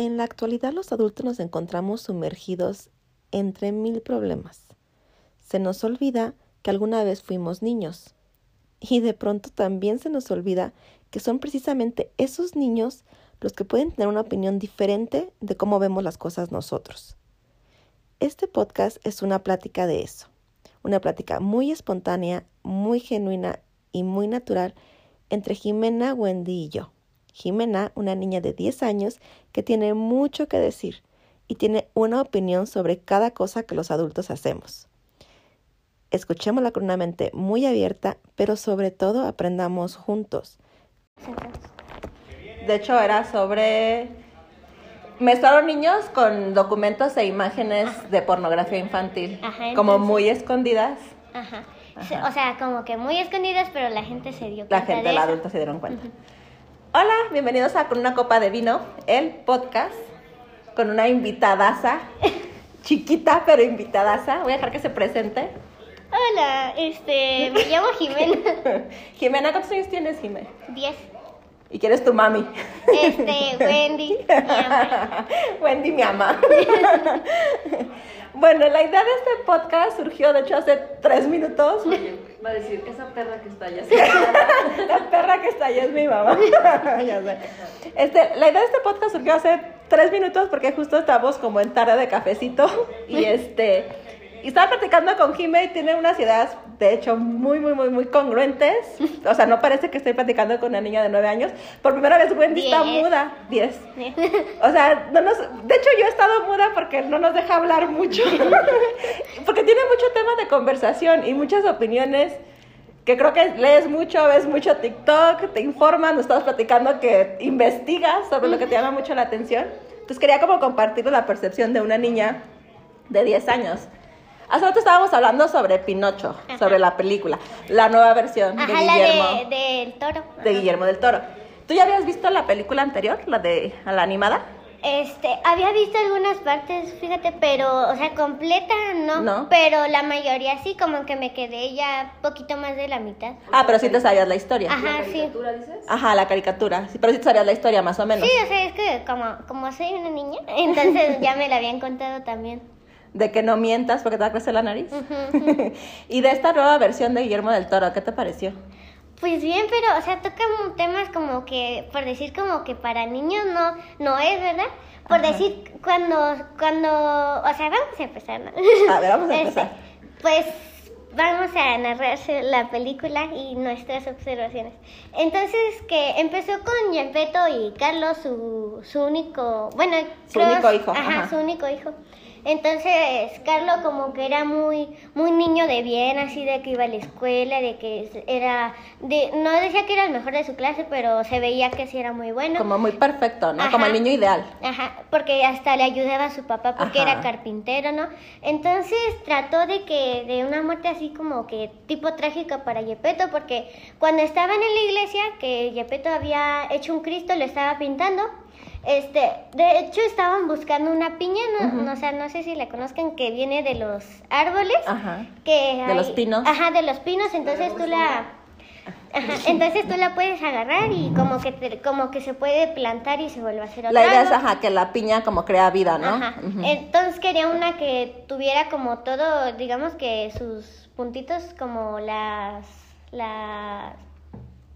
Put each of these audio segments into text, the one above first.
En la actualidad los adultos nos encontramos sumergidos entre mil problemas. Se nos olvida que alguna vez fuimos niños y de pronto también se nos olvida que son precisamente esos niños los que pueden tener una opinión diferente de cómo vemos las cosas nosotros. Este podcast es una plática de eso, una plática muy espontánea, muy genuina y muy natural entre Jimena, Wendy y yo. Jimena, una niña de 10 años que tiene mucho que decir y tiene una opinión sobre cada cosa que los adultos hacemos. Escuchémosla con una mente muy abierta, pero sobre todo aprendamos juntos. De hecho, era sobre mezclaron niños con documentos e imágenes de pornografía infantil, Ajá, como muy escondidas. Ajá. O sea, como que muy escondidas, pero la gente se dio La cuenta gente, de la eso. adulta se dieron cuenta. Hola, bienvenidos a Con una copa de vino, el podcast con una invitadaza, chiquita pero invitadaza. Voy a dejar que se presente. Hola, este, me llamo Jimena. Jimena, ¿cuántos años tienes, Jimena? 10. ¿Y quién es tu mami? Este, Wendy, mi mamá. Wendy, mi ama. bueno, la idea de este podcast surgió, de hecho, hace tres minutos. Oye, va a decir, esa perra que está allá. La perra que está ahí es mi mamá. ya sé. Este, la idea de este podcast surgió hace tres minutos porque justo estábamos como en tarde de cafecito y este y estaba platicando con Jime y tiene unas ideas de hecho muy muy muy muy congruentes. O sea, no parece que estoy platicando con una niña de nueve años. Por primera vez Wendy está Diez. muda. Diez. O sea, no nos, de hecho yo he estado muda porque no nos deja hablar mucho. porque tiene mucho tema de conversación y muchas opiniones que creo que lees mucho, ves mucho TikTok, te informan, nos estás platicando que investigas sobre lo que te llama mucho la atención. Entonces quería como compartir la percepción de una niña de 10 años. Hace rato estábamos hablando sobre Pinocho, Ajá. sobre la película, la nueva versión de Ajá, la Guillermo, de, del toro. de Guillermo del Toro. ¿Tú ya habías visto la película anterior, la de la animada? Este, había visto algunas partes, fíjate, pero, o sea, completa no, No. pero la mayoría sí, como que me quedé ya poquito más de la mitad. Ah, pero sí te sabías la historia. Ajá, ¿La sí. caricatura dices? Ajá, la caricatura. Sí, pero sí te sabías la historia más o menos. Sí, o sea, es que como, como soy una niña, entonces ya me la habían contado también. De que no mientas porque te va a crecer la nariz. Y de esta nueva versión de Guillermo del Toro, ¿qué te pareció? Pues bien, pero, o sea, toca temas como que, por decir como que para niños no, no es, ¿verdad? Por Ajá. decir, cuando, cuando, o sea, vamos a empezar, ¿no? A ver, vamos a Este, empezar. pues vamos a narrar la película y nuestras observaciones. Entonces, que empezó con Gepetto y Carlos, su, su único, bueno, Su único hijo, Ajá, ajá. su único hijo. Entonces, Carlos como que era muy muy niño de bien, así de que iba a la escuela, de que era de no decía que era el mejor de su clase, pero se veía que sí era muy bueno. Como muy perfecto, ¿no? Ajá. Como el niño ideal. Ajá, porque hasta le ayudaba a su papá porque Ajá. era carpintero, ¿no? Entonces trató de que de una muerte así como que tipo trágica para Yepeto porque cuando estaban en la iglesia que Yepeto había hecho un Cristo lo estaba pintando este, de hecho estaban buscando una piña, no, no, o sea, no sé si la conozcan que viene de los árboles, Ajá. que De los pinos. Ajá, de los pinos, entonces tú la Ajá, entonces tú la puedes agarrar y como que te- como que se puede plantar y se vuelve a hacer otra La idea es, ajá, que la piña como crea vida, ¿no? Ajá. Ujú. Entonces quería una que tuviera como todo, digamos que sus puntitos como las las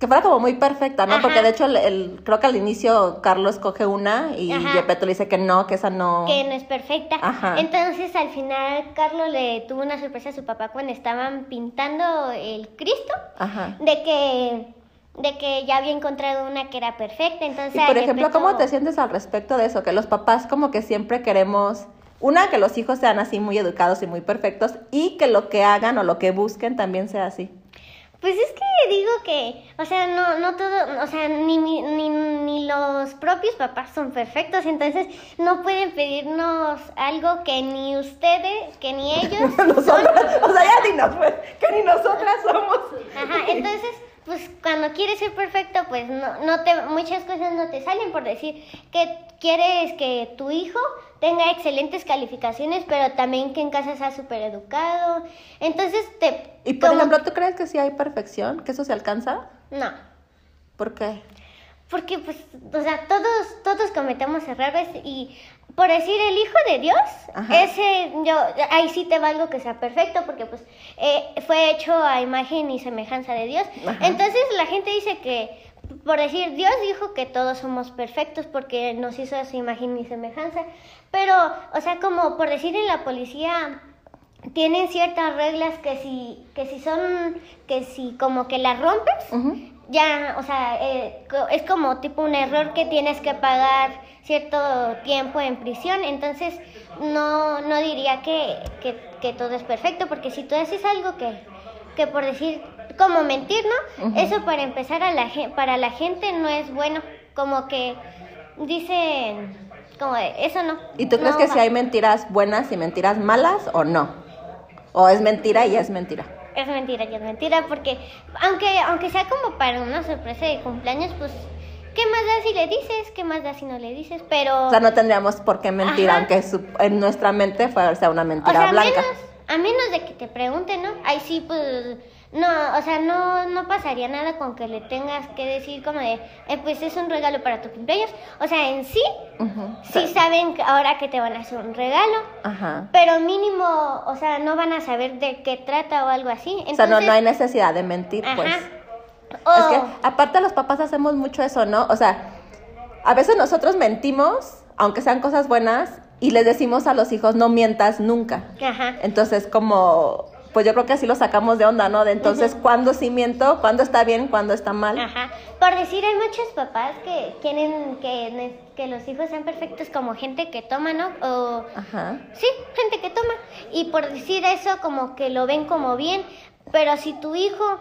Que fuera como muy perfecta, ¿no? Ajá. Porque de hecho, el, el- creo que al inicio Carlos coge una y. Gepetto le dice que no, que esa no. que no es perfecta. Ajá. Entonces al final Carlos le tuvo una sorpresa a su papá cuando estaban pintando el Cristo Ajá. de que de que ya había encontrado una que era perfecta. Entonces Y por ejemplo, Gepetto- ¿cómo te sientes al respecto de eso? Que los papás como que siempre queremos, una, que los hijos sean así muy educados y muy perfectos y que lo que hagan o lo que busquen también sea así. Pues es que digo que, o sea, no, no todo, o sea, ni, ni, ni los propios papás son perfectos, entonces no pueden pedirnos algo que ni ustedes, que ni ellos. Nosotras, o sea, ya dinos, pues, que ni nosotras somos. Ajá, entonces, pues cuando quieres ser perfecto, pues no, no te, muchas cosas no te salen por decir que quieres que tu hijo tenga excelentes calificaciones, pero también que en casa sea súper educado. Entonces te... Y por como- ejemplo, ¿tú crees que sí hay perfección? ¿Que eso se alcanza? No. ¿Por qué? porque pues, o sea, todos, todos cometemos errores y por decir el Hijo de Dios, Ajá. ese, yo, ahí sí te valgo que sea perfecto, porque pues eh, fue hecho a imagen y semejanza de Dios. Ajá. Entonces la gente dice que, por decir, Dios dijo que todos somos perfectos porque nos hizo a su imagen y semejanza, pero, o sea, como por decir en la policía tienen ciertas reglas que si, que si son, que si como que las rompes, ya, o sea, eh, es como tipo un error que tienes que pagar cierto tiempo en prisión, entonces no, no diría que, que, que todo es perfecto, porque si tú haces algo que, que por decir, como mentir, ¿no? Eso para empezar a la, para la gente no es bueno, como que dicen, como de, eso no. ¿Y tú crees que si hay mentiras buenas y mentiras malas o no? ¿O es mentira y es mentira? Es mentira, ya es mentira, porque aunque, aunque sea como para una sorpresa de cumpleaños, pues, ¿qué más da si le dices? ¿Qué más da si no le dices? Pero, O sea, no tendríamos por qué mentir, Ajá. aunque su- en nuestra mente fuera sea una o mentira sea, blanca. menos, a menos de que te pregunten, ¿no? Ahí sí, pues, no, o sea, no, no pasaría nada con que le tengas que decir como de, eh, pues es un regalo para tu cumpleaños. O sea, en sí, Ujú. sí saben que ahora que te van a hacer un regalo, Ajá. pero mínimo, o sea, no van a saber de qué trata o algo así. o sea, no, no hay necesidad de mentir, pues. Ajá. Es que aparte los papás hacemos mucho eso, ¿no? O sea, a veces nosotros mentimos, aunque sean cosas buenas, y les decimos a los hijos, no mientas nunca. Ajá. Entonces, como, pues yo creo que así lo sacamos de onda, ¿no? De entonces, ¿cuándo sí miento? ¿Cuándo está bien? ¿Cuándo está mal? Ajá. Por decir, hay muchos papás que quieren que, los hijos sean perfectos como gente que toma, ¿no? O, Ajá. sí, gente que toma. Y por decir eso, como que lo ven como bien. Pero si tu hijo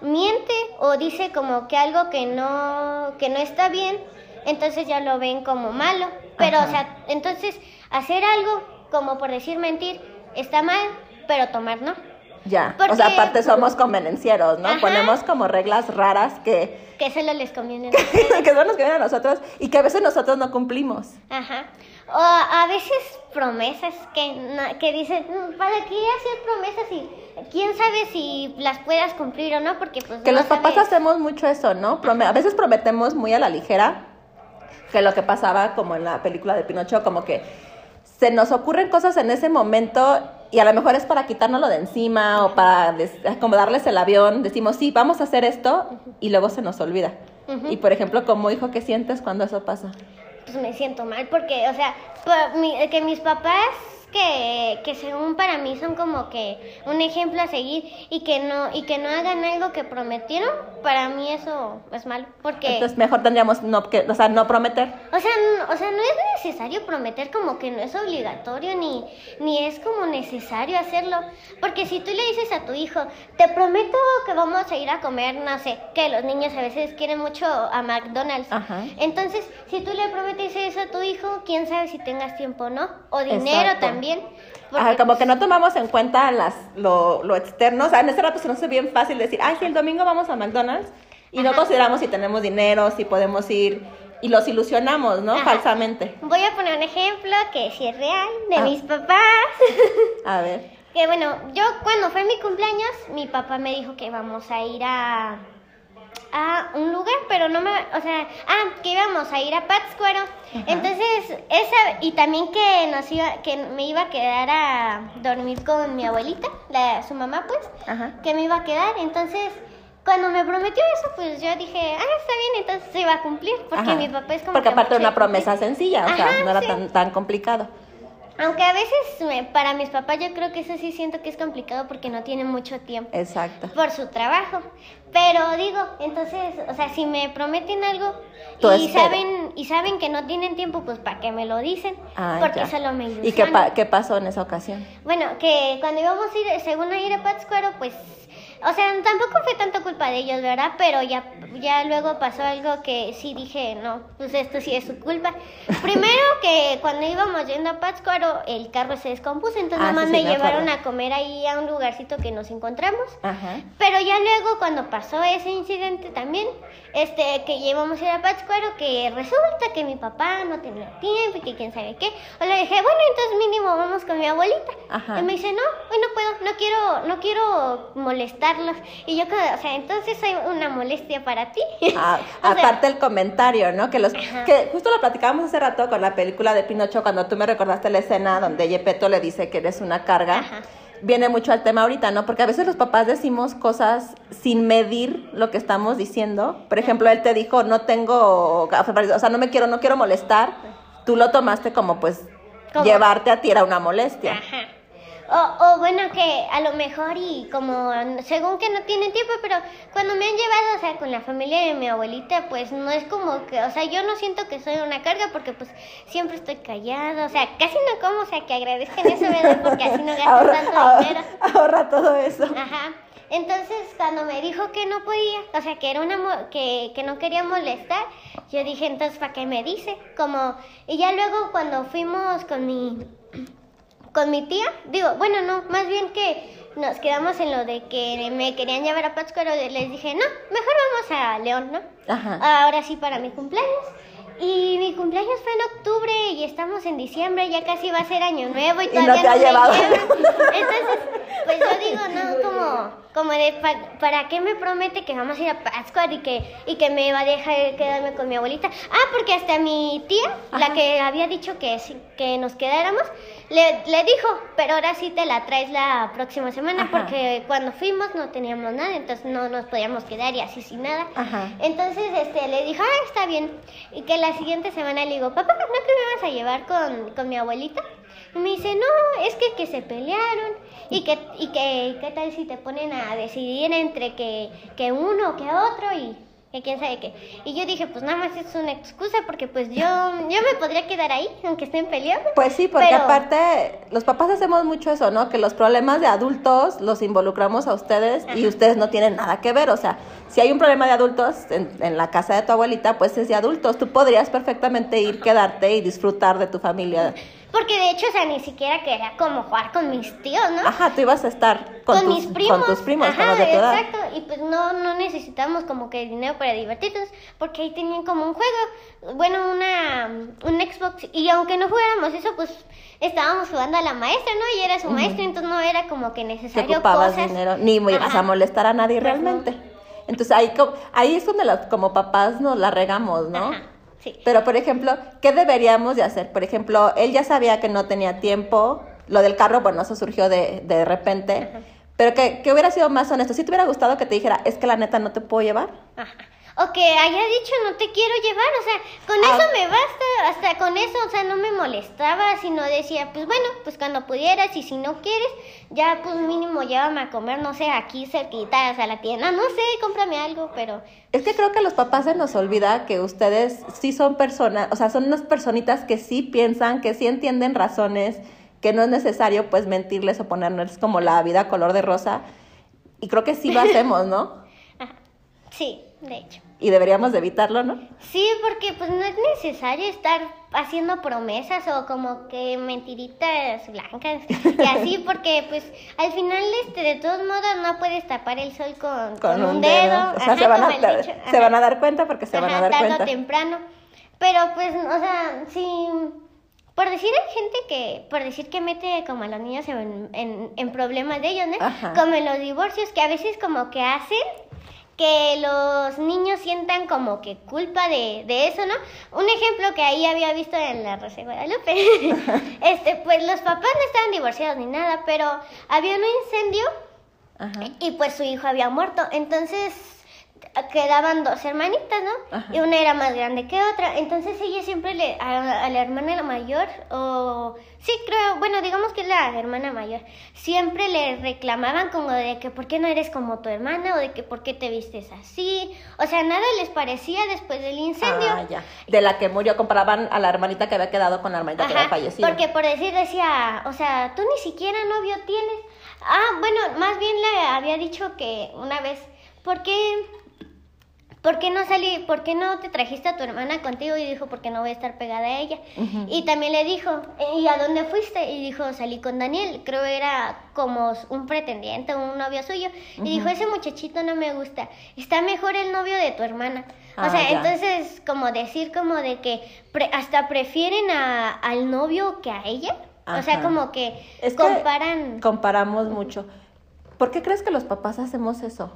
miente o dice como que algo que no, que no está bien, entonces ya lo ven como malo. Pero, Ajá. o sea, entonces hacer algo como por decir mentir está mal, pero tomar no. Ya. Porque- O sea, aparte somos convenencieros, ¿no? Ajá. Ponemos como reglas raras que, Que solo les conviene. a ustedes. que son los que vienen a nosotros y que a veces nosotros no cumplimos. Ajá. O a veces promesas que, que dicen, "Mm, ¿para qué hacer promesas y quién sabe si las puedas cumplir o no? Porque pues Que no los papás sabes. hacemos mucho eso, ¿no? A veces prometemos muy a la ligera, que lo que pasaba como en la película de Pinocho, como que se nos ocurren cosas en ese momento y a lo mejor es para quitárnoslo de encima o para des- como darles el avión, decimos, sí, vamos a hacer esto y luego se nos olvida. Y por ejemplo, como hijo, ¿qué sientes cuando eso pasa? Pues me siento mal porque, o sea, mi- que mis papás que, que según para mí son como que un ejemplo a seguir y que no y que no hagan algo que prometieron, para mí eso es malo porque Entonces mejor tendríamos no, que, o sea, no prometer. O sea, n- o sea, no es necesario prometer como que no es obligatorio ni, ni es como necesario hacerlo. Porque si tú le dices a tu hijo, te prometo que vamos a ir a comer, no sé, que los niños a veces quieren mucho a McDonald's. Ajá. Entonces, si tú le prometes eso a tu hijo, quién sabe si tengas tiempo o no. O dinero Exacto. también. Ajá, como que no tomamos en cuenta las, lo, lo externo. O sea, en ese rato se nos hace bien fácil decir, ay, sí, el domingo vamos a McDonald's. Y no consideramos si tenemos dinero, si podemos ir. Y los ilusionamos, ¿no? Ajá. Falsamente. Voy a poner un ejemplo que sí es real de Ah. mis papás. A ver. Que bueno, yo cuando fue mi cumpleaños, mi papá me dijo que íbamos a ir a, a un lugar, pero no me, o sea, ah, que íbamos a ir a Pátzcuaro. Entonces, esa, y también que nos iba, que me iba a quedar a dormir con mi abuelita, la, su mamá pues, Ajá. que me iba a quedar. Entonces, cuando me prometió eso, pues yo dije, ah, está bien, entonces se iba a cumplir, porque Ajá. mi papá es como Porque que aparte era de una promesa sencilla, o sea, no era sí. tan, tan complicado. Aunque a veces me- para mis papás yo creo que eso sí siento que es complicado porque no tienen mucho tiempo Exacto. por su trabajo. Pero digo, entonces, o sea, si me prometen algo Tú y espera. saben y saben que no tienen tiempo, pues para que me lo dicen, Ah, porque ya. solo me. ¿Y qué, pa- qué pasó en esa ocasión? Bueno, que cuando íbamos a ir, según a ir a Pátzcuaro, pues, o sea, tampoco fue tanto culpa de ellos, ¿verdad? Pero ya, ya luego pasó algo que sí dije, no, pues esto sí es su culpa. Primero que cuando íbamos yendo a Pátzcuaro, el carro se descompuso, entonces Ah, nomás sí, me llevaron a comer ahí a un lugarcito que nos encontramos. Ajá. Pero ya luego cuando pasó ese incidente también, este, que íbamos a ir a Pátzcuaro, que resulta que mi papá no tenía tiempo y que quién sabe qué. O le dije, bueno, entonces mínimo vamos con mi abuelita. Ajá. Y me dice, no, hoy no puedo, no quiero, no quiero molestarla. llevarlos. Y yo, o sea, entonces soy una molestia para ti. Ah, O sea, aparte el comentario, ¿no? Que los que justo lo platicábamos hace rato con la película de Pinocho cuando tú me recordaste la escena donde Gepetto le dice que eres una carga. Ajá. Viene mucho al tema ahorita, ¿no? Porque a veces los papás decimos cosas sin medir lo que estamos diciendo. Por ejemplo, él te dijo, "No tengo, o sea, no me quiero, no quiero molestar." Tú lo tomaste como pues llevarte a ti era una molestia. Ajá. O, o bueno, que a lo mejor y como, según que no tienen tiempo, pero cuando me han llevado, o sea, con la familia de mi abuelita, pues no es como que, o sea, yo no siento que soy una carga porque pues siempre estoy callada, o sea, casi no como, o sea, que agradezcan eso, ¿verdad? Porque así no gasto Ahorra, tanto ahorra- dinero. ahorra todo eso. Ajá. Entonces, cuando me dijo que no podía, o sea, que era una mo- que, que no quería molestar, yo dije, entonces, ¿para qué me dice? Como, y ya luego cuando fuimos con mi, con mi tía, digo, bueno, no, más bien que nos quedamos en lo de que me querían llevar a Pátzcuaro, les dije, no, mejor vamos a León, ¿no? Ajá. Ahora sí para mi cumpleaños. Y mi cumpleaños fue en octubre y estamos en diciembre, ya casi va a ser año nuevo y Y no todavía te ha llevado. Entonces, pues yo digo, no, como, como de, pa- ¿para qué me promete que vamos a ir a Pátzcuaro y que, y que me va a dejar quedarme con mi abuelita? Ah, porque hasta mi tía, la que había dicho que, que nos quedáramos, le, le dijo, pero ahora sí te la traes la próxima semana Ajá. porque cuando fuimos no teníamos nada, entonces no nos podíamos quedar y así sin nada. Ajá. Entonces este, le dijo, ah, está bien. Y que la siguiente semana le digo, papá, ¿no que me vas a llevar con, con mi abuelita? Y me dice, no, es que, que se pelearon. Y que, y que, ¿qué tal si te ponen a decidir entre que, que uno o que otro? Y que quién sabe qué. Y yo dije, pues nada más es una excusa porque pues yo, yo me podría quedar ahí, aunque estén peleando. Pues sí, porque Pero- aparte los papás hacemos mucho eso, ¿no? Que los problemas de adultos los involucramos a ustedes y ustedes no tienen nada que ver. O sea, si hay un problema de adultos en, en la casa de tu abuelita, pues es de adultos. Tú podrías perfectamente ir, quedarte y disfrutar de tu familia. Porque de hecho, o sea, ni siquiera quería como jugar con mis tíos, ¿no? Ajá, tú ibas a estar con, tus, mis primos. con tus primos, con Ajá, los de tu edad. Exacto, y pues no, no necesitamos como que dinero para divertirnos, porque ahí tenían como un juego, bueno, una, un Xbox, y aunque no jugáramos eso, pues estábamos jugando a la maestra, ¿no? Y era su maestra, entonces no era como que Te necesario ocupabas cosas. dinero, ni ibas Ajá. a molestar a nadie realmente. Entonces ahí, ahí es donde los- como papás nos la regamos, ¿no? Ajá, sí. Pero, por ejemplo, ¿qué deberíamos de hacer? Por ejemplo, él ya sabía que no tenía tiempo. Lo del carro, bueno, eso surgió de, de repente. Pero que, que hubiera sido más honesto. Si te hubiera gustado que te dijera, es que la neta no te puedo llevar. Ajá. O que haya dicho no te quiero llevar, o sea, con Ah. eso me basta, hasta con eso, o sea, no me molestaba, sino decía, pues bueno, pues cuando pudieras y si no quieres, ya pues mínimo llévame a comer, no sé, aquí cerquita, o sea, la tienda, no sé, cómprame algo, pero Es que creo que a los papás se nos olvida que ustedes sí son personas, o sea, son unas personitas que sí piensan, que sí entienden razones, que no es necesario pues mentirles o ponerles como la vida color de rosa. Y creo que sí lo hacemos, ¿no? ajá, sí, de hecho. Y deberíamos de evitarlo, ¿no? Sí, porque pues no es necesario estar haciendo promesas o como que mentiritas blancas y así porque pues al final este de todos modos no puedes tapar el sol con, Con, un, dedo, O sea, Ajá, se, van a, dicho, se ajá. van a dar cuenta porque se van a Ajá, dar tarde cuenta. o temprano. Pero pues, o sea, sí, por decir hay gente que, por decir que mete como a los niños en, en, en problemas de ellos, ¿no? Ajá. Como en los divorcios, que a veces como que hacen que los niños sientan como que culpa de, de eso, ¿no? Un ejemplo que ahí había visto en la Rosa de Guadalupe, este, pues los papás no estaban divorciados ni nada, pero había un incendio Ajá. y pues su hijo había muerto. Entonces quedaban dos hermanitas, ¿no? Ajá. Y una era más grande que otra. Entonces ella siempre le, a, a la hermana mayor, o sí creo, bueno, digamos que es la hermana mayor, siempre le reclamaban como de que por qué no eres como tu hermana o de que por qué te vistes así. O sea, nada les parecía después del incendio. Ah, ya. De la que murió, comparaban a la hermanita que había quedado con la hermanita que había Ajá, fallecido. porque por decir decía, o sea, tú ni siquiera novio tienes. Ah, bueno, más bien le había dicho que una vez, ¿por qué, por qué no salí, por qué no te trajiste a tu hermana contigo? Y dijo, porque no voy a estar pegada a ella. Y también le dijo, ¿y a dónde fuiste? Y dijo, salí con Daniel, creo era como un pretendiente, un novio suyo. Y dijo, ese muchachito no me gusta, está mejor el novio de tu hermana. O Ah, sea, ya. entonces como decir como de que pre- hasta prefieren a, al novio que a ella. O sea, como que Es que comparan. comparamos mucho. ¿Por qué crees que los papás hacemos eso?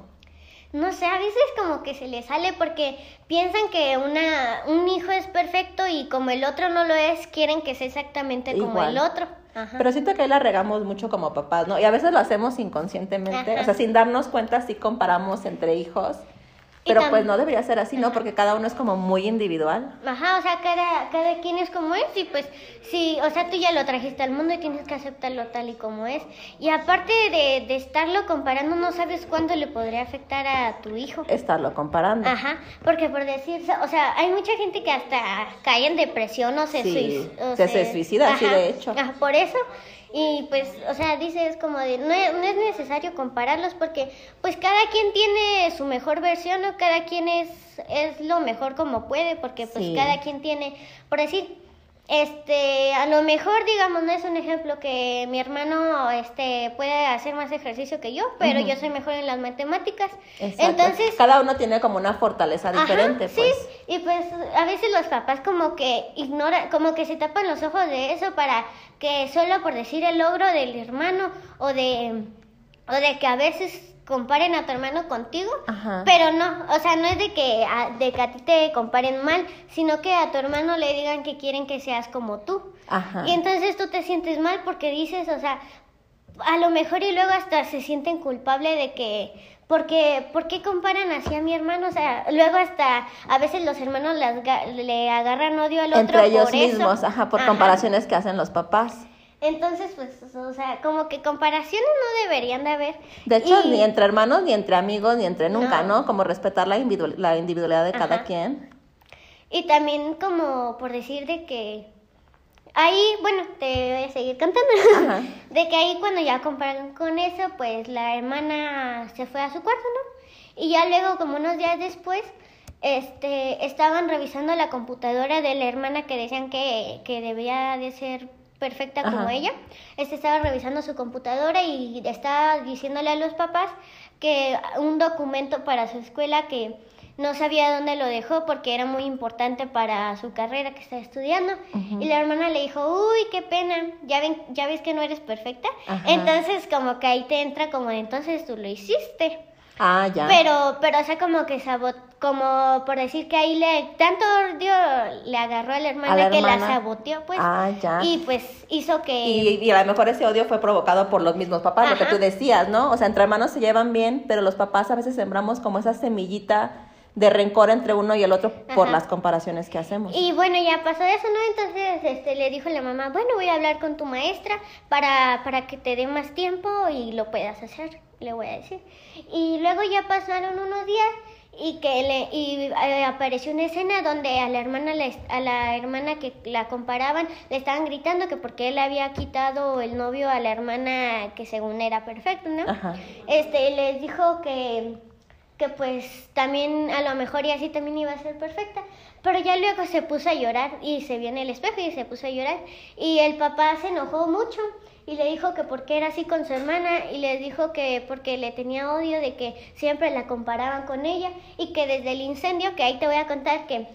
No sé, a veces como que se les sale porque piensan que una, un hijo es perfecto y como el otro no lo es, quieren que sea exactamente como Igual. el otro. Ajá. Pero siento que ahí la regamos mucho como papás, ¿no? Y a veces lo hacemos inconscientemente, Ajá. o sea, sin darnos cuenta, sí comparamos entre hijos. Pero pues no debería ser así, ¿no? Porque cada uno es como muy individual. Ajá, o sea, cada, cada quien es como es y pues sí, o sea, tú ya lo trajiste al mundo y tienes que aceptarlo tal y como es. Y aparte de, de estarlo comparando, no sabes cuándo le podría afectar a tu hijo. Estarlo comparando. Ajá, porque por decir, o sea, hay mucha gente que hasta cae en depresión o se, Sí, suic- o se- se suicida, sí, de hecho. ajá, por eso, y pues, o sea, dices como de, no, es- no es necesario compararlos porque pues cada quien tiene su mejor versión o cada quien es, es lo mejor como puede, porque pues Sí. cada quien tiene, por decir, este, a lo mejor, digamos, no es un ejemplo que mi hermano, este, puede hacer más ejercicio que yo, pero yo soy mejor en las matemáticas. Exacto. Entonces, cada uno tiene como una fortaleza Ajá, diferente, sí, pues. y pues a veces los papás como que ignoran, como que se tapan los ojos de eso para que solo por decir el logro del hermano o de, o de que a veces comparen a tu hermano contigo, Ajá. pero no, o sea, no es de que, a, de que a ti te comparen mal, sino que a tu hermano le digan que quieren que seas como tú. Ajá. Y entonces tú te sientes mal porque dices, o sea, a lo mejor y luego hasta se sienten culpable de que porque ¿por qué comparan así a mi hermano? O sea, luego hasta a veces los hermanos las le agarran odio al otro Entre ellos por eso. mismos, ajá, por Ajá. comparaciones que hacen los papás. Entonces, pues, o sea, como que comparaciones no deberían de haber. De hecho, Y- ni entre hermanos, ni entre amigos, ni entre nunca, No. ¿no? Como respetar la, individual- la individualidad de cada quien. Y también como por decir de que ahí, bueno, te voy a seguir contando, Ajá. de que ahí cuando ya comparan con eso, pues la hermana se fue a su cuarto, ¿no? Y ya luego, como unos días después, este, estaban revisando la computadora de la hermana que decían que, que debía de ser perfecta como ella. Este estaba revisando su computadora y estaba diciéndole a los papás que un documento para su escuela que no sabía dónde lo dejó porque era muy importante para su carrera que está estudiando. Y la hermana le dijo, uy, qué pena, ya, ven, ya ves que no eres perfecta. Ajá. Entonces como que ahí te entra como entonces tú lo hiciste. Ah, ya. Pero, pero, o sea, como que sabot como por decir que ahí le, tanto odio le agarró a la hermana, A la que la saboteó, pues. Ah, ya. Y pues hizo que... Y, y a lo mejor ese odio fue provocado por los mismos papás, lo que tú decías, ¿no? O sea, entre hermanos se llevan bien, pero los papás a veces sembramos como esa semillita de rencor entre uno y el otro por las comparaciones que hacemos. Y bueno, ya pasó eso, ¿no? Entonces este, le dijo la mamá, bueno, voy a hablar con tu maestra para, para que te dé más tiempo y lo puedas hacer, le voy a decir. Y luego ya pasaron unos días y que le, y eh, apareció una escena donde a la hermana a la hermana que la comparaban le estaban gritando que porque él había quitado el novio a la hermana que según era perfecto, ¿no? Ajá. Este les dijo que que pues también a lo mejor y así también iba a ser perfecta. Pero ya luego se puso a llorar y se vio en el espejo y se puso a llorar. Y el papá se enojó mucho y le dijo que porque era así con su hermana y le dijo que porque le tenía odio de que siempre la comparaban con ella y que desde el incendio, que ahí te voy a contar que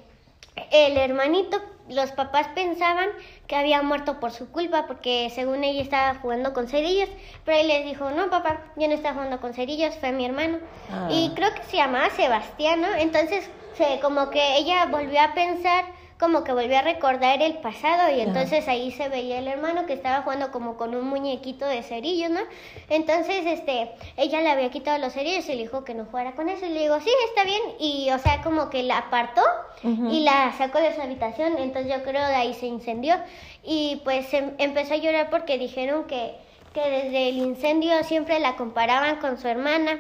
el hermanito, los papás pensaban que había muerto por su culpa porque según ella estaba jugando con cerillos, pero él les dijo, no papá, yo no estaba jugando con cerillos, fue mi hermano. Ah. Y creo que se llamaba Sebastián, ¿no? Entonces, se, como que ella volvió a pensar, como que volvió a recordar el pasado y entonces ahí se veía el hermano que estaba jugando como con un muñequito de cerillos, ¿no? Entonces, este, ella le había quitado los cerillos y le dijo que no jugara con eso. Y le digo, sí, está bien, y o sea, como que la apartó y la sacó de su habitación, entonces yo creo de ahí se incendió. Y pues em- empezó a llorar porque dijeron que, que desde el incendio siempre la comparaban con su hermana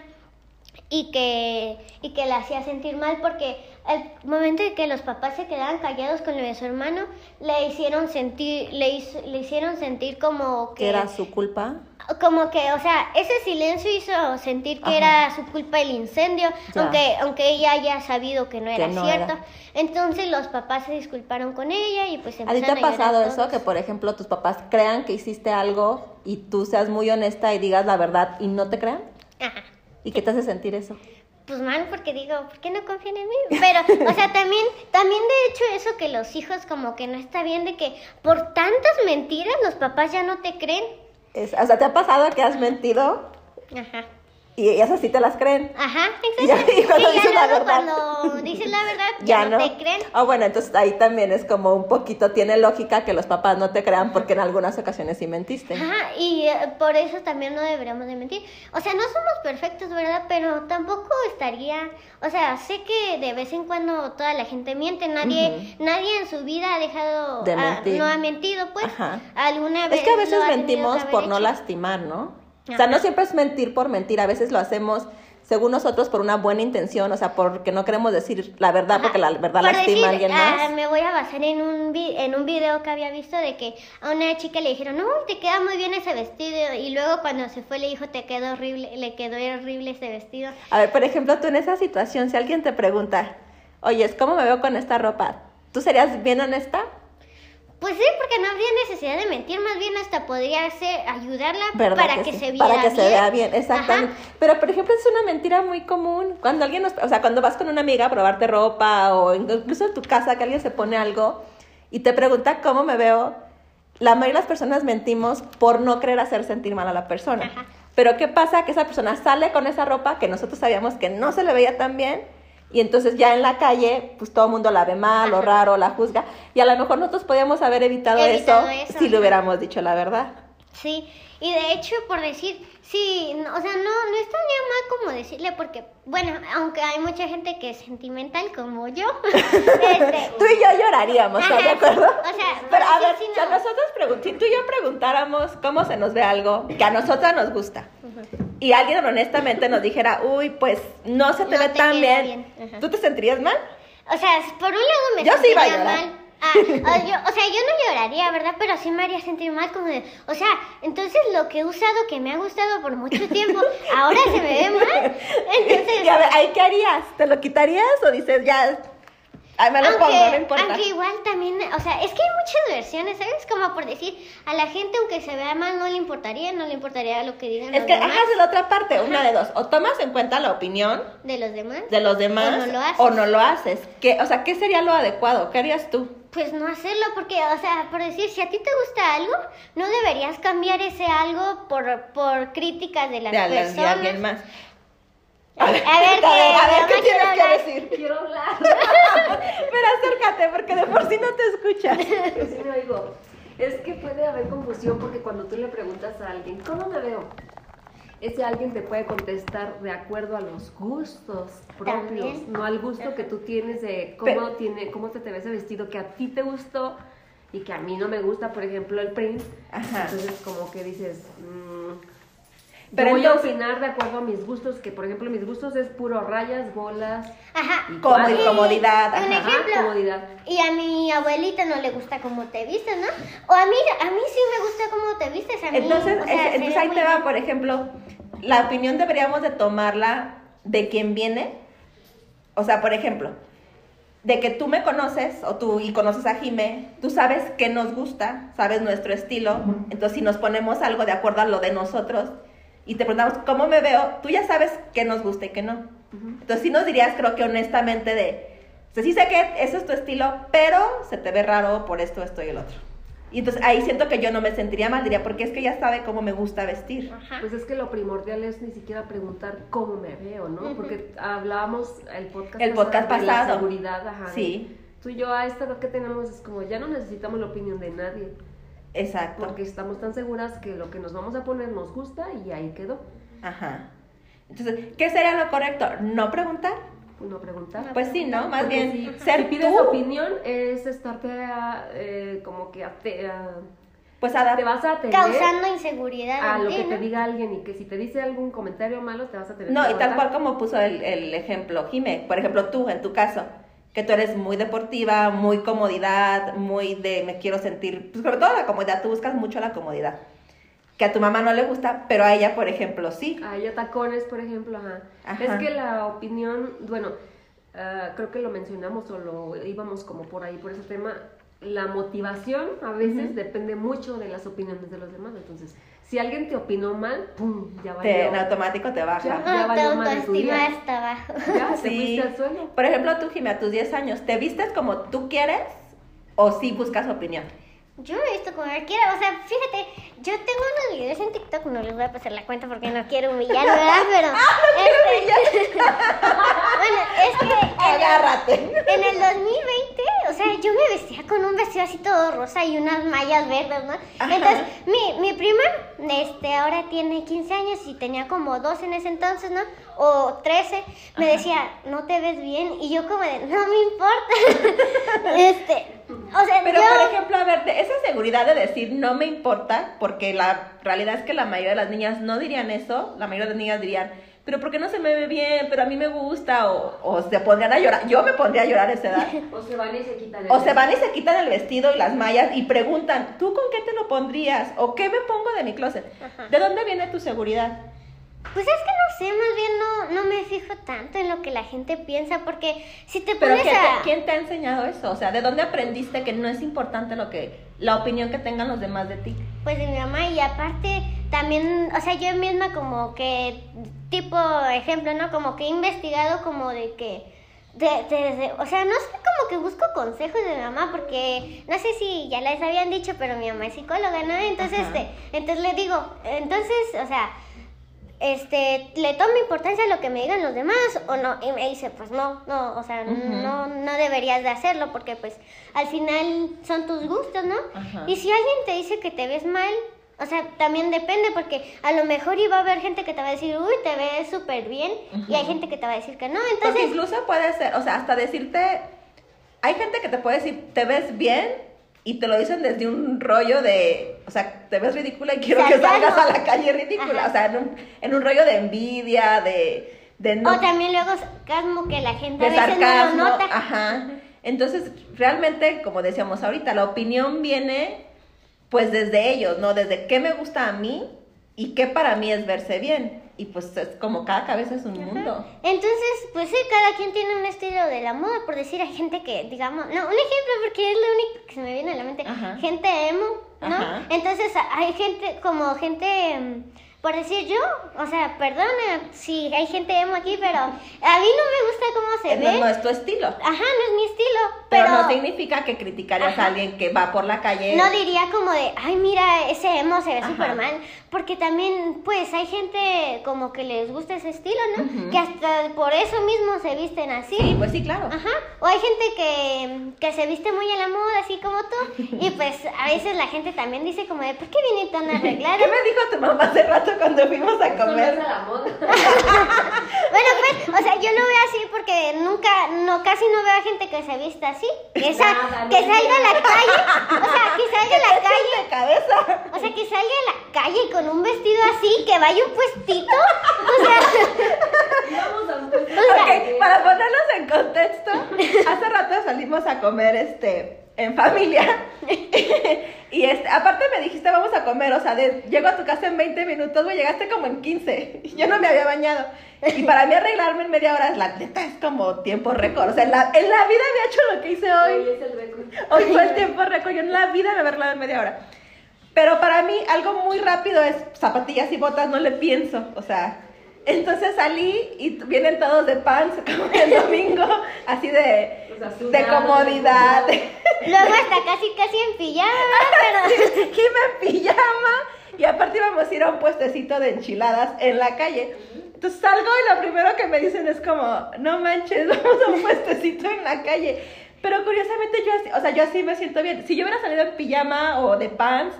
y que, y que la hacía sentir mal porque al momento de que los papás se quedaban callados con lo de su hermano, le hicieron sentir, le, hizo- le hicieron sentir como que era su culpa. como que, o sea, ese silencio hizo sentir que Ajá. era su culpa el incendio, Ya. aunque aunque ella haya sabido que no Que era no cierto. era. Entonces los papás se disculparon con ella y pues ¿A ti te empezaron ha pasado eso? Que, por ejemplo, tus papás crean que hiciste algo y tú seas muy honesta y digas la verdad y no te crean. Ajá. ¿Y qué te hace sentir eso? Pues mal, porque digo, ¿por qué no confían en mí? Pero, o sea, también, también de hecho eso que los hijos como que no está bien de que por tantas mentiras los papás ya no te creen. Es- o sea, ¿te ha pasado que has mentido? Ajá. Y ellas así te las creen. Ajá, ya- exacto. y cuando Sí, ya dices la luego verdad. Cuando dices la verdad, Ya ya, no. no te creen. Ah, bueno, entonces ahí también es como un poquito, tiene lógica que los papás no te crean porque en algunas ocasiones sí mentiste. Ajá, y eh, por eso también no deberíamos de mentir. O sea, no somos perfectos, ¿verdad? Pero tampoco estaría, o sea, sé que de vez en cuando toda la gente miente, nadie nadie en su vida ha dejado De mentir. no ha mentido, pues. Ajá. Alguna vez Es que a veces mentimos por no hecho. lastimar, ¿no? O sea, no siempre es mentir por mentir, a veces lo hacemos según nosotros por una buena intención, o sea, porque no queremos decir la verdad porque la verdad Por lastima decir, a alguien más. me voy a basar en un, vi- en un video que había visto de que a una chica le dijeron, no, te queda muy bien ese vestido. Y luego cuando se fue le dijo, te quedó horrible, le quedó horrible ese vestido. A ver, por ejemplo, tú en esa situación, si alguien te pregunta, oye, ¿cómo me veo con esta ropa? ¿Tú serías bien honesta? Pues sí, porque no habría necesidad de mentir, más bien hasta podría ser ayudarla ¿Verdad para que, sí? se viera Para que bien. se vea bien, exactamente. Ajá. Pero, por ejemplo, es una mentira muy común. Cuando alguien, nos- o sea, cuando vas con una amiga a probarte ropa o incluso en tu casa que alguien se pone algo y te pregunta cómo me veo, la mayoría de las personas mentimos por no querer hacer sentir mal a la persona. Ajá. Pero ¿qué pasa? Que esa persona sale con esa ropa que nosotros sabíamos que no se le veía tan bien y entonces ya en la calle, pues todo el mundo la ve mal o Ajá. raro, la juzga y a lo mejor nosotros podíamos haber evitado, Evitado eso, eso, si le hubiéramos dicho la verdad. Sí, y de hecho, por decir, sí, no, o sea, no, no estaría mal como decirle, porque, bueno, aunque hay mucha gente que es sentimental como yo, este, Tú y yo lloraríamos, ¿estás de acuerdo? O sea, pero a ver, si a nosotros si tú y yo preguntáramos cómo se nos ve algo que a nosotras nos gusta y alguien honestamente nos dijera, uy, pues no se te No ve te tan bien, bien. ¿tú te sentirías mal? O sea, por un lado me Yo sí iba a sentiría llorar. mal. Ah, o, yo- o sea, yo no lloraría, ¿verdad? Pero sí me haría sentir mal como de, o sea, entonces lo que he usado que me ha gustado por mucho tiempo, ahora se me ve mal. Entonces, y a ver, ¿ahí qué harías? ¿Te lo quitarías o dices, ya, ay, me lo aunque, pongo, no importa? aunque igual también, o sea, es que hay muchas versiones, ¿sabes? Como por decir, a la gente aunque se vea mal no le importaría, no le importaría lo que digan Es los que, demás, ajá, es la otra parte, una de dos, o tomas en cuenta la opinión de los demás. de los demás O no lo haces. o no lo haces. ¿Qué, o sea, ¿qué sería lo adecuado? ¿Qué harías tú? Pues no hacerlo, porque, o sea, por decir, si a ti te gusta algo, no deberías cambiar ese algo por, por críticas de las de, de personas. alguien más. A ver, a ver, a ¿qué tienes que decir? Quiero hablar. Pero acércate, porque de por sí no te escuchas. Sí me oigo. Es que puede haber confusión porque cuando tú le preguntas a alguien, ¿cómo me veo? Ese alguien te puede contestar de acuerdo a los gustos propios, También. no al gusto que tú tienes de cómo, Pero- tiene, cómo te, te ves ese vestido que a ti te gustó y que a mí no me gusta, por ejemplo, el print. Ajá. Entonces, como que dices, Pero voy entonces- a opinar de acuerdo a mis gustos, que por ejemplo, mis gustos es puro rayas, bolas Ajá. y Como incomodidad, Un ajá. Ejemplo. comodidad. Y a mi abuelita no le gusta cómo te vistes, ¿no? O a mí, a mí sí me gusta cómo te vistes, a mí. Entonces, o sea, es- se entonces ahí te va, bien. por ejemplo, la opinión deberíamos de tomarla de quien viene. O sea, por ejemplo, de que tú me conoces o tú y conoces a Jime, tú sabes qué nos gusta, sabes nuestro estilo. Entonces, si nos ponemos algo de acuerdo a lo de nosotros y te preguntamos cómo me veo, tú ya sabes qué nos gusta y qué no. Entonces, sí nos dirías, creo que honestamente, de, o sea, sí sé que ese es tu estilo, pero se te ve raro por esto, esto y el otro. Y entonces ahí siento que yo no me sentiría mal, diría, porque es que ya sabe cómo me gusta vestir. Ajá. Pues es que lo primordial es ni siquiera preguntar cómo me veo, ¿no? Ujú. Porque hablábamos el podcast, El podcast de la pasado. seguridad, ajá. de- Sí. Tú y yo a esta edad que tenemos es como ya no necesitamos la opinión de nadie, Exacto. porque estamos tan seguras que lo que nos vamos a poner nos gusta y ahí quedó. Ajá. Entonces, ¿qué sería lo correcto? ¿No preguntar? No preguntar. Pues sí, ¿no? Más Porque bien si, ser si pides tú. opinión es estarte a, eh, como que a te, a- Pues te adaptar. vas a tener Causando inseguridad a en lo ti, que te diga alguien y que si te dice algún comentario malo te vas a tener No, que y tal cual como puso el, el ejemplo Jime. Por ejemplo, tú, en tu caso, que tú eres muy deportiva, muy comodidad, muy de me quiero sentir, pues sobre todo la comodidad, tú buscas mucho la comodidad. Que a tu mamá no le gusta, pero a ella, por ejemplo, sí. A ella tacones, por ejemplo, ajá. Ajá. Es que la opinión, bueno, ah, creo que lo mencionamos o lo íbamos como por ahí, por ese tema. La motivación a veces depende mucho de las opiniones de los demás. Entonces, si alguien te opinó mal, ¡pum! Ya Te, en automático te baja. Ya. Ah, tu valió tu autoestima está abajo. Ya, te Sí. fuiste al suelo. Por ejemplo, tú, Jimmy, a tus 10 años, ¿te vistes como tú quieres o sí buscas opinión? Yo he visto como cualquiera, o sea, fíjate, yo tengo unos videos en TikTok, no les voy a pasar la cuenta porque no quiero humillar, ¿verdad? Pero... este- bueno, es que... en el- Agárrate. En el 2020, o sea, yo me vestía con un vestido así todo rosa y unas mallas verdes, ¿no? Ajá. Entonces, mi, mi prima, este, ahora tiene 15 años y tenía como 12 en ese entonces, ¿no? O 13, me decía, no te ves bien, y yo como de, no me importa. este, o sea, Pero, yo... por ejemplo, a ver, esa seguridad de decir no me importa, porque la realidad es que la mayoría de las niñas no dirían eso, la mayoría de las niñas dirían, pero ¿por qué no se me ve bien? Pero a mí me gusta, o, o se pondrían a llorar. Yo me pondría a llorar a esa edad. O se van y se quitan el O se van y se quitan el vestido y las mallas y preguntan, ¿tú con qué te lo pondrías? ¿O qué me pongo de mi closet? Ajá. ¿De dónde viene tu seguridad? Pues es que no sé, más bien no, no me fijo tanto en lo que la gente piensa, porque si te Pero pones ¿quién te, a... quién te ha enseñado eso? O sea, ¿de dónde aprendiste que no es importante lo que la opinión que tengan los demás de ti? Pues de mi mamá y aparte también, o sea, yo misma como que, tipo ejemplo, ¿no? Como que he investigado como de que, de, de- de- o sea, no sé, como que busco consejos de mi mamá porque, no sé si ya les habían dicho, pero mi mamá es psicóloga, ¿no? Entonces, este, entonces le digo, entonces, o sea, este, ¿le toma importancia lo que me digan los demás o no? Y me dice, pues no, no, o sea, no, no deberías de hacerlo porque pues al final son tus gustos, ¿no? Y si alguien te dice que te ves mal, o sea, también depende porque a lo mejor iba a haber gente que te va a decir, uy, te ves súper bien y hay gente que te va a decir que no, Porque entonces... incluso puede ser, o sea, hasta decirte, hay gente que te puede decir, te ves bien y te lo dicen desde un rollo de, o sea, te ves ridícula y quiero que salgas a la calle ridícula, Ajá. o sea, en un, en un rollo de envidia, de, de no... O también luego sarcasmo que la gente a veces sarcasmo, no lo nota. ajá. Entonces, realmente, como decíamos ahorita, la opinión viene pues desde ellos, ¿no? Desde qué me gusta a mí y qué para mí es verse bien. Y pues es como cada cabeza es un mundo. Entonces, pues sí, cada quien tiene un estilo de la moda, por decir, hay gente que, digamos, no, un ejemplo porque es lo único que se me viene a la mente, Ajá. gente emo, ¿no? Ajá. Entonces, hay gente, como gente, mm, por decir yo, o sea, perdona si hay gente emo aquí, pero a mí no me gusta cómo se Eh, No, ve. no es tu estilo. Ajá, no es mi estilo, Pero, pero, no significa que criticarías Ajá. a alguien que va por la calle. no diría como de, ay, mira, ese emo se ve Ajá. súper mal. Porque también, pues, hay gente como que les gusta ese estilo, ¿no? Que hasta por eso mismo se visten así. Sí, pues sí, claro. Ajá. O hay gente que, que se viste muy a la moda, así como tú. Y pues a veces la gente también dice como de, ¿por qué viene tan arreglada? ¿Qué me dijo tu mamá hace rato cuando fuimos a Eso no comer? a la moda. Bueno, pues, o sea, yo lo veo así porque nunca, no, casi no veo a gente que se vista así. Que, sa- Nada, que salga a la calle, o sea, que salga a la calle, de cabeza. o sea, que salga a la calle con un vestido así, que vaya un puestito. O sea, Vamos a un puesto O sea, de- Ok, para ponernos en contexto, hace rato salimos a comer este en familia. y este, aparte me dijiste vamos a comer, o sea, de, llego a tu casa en 20 minutos, güey, llegaste como en 15. y Yo no me había bañado. Y para mí arreglarme en media hora, la neta es como tiempo récord. O sea, en la, en la vida había hecho lo que hice Hoy hoy. es el récord. Hoy fue el tiempo récord. Yo en la vida me había arreglado en media hora. Pero para mí algo muy rápido es zapatillas y botas, no le pienso. O sea, entonces salí y vienen todos de pants como el domingo, así de, O sea, de comodidad. luego hasta casi, casi en pijama. Pero... Jime en pijama. Y aparte íbamos a ir a un puestecito de enchiladas en la calle. Entonces salgo y lo primero que me dicen es como, no manches, vamos a un puestecito en la calle. Pero curiosamente yo así, o sea, yo así me siento bien. Si yo hubiera salido en pijama o de pants,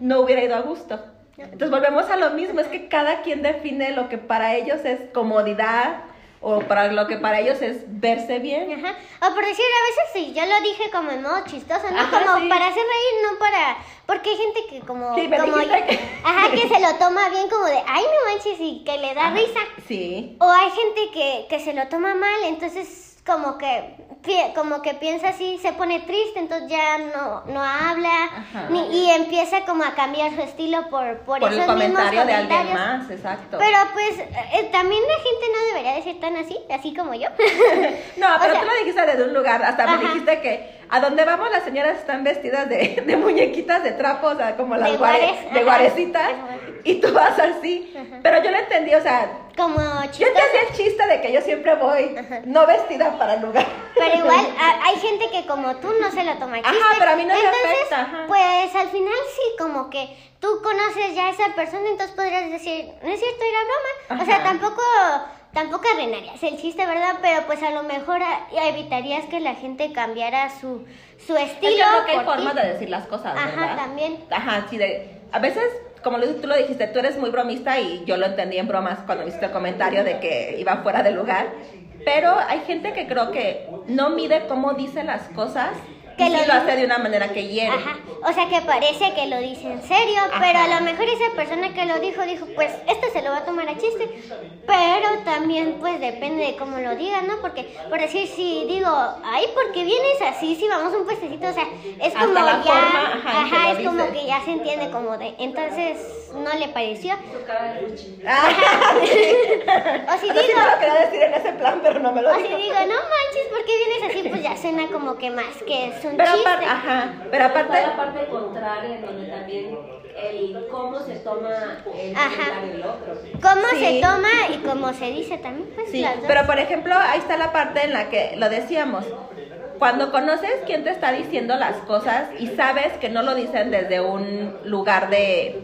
no hubiera ido a gusto. Entonces volvemos a lo mismo, es que cada quien define lo que para ellos es comodidad o para lo que para ellos es verse bien. Ajá. O por decir, a veces sí, yo lo dije como en modo chistoso, ¿no? Ajá, como sí. para hacer reír, no para... Porque hay gente que como... Sí, me como que- Ajá, que se lo toma bien como de, ay, no manches, y que le da Ajá. risa. Sí. O hay gente que, que se lo toma mal, entonces como que como que piensa así, se pone triste, entonces ya no, no habla Ajá. ni- y empieza como a cambiar su estilo por, por, Por el mismos comentario de alguien más, exacto. Pero pues eh, también la gente no debería de ser tan así, así como yo. No, O pero sea- tú lo dijiste desde un lugar, hasta Ajá. me dijiste que a donde vamos las señoras están vestidas de, de muñequitas de trapo, o sea, como las De guare- guares, de ajá. guarecitas, y tú vas así. Pero yo lo entendí, o sea, Como yo chistoso. entendí el chiste de que yo siempre voy no vestida para el lugar. Pero igual a- hay gente que como tú no se lo toma Ajá, chiste. pero a mí no me entonces, afecta, ajá. Pues al final sí, como que tú conoces ya a esa persona, entonces podrías decir, no es cierto, era broma. O sea, Ajá. tampoco tampoco arruinarías el chiste, ¿verdad? Pero pues a lo mejor evitarías que la gente cambiara su, su Es que estilo. creo que hay ti. formas de decir las cosas, Ajá, ¿verdad? también. Ajá, sí, de... A veces, como tú lo dijiste, tú eres muy bromista y yo lo entendí en bromas cuando viste el comentario de que iba fuera de lugar. Pero hay gente que creo que no mide cómo dice las cosas Que y sí lo lo dice. hace de una manera que hiere. Ajá, o sea que parece que lo dice en serio, Ajá. pero a lo mejor esa persona que lo dijo dijo, pues este se lo va a tomar a chiste, pero también pues depende de cómo lo digas, ¿no? Porque por decir si digo, ay, ¿por qué vienes así? Si vamos a un puestecito, o sea, es Hasta como la ya, forma, ajá, ajá, lo es como que ya se entiende como de, entonces no le pareció. O si sí digo, me lo quería decir en ese plan, pero no me lo o si digo, no manches, ¿por qué vienes así? Pues ya suena como que más que es un Pero chiste. aparte, ajá, pero Está aparte, la parte contraria, en donde también el cómo se toma el Ajá. del otro. Cómo Sí. se toma y cómo se dice también, pues sí, pero por ejemplo, ahí está la parte en la que lo decíamos. Cuando conoces quién te está diciendo las cosas y sabes que no lo dicen desde un lugar de,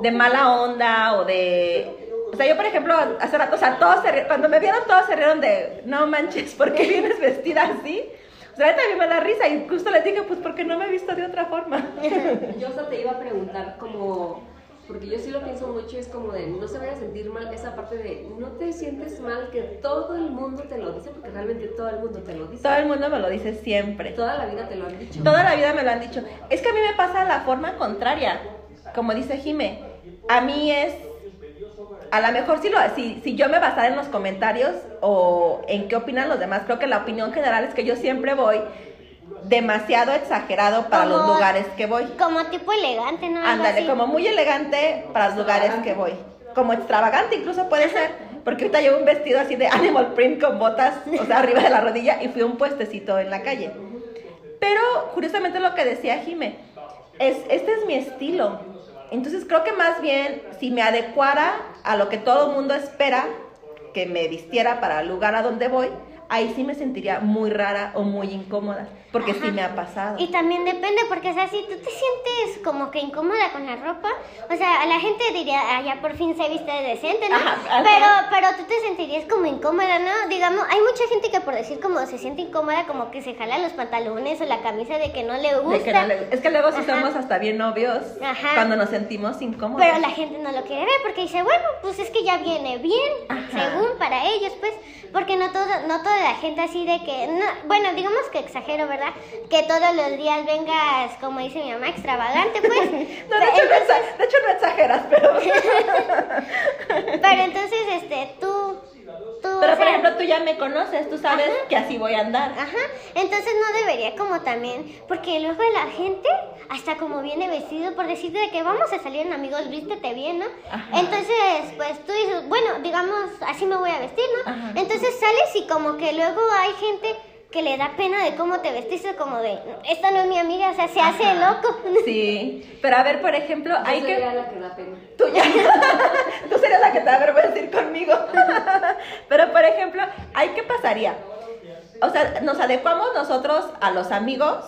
de mala onda o de... O sea, yo por ejemplo, hace rato, o sea, todos se cuando me vieron todos se rieron de, no manches, ¿por qué vienes vestida así? O sea, a mí me da risa y justo les dije, pues porque no me he visto de otra forma. Yo hasta te iba a preguntar como, porque yo sí lo pienso mucho, es como de no se vaya a sentir mal esa parte de no te sientes mal que todo el mundo te lo dice, porque realmente todo el mundo te lo dice. Todo el mundo me lo dice siempre. Toda la vida te lo han dicho. Toda la vida me lo han dicho. Es que a mí me pasa la forma contraria. Como dice Jime, a mí es. A lo mejor si, lo, si, si yo me basara en los comentarios o en qué opinan los demás, creo que la opinión general es que yo siempre voy demasiado exagerado para los lugares que voy. Como tipo elegante, ¿no? Ándale, como muy elegante para los lugares que voy. Como extravagante incluso puede ser. Porque ahorita llevo un vestido así de animal print con botas, o sea, arriba de la rodilla y fui a un puestecito en la calle. Pero curiosamente lo que decía Jime, es, este es mi estilo. Entonces creo que más bien si me adecuara a lo que todo el mundo espera que me vistiera para el lugar a donde voy, ahí sí me sentiría muy rara o muy incómoda, porque sí Ajá. me ha pasado. Y también depende, porque o sea, si tú te sientes como que incómoda con la ropa, o sea, la gente diría, ah, ya por fin se viste decente, ¿no? Ajá, ajá. Pero, pero tú te sentirías como incómoda, ¿no? Digamos, hay mucha gente que por decir como se siente incómoda, como que se jala los pantalones o la camisa de que no le gusta. De que no le- es que luego sí somos hasta bien novios Ajá. cuando nos sentimos incómodos. Pero la gente no lo quiere ver porque dice, bueno, pues es que ya viene bien, según para ellos, pues, porque no todo, no la gente así de que, no, bueno, digamos que exagero, ¿verdad? Que todos los días vengas, como dice mi mamá, extravagante, pues. No, de, hecho, no de hecho no exageras, pero... Pero entonces, este, tú, tú, pero por ejemplo, tú ya me conoces, tú sabes Ajá. que así voy a andar. Ajá, entonces no debería como también, porque luego la gente hasta como viene vestido por decirte de que vamos a salir en amigos, vístete bien, ¿no? Ajá. Entonces, pues tú dices, bueno, digamos, así me voy a vestir, ¿no? Ajá. Entonces sales y como que luego hay gente que le da pena de cómo te vestiste, como de, esta no es mi amiga, o sea, se hace loco. Sí, pero a ver, por ejemplo, Yo hay sería que... la que da pena. Tú ya... tú serías la que te va a vergüenza ir conmigo. pero por ejemplo, ¿hay qué pasaría? O sea, ¿nos adecuamos nosotros a los amigos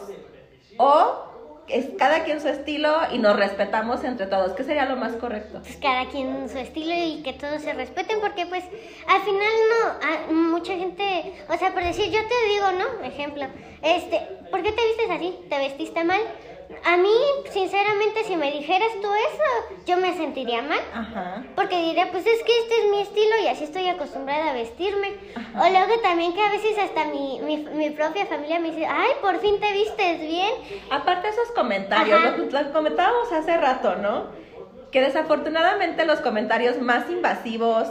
o es cada quien su estilo y nos respetamos entre todos? ¿Qué sería lo más correcto? pues cada quien su estilo y que todos se respeten porque pues al final no mucha gente o sea por decir yo te digo no ejemplo este ¿por qué te vistes así? ¿te vestiste mal? A mí sinceramente si me dijeras tú eso yo me sentiría mal Ajá. porque diría, pues es que este es mi estilo y así estoy acostumbrada a vestirme. O luego también que a veces hasta mi, mi, mi propia familia me dice, ay, por fin te vistes bien. Aparte esos comentarios, Ajá. lo, lo comentábamos hace rato, ¿no? Que desafortunadamente los comentarios más invasivos,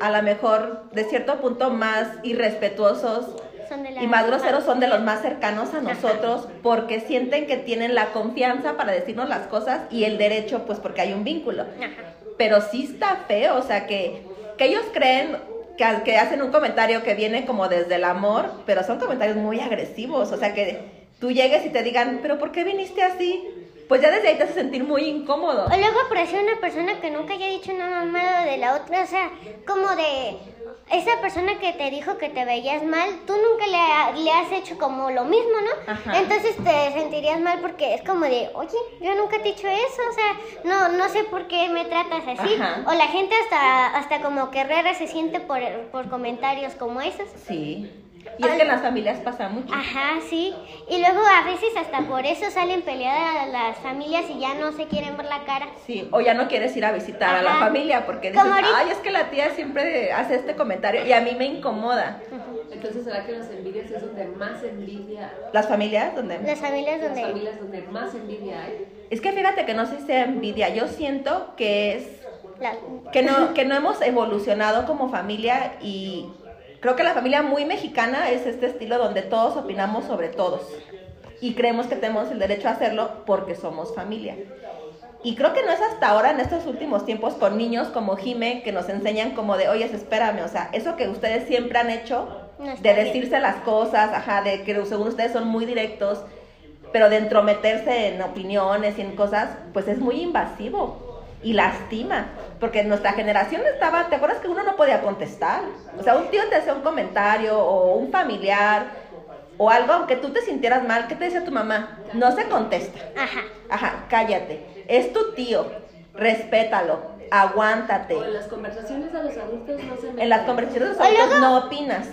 a lo mejor de cierto punto más irrespetuosos la y más groseros son de los más cercanos a nosotros porque sienten que tienen la confianza para decirnos las cosas y el derecho pues porque hay un vínculo. Ajá. Pero sí está feo, o sea que, que ellos creen que, que hacen un comentario que viene como desde el amor, pero son comentarios muy agresivos, o sea que tú llegues y te digan, pero ¿por qué viniste así? Pues ya desde ahí te hace sentir muy incómodo. O luego apareció una persona que nunca haya dicho nada malo de la otra, o sea, como de esa persona que te dijo que te veías mal, tú nunca le, ha- le has hecho como lo mismo, ¿no? Ajá. Entonces te sentirías mal porque es como de, oye, yo nunca te he dicho eso, o sea, no, no sé por qué me tratas así. Ajá. O la gente hasta, hasta como que rara se siente por, por comentarios como esos. Sí. Y es que en las familias pasa mucho. Ajá, sí. Y luego a veces hasta por eso salen peleadas las familias y ya no se quieren ver la cara. Sí, o ya no quieres ir a visitar a la familia porque dices, ay, es que la tía siempre hace este comentario y a mí me incomoda. Entonces, ¿será que las envidias es donde más envidia, Las familias donde... Las familias las donde... familias donde más envidia hay? Es que fíjate que no sé si sea envidia, yo siento que es la- que no, que no hemos evolucionado como familia y creo que la familia muy mexicana es este estilo donde todos opinamos sobre todos y creemos que tenemos el derecho a hacerlo porque somos familia. Y creo que no es hasta ahora, en estos últimos tiempos, con niños como Jime, que nos enseñan como de, oye, espérame, o sea, eso que ustedes siempre han hecho, No de bien. decirse las cosas, ajá, de que según ustedes son muy directos, pero de entrometerse en opiniones y en cosas, pues es muy invasivo y lastima. Porque nuestra generación estaba, ¿te acuerdas que uno no podía contestar? O sea, un tío te hacía un comentario o un familiar o algo, aunque tú te sintieras mal, ¿qué te decía tu mamá? No se contesta. Ajá. Ajá, cállate. Es tu tío. Respétalo. Aguántate. O en las conversaciones a los adultos no se meten. En las conversaciones de los adultos luego- no opinas.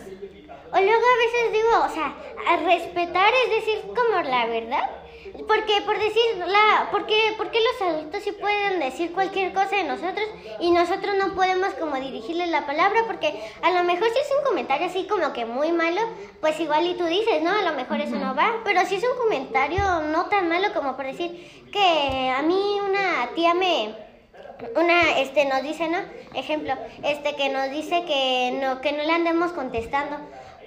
O luego a veces digo, o sea, a respetar es decir como la verdad. Porque por decir la, porque, porque los adultos sí pueden decir cualquier cosa de nosotros y nosotros no podemos como dirigirles la palabra porque a lo mejor si es un comentario así como que muy malo, pues igual y tú dices, no, a lo mejor eso no va, pero si es un comentario no tan malo como por decir que a mí una tía me, una este nos dice no ejemplo este que nos dice que no que no le andemos contestando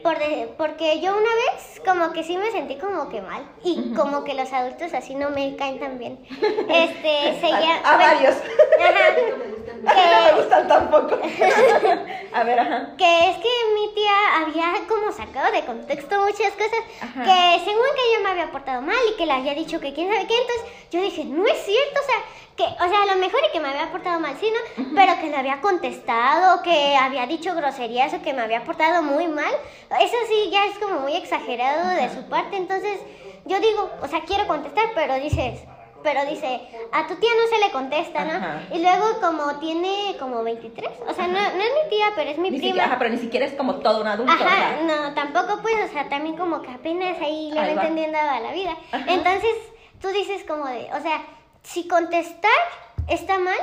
por de- porque yo una vez como que sí me sentí como que mal y como que los adultos así no me caen tan bien este se A, llama a varios. ajá, A mí no me gustan tampoco. A ver, ajá. que es que mi tía había como sacado de contexto muchas cosas Ajá. que según que yo me había portado mal y que le había dicho que quién sabe qué, entonces yo dije, no es cierto, o sea, que, o sea, a lo mejor y que me había portado mal, sí, ¿no? Pero que le había contestado, que había dicho groserías o que me había portado muy mal, eso sí ya es como muy exagerado de su parte, entonces yo digo, o sea, quiero contestar, pero dices... Pero dice, a tu tía no se le contesta, ¿no? Ajá. Y luego como tiene como 23, o sea, no, no es mi tía, pero es mi Ni prima. siquiera, ajá, pero ni siquiera es como todo un adulto. o Ajá, sea. no, tampoco pues, o sea, también como que apenas ahí le va entendiendo a la vida. Ajá. Entonces, tú dices como de, o sea, si contestar está mal,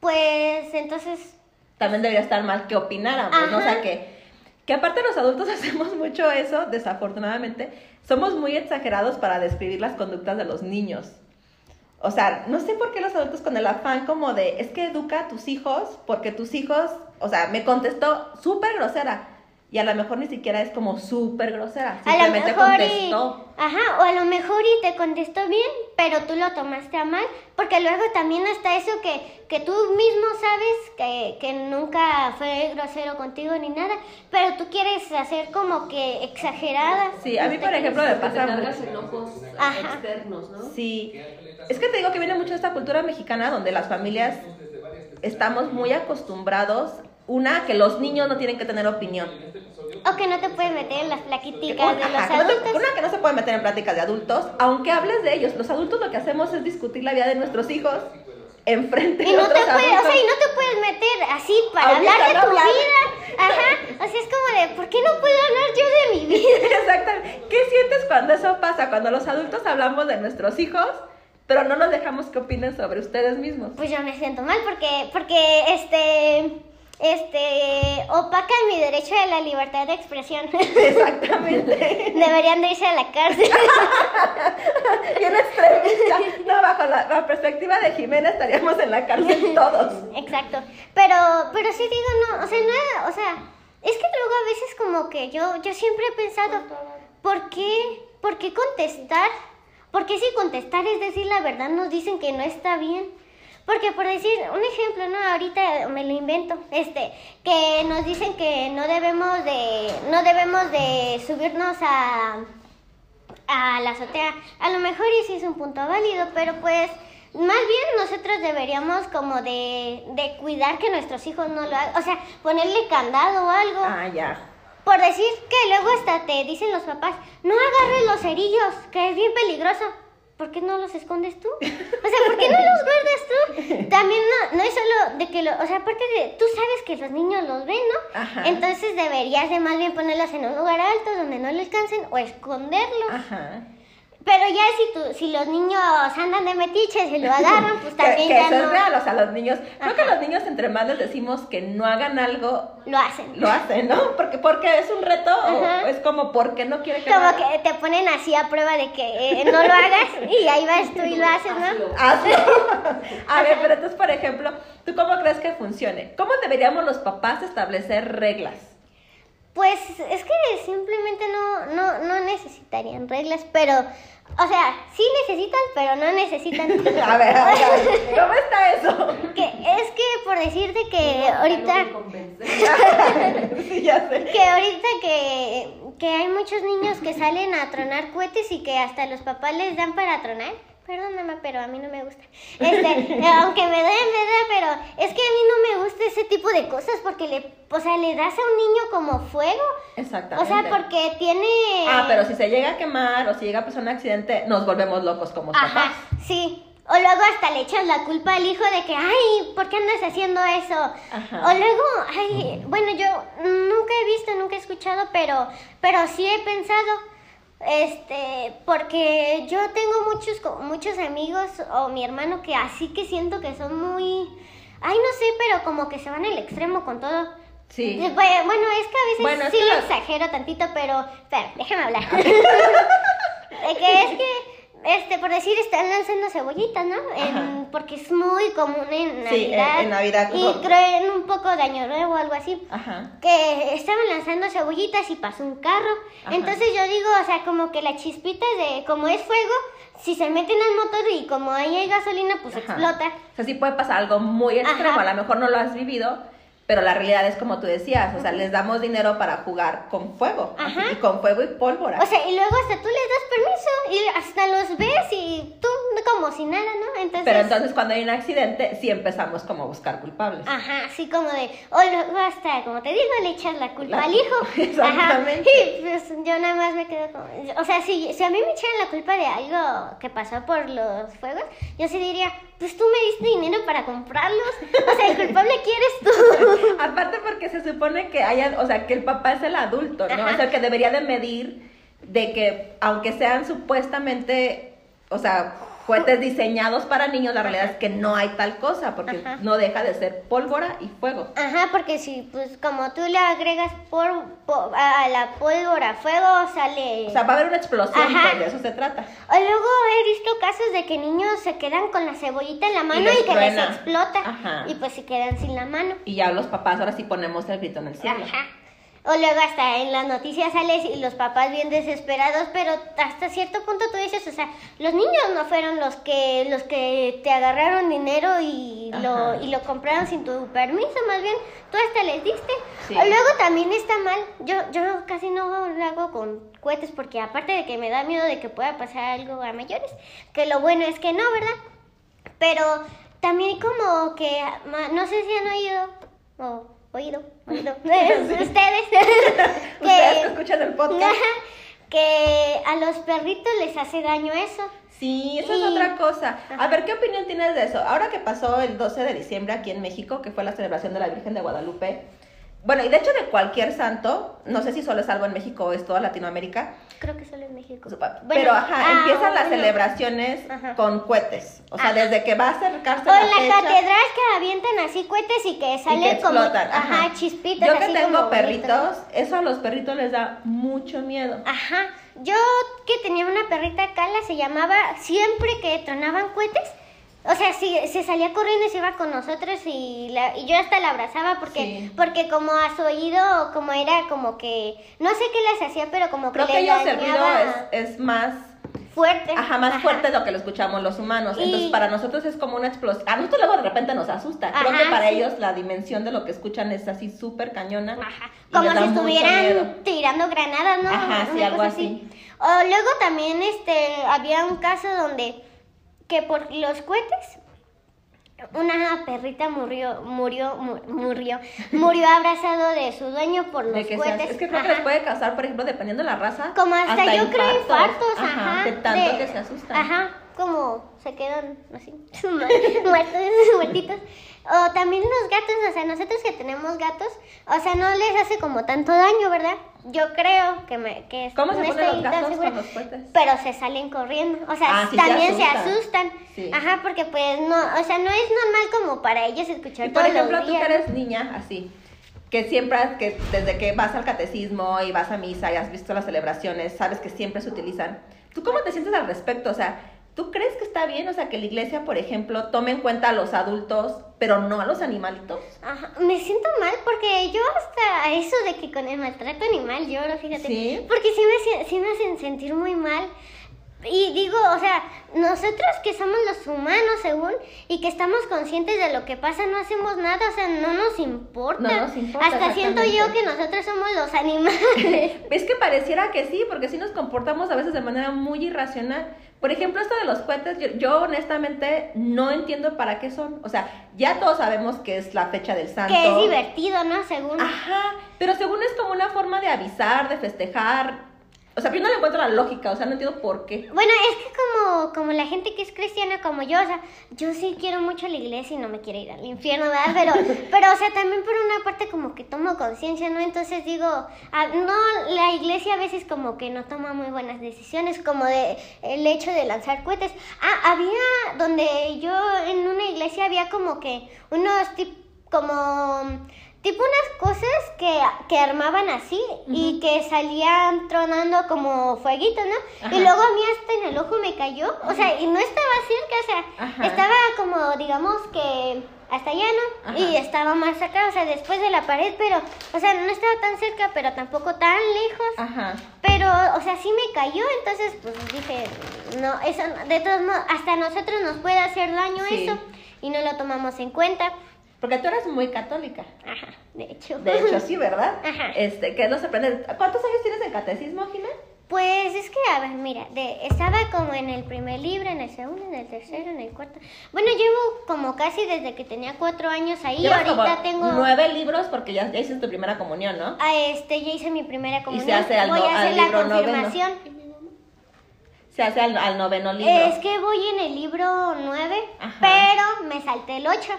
pues entonces, también debería estar mal que opináramos, ¿no? O sea, que, que aparte los adultos hacemos mucho eso, desafortunadamente, somos muy exagerados para describir las conductas de los niños. O sea, no sé por qué los adultos con el afán como de, es que educa a tus hijos, porque tus hijos, o sea, me contestó súper grosera. Y a lo mejor ni siquiera es como súper grosera, a lo simplemente mejor y, contestó. ajá, o a lo mejor y te contestó bien, pero tú lo tomaste a mal, porque luego también está eso que, que tú mismo sabes que, que nunca fue grosero contigo ni nada, pero tú quieres hacer como que exagerada. Sí, a mí, por ejemplo, me Porque te pasa mucho. enojos Ajá. externos, ¿no? Sí, es que te digo que viene mucho esta cultura mexicana donde las familias estamos muy acostumbrados, una, que los niños no tienen que tener opinión. O que no te puedes meter en las plaquiticas de los Ajá, que no te- adultos. una, que no se puede meter en pláticas de adultos, aunque hables de ellos. Los adultos lo que hacemos es discutir la vida de nuestros hijos enfrente Y de no te otros puedes, o adultos. sea, y no te puedes meter así para Ahorita hablar de no tu hablar. vida. Ajá. O sea, es como de, ¿por qué no puedo hablar yo de mi vida? Exactamente. ¿Qué sientes cuando eso pasa? Cuando los adultos hablamos de nuestros hijos, pero no nos dejamos que opinen sobre ustedes mismos. Pues yo me siento mal porque, porque este, este, opacan mi derecho a la libertad de expresión. Exactamente. Deberían de irse a la cárcel. Extremista. No, bajo la, la perspectiva de Jimena estaríamos en la cárcel todos. Exacto. Pero, pero sí digo, no, o sea, no, o sea, es que luego a veces como que yo, yo siempre he pensado, ¿por qué, por qué contestar? Porque si contestar es decir la verdad, nos dicen que no está bien. Porque por decir un ejemplo, no, ahorita me lo invento, este, que nos dicen que no debemos de, no debemos de subirnos a, a la azotea. A lo mejor y sí es un punto válido, pero pues más bien nosotros deberíamos como de, de cuidar que nuestros hijos no lo hagan. O sea, ponerle candado o algo. Ah, ya. Por decir que luego hasta te dicen los papás, no agarres los cerillos, que es bien peligroso. ¿Por qué no los escondes tú? O sea, ¿por qué no los guardas tú? También no, no es solo de que lo, o sea, aparte de, tú sabes que los niños los ven, ¿no? Ajá. Entonces deberías de más bien ponerlos en un lugar alto donde no le alcancen o esconderlos. Ajá. Pero ya si tú, si los niños andan de metiches y lo agarran, pues Que, también que ya eso no es real, o sea, los niños, creo que los niños entre más les decimos que no hagan algo, lo hacen. lo hacen, ¿no? Porque, porque es un reto, o es como porque no quiere que lo Como que te ponen así a prueba de que eh, no lo hagas y ahí vas tú y lo haces, ¿no? Hazlo. Hazlo. A ver, pero entonces, por ejemplo, ¿tú cómo crees que funcione? ¿Cómo deberíamos los papás establecer reglas? Pues es que simplemente no, no, no necesitarían reglas, pero, o sea, sí necesitan, pero no necesitan. A ver, a ver, ¿cómo está eso? que es que por decirte que No, ahorita, no me convence. Sí, ya sé. que ahorita que, que hay muchos niños que salen a tronar cohetes y que hasta los papás les dan para tronar. Perdóname, pero a mí no me gusta. Este, aunque me den, me da, pero es que a mí no me gusta ese tipo de cosas porque le, o sea, le das a un niño como fuego. O Exactamente. sea, porque tiene... Ah, pero si se llega a quemar o si llega a pasar un accidente, nos volvemos locos como papás. Ajá, sí. O luego hasta le echas la culpa al hijo de que, ay, ¿por qué andas haciendo eso? Ajá. O luego, ay, bueno, yo nunca he visto, nunca he escuchado, pero, pero sí he pensado, este, porque yo tengo muchos, muchos amigos o mi hermano que así que siento que son muy, ay, no sé, pero como que se van al extremo con todo. Sí. Eh, Bueno, es que a veces Bueno, sí lo exagero tantito, pero, espera, déjame hablar. Que es que, este, por decir, están lanzando cebollitas, ¿no? En- porque es muy común en Sí, en- Navidad. en Navidad, Y como- creo en un poco de Año Nuevo o algo así. Ajá. Que estaban lanzando cebollitas y pasó un carro. Ajá. Entonces yo digo, o sea, como que la chispita de, como es fuego, si se meten al motor y como ahí hay gasolina, pues Ajá. explota. O sea, sí puede pasar algo muy extremo, a lo mejor no lo has vivido, pero la realidad es como tú decías, o sea, les damos dinero para jugar con fuego, Ajá. así, y con fuego y pólvora. O sea, y luego hasta tú les das permiso y hasta los ves y tú como si nada, ¿no? Entonces... pero entonces cuando hay un accidente, sí empezamos como a buscar culpables. Ajá, así como de, o luego hasta, como te digo, le echas la culpa La- al hijo. Exactamente. Ajá. Y pues yo nada más me quedo como, o sea, si, si a mí me echaran la culpa de algo que pasó por los fuegos, yo sí diría, pues tú me diste dinero para comprarlos. O sea, el culpable quieres tú. Aparte porque se supone que haya, o sea, que el papá es el adulto, ¿no? Ajá. Es el que debería de medir de que aunque sean supuestamente, o sea, cohetes diseñados para niños, la realidad es que no hay tal cosa, porque Ajá. no deja de ser pólvora y fuego. Ajá, porque si, pues como tú le agregas por, po- a la pólvora fuego, sale... O sea, va a haber una explosión, Ajá. pues de eso se trata. O luego he visto casos de que niños se quedan con la cebollita en la mano les y, que les explota. Ajá. Y pues se quedan sin la mano. Y ya los papás ahora sí ponemos el grito en el cielo. Ajá. O luego hasta en las noticias sales y los papás bien desesperados, pero hasta cierto punto tú dices, o sea, los niños no fueron los que los que te agarraron dinero y Ajá. lo y lo compraron sin tu permiso, más bien tú hasta les diste. Sí. O luego también está mal, yo yo casi no lo hago con cohetes porque aparte de que me da miedo de que pueda pasar algo a mayores, que lo bueno es que no, ¿verdad? Pero también como que, no sé si han oído, o oído, oído, ustedes, Ustedes que que, escuchan el podcast. Que a los perritos les hace daño eso. Sí, eso es otra cosa. A ver, ¿qué opinión tienes de eso? Ahora que pasó el 12 de diciembre aquí en México, que fue la celebración de la Virgen de Guadalupe, bueno, y de hecho de cualquier santo, no sé si solo es algo en México o es toda Latinoamérica, Creo que solo en México. pero ajá, ah, empiezan las celebraciones Ajá. con cohetes. O sea, Ajá. desde que va a acercarse O la en la fecha catedral que avientan así cohetes y que y salen como explotan. ajá, chispitas Yo que así tengo como perritos, bonitos. eso a los perritos les da mucho miedo. Ajá. Yo que tenía una perrita Cala se llamaba siempre que tronaban cohetes. O sea, si se salía corriendo y se iba con nosotros y, la, y yo hasta la abrazaba porque Sí. porque como a su oído como era como que no sé qué les hacía pero como Creo que que le ellos el ruido es, es más fuerte. Ajá, más fuerte de lo que lo escuchamos los humanos. Y- Entonces, para nosotros es como una explosión. A nosotros luego de repente nos asusta. Creo Ajá, que para sí. ellos la dimensión de lo que escuchan es así súper cañona. Ajá. Como si estuvieran tirando granadas, ¿no? Ajá, sí, algo cosa así. O luego también este había un caso donde que por los cohetes una perrita murió, murió, mu- murió, murió abrazado de su dueño por los que seas- cohetes. es que creo que Ajá. les puede causar, por ejemplo, dependiendo de la raza. Como hasta, yo creo infartos, ajá. De tanto de- que se asustan. Ajá, como se quedan así, muertos, muertitos. O también los gatos, o sea, nosotros que tenemos gatos, o sea, no les hace como tanto daño, ¿verdad? Yo creo que me que ¿Cómo se no ponen los gatos segura, con los cohetes? Pero se salen corriendo, o sea, Ah, sí, se también se asustan. asustan. Sí. Ajá, porque pues no, o sea, no es normal como para ellos escuchar Y por todos ejemplo, los tú que días. eres niña, así, que siempre, que desde que vas al catecismo y vas a misa y has visto las celebraciones, sabes que siempre se utilizan. ¿Tú cómo te sientes al respecto? O sea, ¿tú crees que está bien? O sea, que la iglesia, por ejemplo, tome en cuenta a los adultos, pero no a los animalitos. Ajá, me siento mal porque yo hasta eso de que con el maltrato animal lloro, fíjate. ¿Sí? Porque sí me, sí me hacen sentir muy mal. Y digo, o sea, nosotros que somos los humanos según y que estamos conscientes de lo que pasa, no hacemos nada, o sea, no nos importa. No nos importa, Hasta siento yo que nosotros somos los animales. Es que pareciera que sí, porque sí nos comportamos a veces de manera muy irracional. Por ejemplo, esto de los cohetes, yo, yo honestamente no entiendo para qué son. O sea, ya todos sabemos que es la fecha del santo. que es divertido, ¿no? Según. Ajá, pero según es como una forma de avisar, de festejar. O sea, yo no le encuentro la lógica, o sea, no entiendo por qué. Bueno, es que como, como la gente que es cristiana como yo, o sea, yo sí quiero mucho la iglesia y no me quiero ir al infierno, ¿verdad? Pero, pero o sea, también por una parte como que tomo conciencia, ¿no? Entonces digo, ah, no, la iglesia a veces como que no toma muy buenas decisiones, como de el hecho de lanzar cohetes. Ah, había, donde yo en una iglesia había como que unos tip, como... Tipo unas cosas que, que armaban así y que salían tronando como fueguitos, ¿no? Ajá. Y luego a mí hasta en el ojo me cayó, o sea, y no estaba cerca, o sea, Ajá. estaba como, digamos que hasta allá, ¿no? Y estaba más acá, o sea, después de la pared, pero, o sea, no estaba tan cerca, pero tampoco tan lejos. Ajá. Pero, o sea, sí me cayó, entonces, pues dije, no, eso, de todos modos, hasta a nosotros nos puede hacer daño Sí. eso, y no lo tomamos en cuenta. Porque tú eres muy católica. Ajá, de hecho. De hecho, sí, ¿verdad? Ajá. Este, que no se aprende. ¿Cuántos años tienes en catecismo, Jimé? Pues es que, a ver, mira, de, estaba como en el primer libro, en el segundo, en el tercero, en el cuarto. Bueno, llevo como casi desde que tenía cuatro años ahí. Llevas Ahorita tengo. nueve libros porque ya, ya hiciste tu primera comunión, ¿no? Ah, este, ya hice mi primera comunión. se hace al Voy a hacer al la libro noveno. confirmación. Se hace al, al noveno libro. Es que voy en el libro 9, Ajá. pero me salté el 8.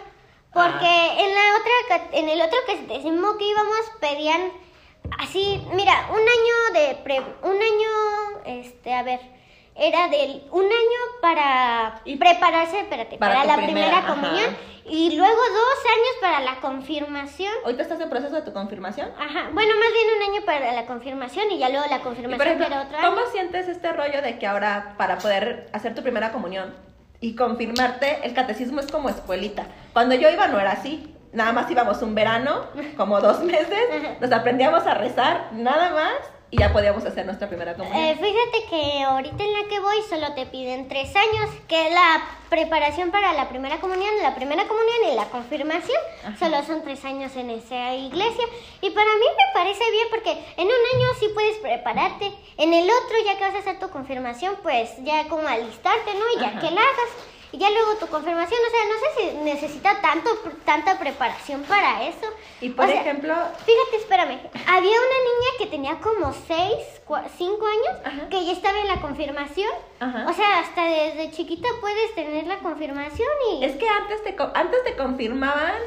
Porque Ah. en la otra en el otro catecismo que íbamos pedían así, mira, un año de pre- un año este, a ver, era del un año para Y- prepararse, espérate, Para la primera, primera, ajá. comunión y luego dos años para la confirmación. ¿Ahorita estás en proceso de tu confirmación? Ajá, bueno, más bien un año para la confirmación y ya luego la confirmación ejemplo, para otro año. ¿cómo sientes este rollo de que ahora para poder hacer tu primera comunión y confirmarte, el catecismo es como escuelita? Cuando yo iba no era así. Nada más íbamos un verano, como dos meses, nos aprendíamos a rezar, nada más, y ya podíamos hacer nuestra primera comunión. Eh, fíjate que ahorita en la que voy solo te piden tres años, que es la preparación para la primera comunión, la primera comunión y la confirmación. Ajá. Solo son tres años en esa iglesia. Y para mí me parece bien porque en un año sí puedes prepararte. En el otro, ya que vas a hacer tu confirmación, pues ya como alistarte, ¿no? Y ya Ajá. que la hagas. Y ya luego tu confirmación, o sea, no sé si necesita tanto, tanta preparación para eso. y por o sea, ejemplo, Fíjate, espérame. Había una niña que tenía como 6, 5 años Ajá. que ya estaba en la confirmación. Ajá. O sea, hasta desde chiquita puedes tener la confirmación y... es que antes te, co- antes te confirmaban,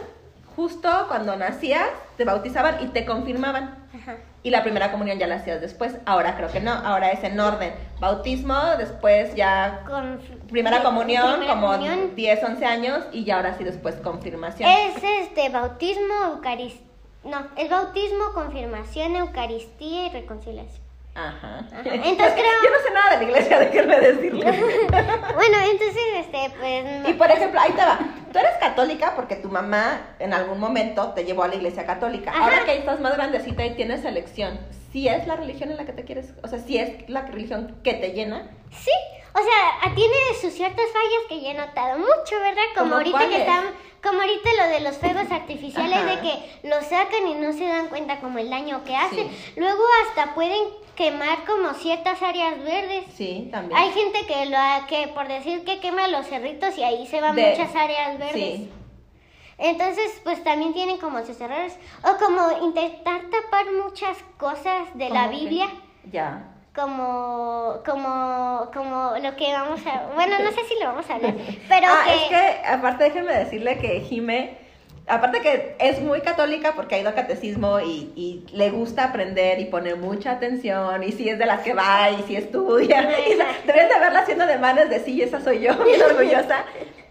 justo cuando nacías, te bautizaban y te confirmaban. Ajá. Y la primera comunión ya la hacías después. Ahora creo que no. Ahora es en orden. Bautismo, después ya Con- primera comunión, primera como comunión. 10, 11 años. Y ya ahora sí después confirmación. Es este bautismo, eucaristía. No, es bautismo, confirmación, eucaristía y reconciliación. Ajá. Ajá. Entonces creo- Yo no sé nada de la iglesia, de qué me decirle. Bueno, entonces, este, pues... no- y por ejemplo, ahí te va. Tú eres católica porque tu mamá en algún momento te llevó a la iglesia católica. Ajá. Ahora que estás más grandecita y tienes elección, ¿sí es la religión en la que te quieres? O sea, ¿sí es la religión que te llena? Sí, O sea, tiene sus ciertas fallas que ya he notado mucho, ¿verdad? Como ¿Cómo ahorita cuáles? que están, como ahorita lo de los fuegos artificiales Ajá. de que los sacan y no se dan cuenta como el daño que hacen. Sí. Luego hasta pueden quemar como ciertas áreas verdes. Sí, también. Hay gente que lo ha- que por decir que quema los cerritos y ahí se van De- muchas áreas verdes. Sí. Entonces, pues también tienen como sus errores. O como intentar tapar muchas cosas de la. Biblia. Ya. Como, como, como lo que vamos a... Bueno, no sé si lo vamos a hablar. Pero ah, que... es que aparte déjenme decirle que Jime, aparte que es muy católica porque ha ido a catecismo y, y le gusta aprender y pone mucha atención y si es de las que va y si estudia. y Deberían de verla haciendo ademanes de sí, esa soy yo, bien orgullosa.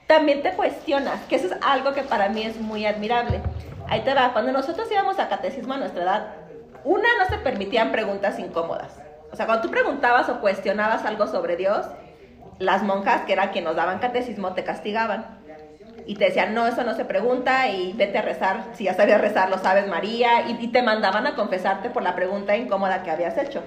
También te cuestionas, que eso es algo que para mí es muy admirable. Ahí te va, cuando nosotros íbamos a catecismo a nuestra edad, una, no se permitían preguntas incómodas. O sea, cuando tú preguntabas o cuestionabas algo sobre Dios, las monjas, que eran quien nos daban catecismo, te castigaban. Y te decían, no, eso no se pregunta y vete a rezar. Si ya sabías rezar, lo sabes, María. Y, y te mandaban a confesarte por la pregunta incómoda que habías hecho.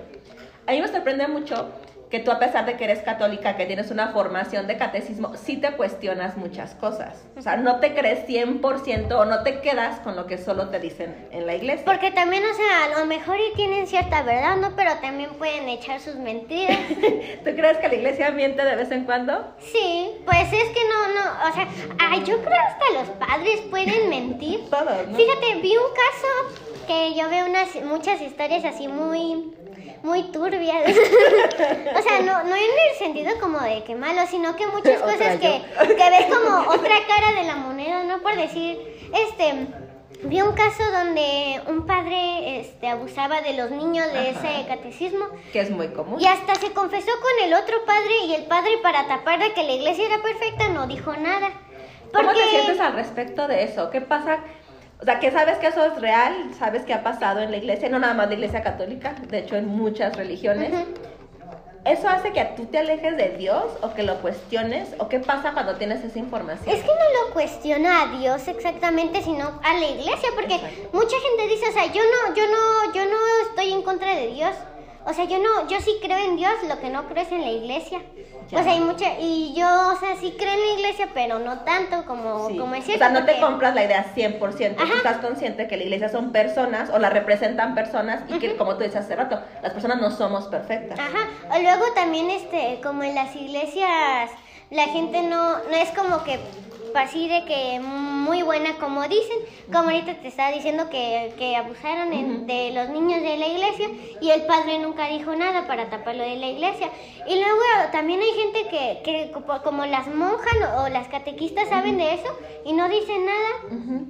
A mí me sorprende mucho que tú, a pesar de que eres católica, que tienes una formación de catecismo, sí te cuestionas muchas cosas. O sea, no te crees 100% o no te quedas con lo que solo te dicen en la iglesia. Porque también, o sea, a lo mejor y tienen cierta verdad, ¿no? Pero también pueden echar sus mentiras. ¿Tú crees que la iglesia miente de vez en cuando? Sí, pues es que no, no, o sea, ay, yo creo hasta los padres pueden mentir. Todos, ¿no? Fíjate, vi un caso que yo veo unas muchas historias así muy muy turbias. o sea, no, no en el sentido como de que malo, sino que muchas cosas que, que ves como otra cara de la moneda, ¿no? Por decir, este, vi un caso donde un padre este, abusaba de los niños de Ajá. ese catecismo. Que es muy común. Y hasta se confesó con el otro padre y el padre para tapar de que la iglesia era perfecta no dijo nada. ¿Cómo te sientes al respecto de eso? ¿Qué pasa? O sea, que sabes que eso es real, sabes que ha pasado en la iglesia, no nada más la iglesia católica, de hecho en muchas religiones. ¿Eso hace que tú te alejes de Dios o que lo cuestiones? ¿O qué pasa cuando tienes esa información? Es que no lo cuestiona a Dios exactamente, sino a la iglesia, porque Exacto. mucha gente dice, o sea, yo no, yo no, yo no estoy en contra de Dios. O sea, yo no, yo sí creo en Dios, lo que no creo es en la iglesia. Ya. O sea, hay mucha, y yo, o sea, sí creo en la iglesia, pero no tanto como, Sí. como es o cierto. sea, no te compras la idea 100%. Tú Ajá. estás consciente que la iglesia son personas o la representan personas y que, como tú dices hace rato, las personas no somos perfectas. Ajá, o luego también este, como en las iglesias, la gente no, no es como que así de que muy buena como dicen, como ahorita te estaba diciendo que, que abusaron en- de los niños de la iglesia y el padre nunca dijo nada para taparlo de la iglesia. Y luego también hay gente que, que como- como las monjas o las catequistas saben de eso y no dicen nada.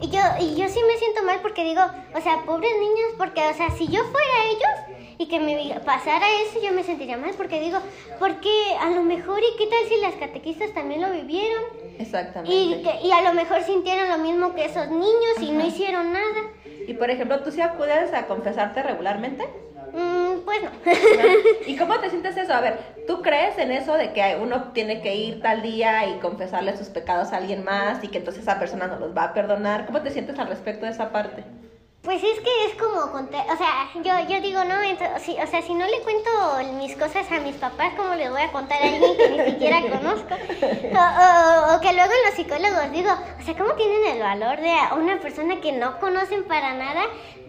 Y yo, y yo sí me siento mal porque digo, o sea, pobres niños, porque, o sea, si yo fuera ellos y que me pasara eso, yo me sentiría mal porque digo, porque a lo mejor, ¿y qué tal si las catequistas también lo vivieron? Exactamente. Y, que, y a lo mejor sintieron lo mismo que esos niños y no hicieron nada. Y por ejemplo, ¿tú sí acudes a confesarte regularmente? Mm, pues no. ¿Y cómo te sientes eso? A ver, ¿tú crees en eso de que uno tiene que ir tal día y confesarle sus pecados a alguien más y que entonces esa persona no los va a perdonar? ¿Cómo te sientes al respecto de esa parte? Pues es que es como contar, o sea, yo, yo digo, no, ento- si- o sea, si no le cuento mis cosas a mis papás, ¿cómo les voy a contar a alguien que ni siquiera conozco? O, o- o que luego los psicólogos digo, o sea, ¿cómo tienen el valor de a una persona que no conocen para nada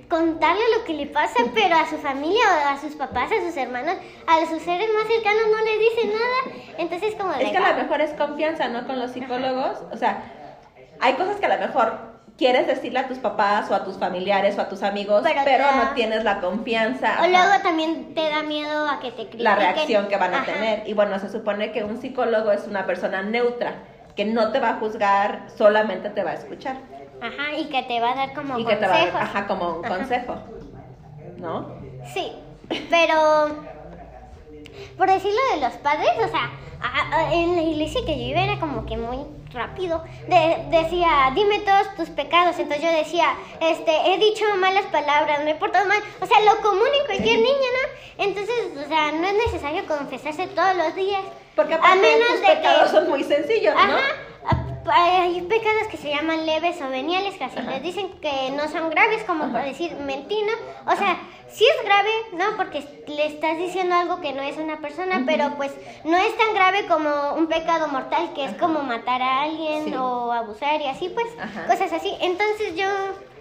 contarle lo que le pasa, pero a su familia o a sus papás, a sus hermanos, a sus seres más cercanos no les dicen nada? Entonces como Es que a lo mejor es confianza, ¿no? Con los psicólogos. O sea, hay cosas que a lo mejor quieres decirle a tus papás o a tus familiares o a tus amigos, Pero pero, no tienes la confianza. O luego también te da miedo a que te critiquen. la reacción que van a Ajá. tener. Y bueno, se supone que un psicólogo es una persona neutra, que no te va a juzgar, solamente te va a escuchar. Ajá, y que te va a dar como y que te va a consejos. dar, ajá, como un Ajá. consejo. ¿No? Sí, pero por decirlo de los padres, o sea, en la iglesia que yo iba era como que muy rápido. De- decía, dime todos tus pecados. Entonces yo decía, este, he dicho malas palabras, me he portado mal. O sea, lo común en cualquier niño, ¿no? Entonces, o sea, no es necesario confesarse todos los días. Porque a aparte menos tus de pecados que... son muy sencillos, ¿no? Ajá. a- hay pecados que se llaman leves o veniales, que así les dicen que no son graves, como por decir mentir, ¿no? O sea, sí es grave, ¿no? Porque le estás diciendo algo que no es una persona, pero pues no es tan grave como un pecado mortal, que es como matar a alguien o abusar y así, pues, cosas así. Entonces yo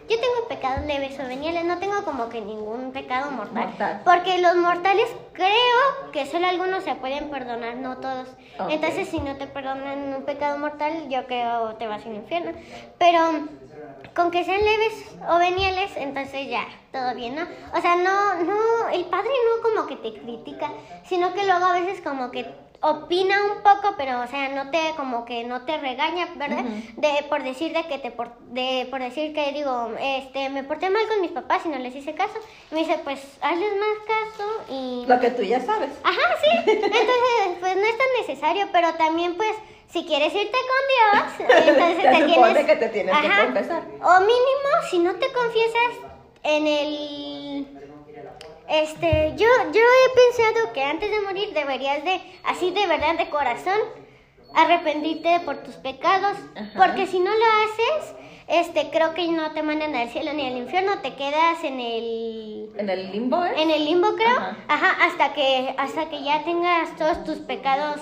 yo tengo pecados leves o veniales, no tengo como que ningún pecado mortal, Porque los mortales creo que solo algunos se pueden perdonar, no todos. Entonces, si no te perdonan un pecado mortal, yo creo te vas al infierno. Pero con que sean leves o veniales, entonces ya, todo bien, ¿no? O sea, no, no, el padre no como que te critica, sino que luego a veces como que opina un poco, pero o sea, no te como que no te regaña, ¿verdad? De por decir de que te por, de por decir que digo, este, me porté mal con mis papás y no les hice caso. Y me dice, "Pues hazles más caso y lo que tú ya sabes." Ajá, sí. Entonces, pues no es tan necesario, pero también pues si quieres irte con Dios, entonces te, tienes que te tienes que confesar. O mínimo si no te confiesas en el este, yo, yo he pensado que antes de morir deberías de, así de verdad de corazón, arrepentirte por tus pecados, porque si no lo haces, este, creo que no te mandan al cielo ni al infierno, te quedas en el... En el limbo, ¿eh? En el limbo, creo. Ajá, hasta que, hasta que ya tengas todos tus pecados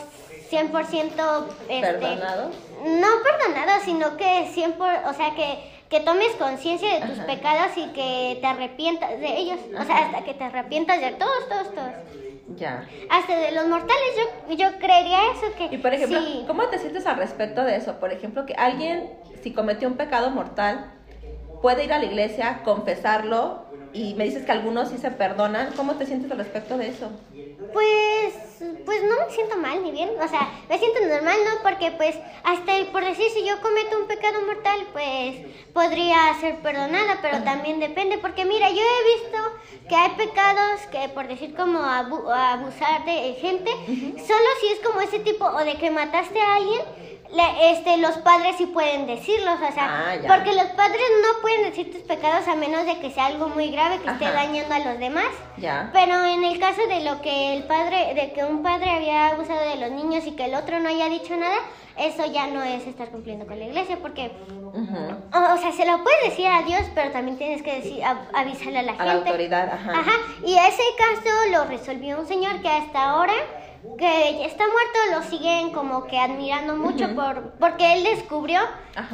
100% este, perdonados. No perdonados, sino que 100%, o sea que que tomes conciencia de tus pecados y que te arrepientas de ellos. O sea, hasta que te arrepientas de todos, todos, todos. Ya. Hasta de los mortales, yo, yo creería eso que... Y por ejemplo, ¿cómo te sientes al respecto de eso? Por ejemplo, que alguien, si cometió un pecado mortal, puede ir a la iglesia, confesarlo, y me dices que algunos sí se perdonan. ¿Cómo te sientes al respecto de eso? Pues, pues no me siento mal ni bien, o sea, me siento normal, ¿no? Porque pues hasta por decir si yo cometo un pecado mortal, pues podría ser perdonada, pero también depende, porque mira, yo he visto que hay pecados que por decir como abusar de gente, solo si es como ese tipo o de que mataste a alguien, este, los padres sí pueden decirlos, o sea, ah, porque los padres no pueden decir tus pecados a menos de que sea algo muy grave que esté dañando a los demás. Ya. Pero en el caso de lo que el padre, de que un padre había abusado de los niños y que el otro no haya dicho nada, eso ya no es estar cumpliendo con la iglesia, porque, o, sea, se lo puedes decir a Dios, pero también tienes que decir, avisarle a la gente. A la autoridad, ajá. Ajá, y ese caso lo resolvió un señor que hasta ahora que está muerto lo siguen como que admirando mucho por porque él descubrió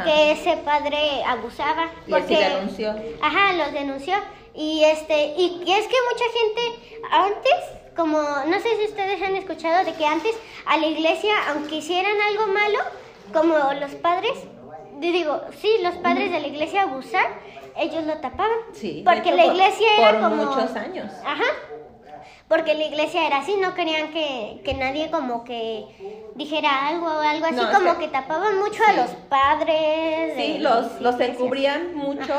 que ese padre abusaba y porque denunció. Ajá los denunció. Y este y, es que mucha gente antes como no sé si ustedes han escuchado de que antes a la iglesia aunque hicieran algo malo como los padres digo sí los padres de la iglesia abusar ellos lo tapaban. Sí porque la iglesia era como muchos años. Ajá porque la iglesia era así, no querían que, nadie como que dijera algo o algo así, como que, tapaban mucho a los padres. Sí, los, los encubrían mucho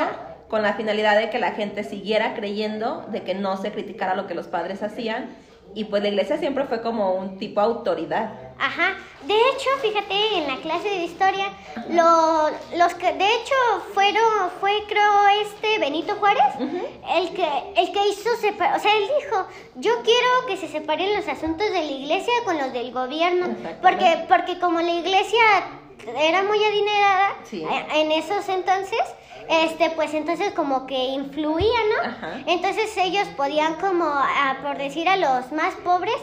con la finalidad de que la gente siguiera creyendo, de que no se criticara lo que los padres hacían y pues la iglesia siempre fue como un tipo autoridad. Ajá. De hecho, fíjate, en la clase de historia, lo, los que, de hecho, fueron, fue creo este Benito Juárez, el que, el que hizo, o sea, él dijo, yo quiero que se separen los asuntos de la iglesia con los del gobierno, porque, porque como la iglesia era muy adinerada en esos entonces, este, pues entonces como que influía, ¿no? Entonces ellos podían como, por decir a los más pobres,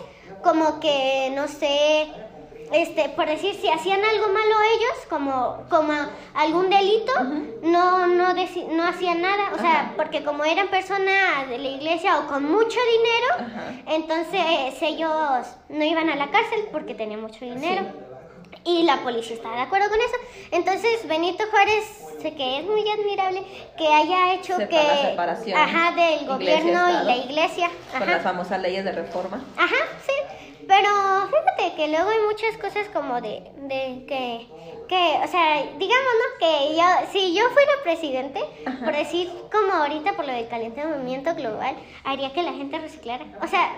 como que, no sé, este, por decir, si hacían algo malo ellos, como, como algún delito, no, no, no hacían nada, o sea, porque como eran personas de la iglesia o con mucho dinero, entonces ellos no iban a la cárcel porque tenían mucho dinero. Y la policía estaba de acuerdo con eso. Entonces Benito Juárez sé que es muy admirable que haya hecho que la separación ajá del gobierno y la iglesia con las famosas leyes de reforma. Ajá sí. Pero fíjate que luego hay muchas cosas como de, de que que o sea digamos no que yo si yo fuera presidente por decir como ahorita por lo del calentamiento global haría que la gente reciclara. O sea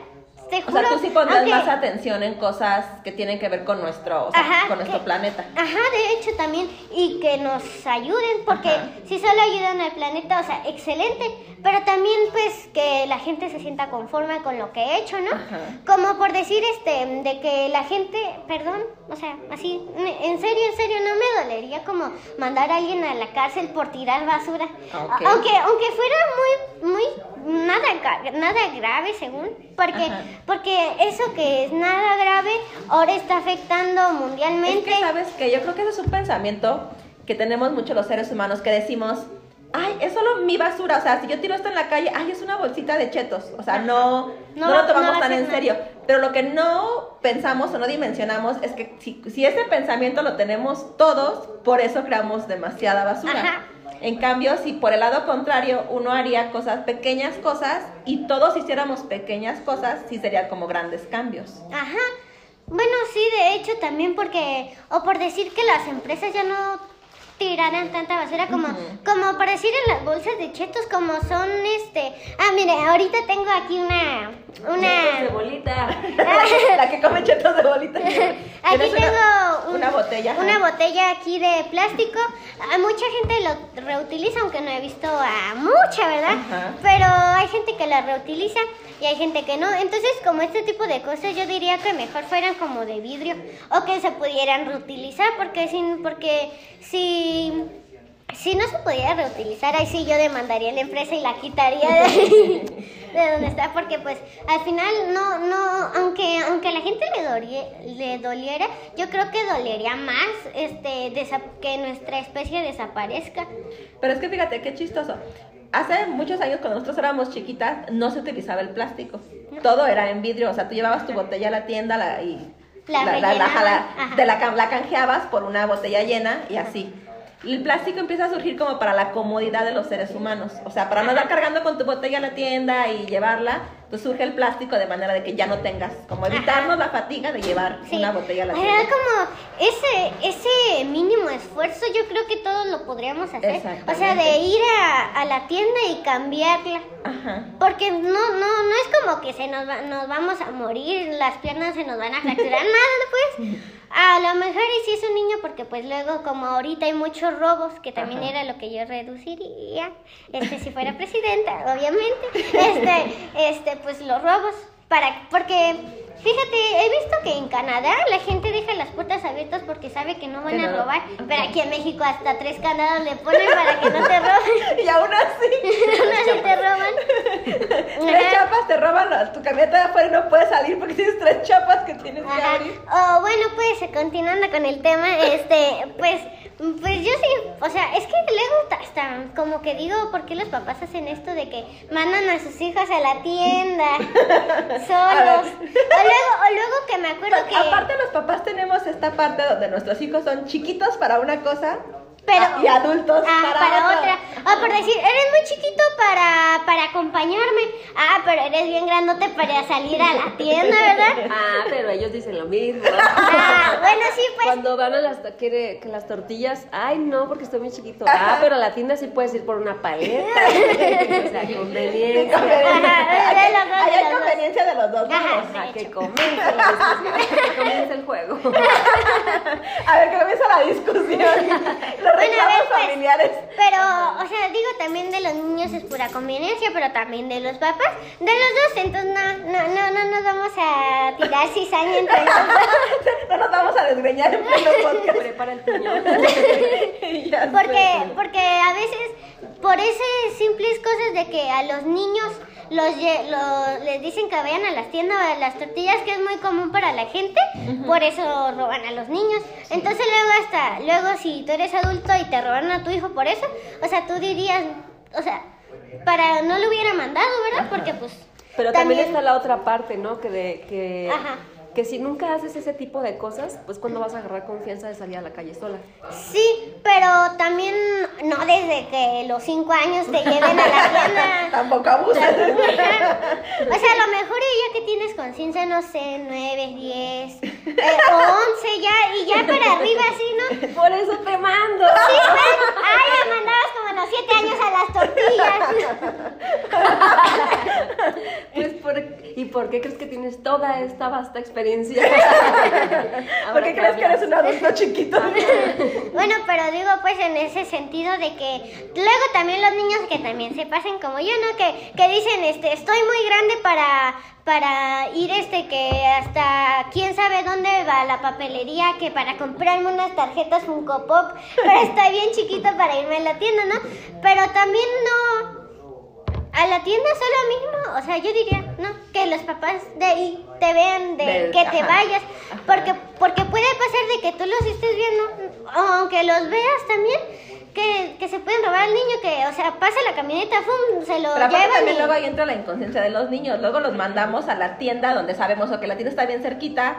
o sea, tú sí pondrás más atención en cosas que tienen que ver con nuestro, con nuestro planeta. Ajá, de hecho también, y que nos ayuden, porque si solo ayudan al planeta, o sea, excelente, pero también pues que la gente se sienta conforme con lo que he hecho, ¿no? Como por decir, este, de que la gente, perdón, o sea, así, en serio, en serio, no me dolería como mandar a alguien a la cárcel por tirar basura. Aunque, aunque fuera muy, muy, nada, nada grave según, porque, Ajá. Porque eso que es nada grave ahora está afectando Es mundialmente. que sabes que yo creo que ese es un pensamiento que tenemos muchos los seres humanos que decimos, ay, es solo mi basura, o sea, si yo tiro esto en la calle, ay, es una bolsita de chetos, o sea, no, no, No lo tomamos no tan en nada. serio. Pero lo que no pensamos o no dimensionamos es que si, si ese pensamiento lo tenemos todos, por eso creamos demasiada basura. Ajá. En cambio, si por el lado contrario uno haría cosas, pequeñas cosas, y todos hiciéramos pequeñas cosas, sí serían como grandes cambios. Ajá. Bueno, sí, de hecho también porque, o por decir que las empresas ya no tiraran tanta basura como, como por decir en las bolsas de chetos como son mire, ahorita tengo aquí una, Chetos de una, bolita. la que come chetos de bolita. aquí una- tengo un- una botella. ajá. una botella aquí de plástico, a mucha gente lo reutiliza, aunque no he visto a mucha, ¿verdad? Ajá. Pero hay gente que la reutiliza y hay gente que no. Entonces, como este tipo de cosas, yo diría que mejor fueran como de vidrio o que se pudieran reutilizar, porque sin, porque si si no se pudiera reutilizar, ahí sí yo demandaría a la empresa y la quitaría de, de donde está, porque pues al final no, no, aunque, aunque a la gente le, dorie- le doliera, yo creo que dolería más este que nuestra especie desaparezca. Pero es que fíjate qué chistoso. Hace muchos años cuando nosotros éramos chiquitas no se utilizaba el plástico. Todo era en vidrio, o sea, tú llevabas tu botella a la tienda la- y La la, la- la canjeabas por una botella llena y así. El plástico empieza a surgir como para la comodidad de los seres humanos. O sea, para no andar cargando con tu botella a la tienda y llevarla, pues surge el plástico de manera de que ya no tengas, como evitarnos la fatiga de llevar Sí. una botella a la tienda. como ese, ese mínimo esfuerzo, yo creo que todos lo podríamos hacer. O sea, de ir a, a la tienda y cambiarla. Ajá. Porque no, no, no es como que se nos, va- nos vamos a morir, las piernas se nos van a fracturar, nada, pues. A lo mejor y si es un niño, porque pues luego como ahorita hay muchos robos, que también Ajá. era lo que yo reduciría, este, si fuera presidenta, obviamente, este, este, pues los robos, para, porque, fíjate, he visto que en Canadá la gente deja las puertas abiertas porque sabe que no van a robar, pero aquí en México hasta tres candados le ponen para que no te roben, Y aún así. aún así te roban. Tres Ajá. chapas te roban tu camioneta de afuera y no puedes salir porque tienes tres chapas que tienes que abrir. O bueno, pues continuando con el tema, este, pues, pues yo sí, o sea, es que luego ta- hasta como que digo, ¿por qué los papás hacen esto de que mandan a sus hijos a la tienda solos? O luego, o luego que me acuerdo que Aparte los papás tenemos esta parte donde nuestros hijos son chiquitos para una cosa Pero- ah, y adultos Ah, para, para, otra. O por decir, eres muy chiquito para, para acompañarme. Ah, pero eres bien grandote para salir a la tienda, ¿verdad? Ah, pero ellos dicen lo mismo. Ah, bueno, sí, pues. Cuando van a las, quiere, que las tortillas, ay no, porque estoy muy chiquito. Ah, pero a la tienda sí puedes ir por una paleta. o sea, conveniencia. Ajá, de los dos, Ahí de hay dos. conveniencia de los dos. Ajá. Ajá, que comience discusión, que comience el juego. A ver, que comienza la discusión. Los Bueno, reclamos pues, familiares. Pero, o sea, digo también de los niños es pura conveniencia, pero también de los papás, de los dos, entonces no, no, no, no nos vamos a tirar cizaña entre los dos. No nos vamos a desgreñar en pleno podcast. Prepara el. Porque, porque a veces, por esas simples cosas de que a los niños los, lle- lo- les dicen que vayan a las tiendas a las tortillas, que es muy común para la gente, por eso roban a los niños. Entonces luego hasta, luego si tú eres adulto y te roban a tu hijo por eso, o sea, tú dirías, o sea, para no lo hubiera mandado, ¿verdad? Porque pues... Pero también, está la otra parte, ¿no? Que de que, Ajá. Que si nunca haces ese tipo de cosas, pues cuando vas a agarrar confianza de salir a la calle sola. Sí, pero también no desde que los cinco años te lleven a la tienda. Tampoco abuses. O sea, a lo mejor ya que tienes conciencia, no sé, 9, 10 eh, o 11 ya, y ya para arriba, así, ¿no? Por eso te mando. Sí, ¿ves? Ay, ya mandabas como a los 7 años a las tortillas. ¿Y por qué crees que tienes toda esta vasta experiencia? ¿Por qué crees que eres un adulto chiquito? Bueno, pero digo, pues en ese sentido de que luego también los niños que también se pasen como yo, ¿no? Que, que dicen, este, estoy muy grande para, para ir este que hasta quién sabe dónde va la papelería que para comprarme unas tarjetas Funko Pop, pero está bien chiquito para irme a la tienda, ¿no? Pero también no a la tienda solo mismo, o sea, yo diría, no, que los papás de ahí te vean de Del- que te ajá. vayas, porque porque puede pasar de que tú los estés viendo, aunque los veas también, que, que se pueden robar al niño, que, o sea, pasa la camioneta, ¡fum! se lo Pero llevan también y- luego ahí entra la inconsciencia de los niños. Luego los mandamos a la tienda donde sabemos que la tienda está bien cerquita,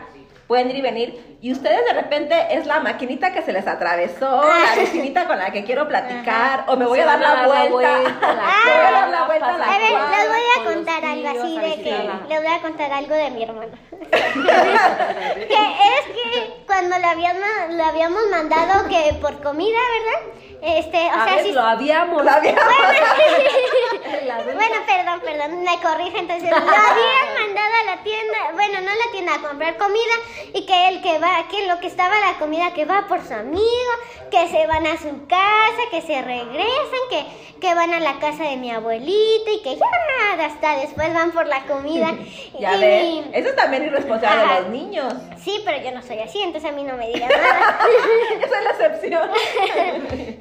pueden ir y venir. Y ustedes de repente es la maquinita que se les atravesó, la vecinita con la que quiero platicar, o me voy a dar la vuelta. a ver, les voy a contar algo así de que les voy a contar algo de mi hermano. que es que cuando le habíamos, le habíamos mandado que por comida, ¿verdad? Este, o A sea, ver, sí. lo habíamos. La había- La venta. Bueno, perdón, perdón, me corrige. Entonces, lo habían mandado a la tienda, bueno, no a la tienda, a comprar comida. Y que el que va, que lo que estaba la comida, que va por su amigo, que se van a su casa, que se regresan, que, que van a la casa de mi abuelita y que ya hasta después van por la comida. Ya Y ves, eso es también irresponsable Ajá. de los niños. Sí, pero yo no soy así, entonces a mí no me digan nada. Esa es la excepción.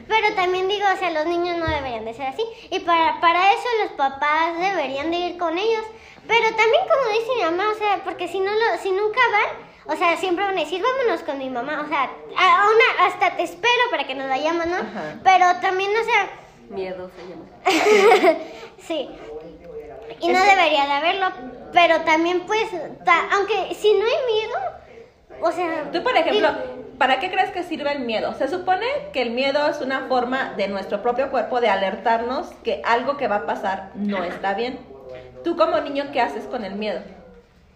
Pero también digo, o sea, los niños no deberían de ser así. Y para, para eso los papás deberían de ir con ellos. Pero también como dice mi mamá, o sea, porque si no lo, si nunca van, o sea, siempre van a decir, vámonos con mi mamá. O sea, a una, hasta te espero para que nos vayamos, ¿no? Ajá. Pero también, o sea, Miedo se llama. sí. Y no debería de haberlo. Pero también, pues, ta- aunque si no hay miedo, o sea... Tú, por ejemplo, ¿para qué crees que sirve el miedo? Se supone que el miedo es una forma de nuestro propio cuerpo de alertarnos que algo que va a pasar no está bien. Tú como niño, ¿qué haces con el miedo?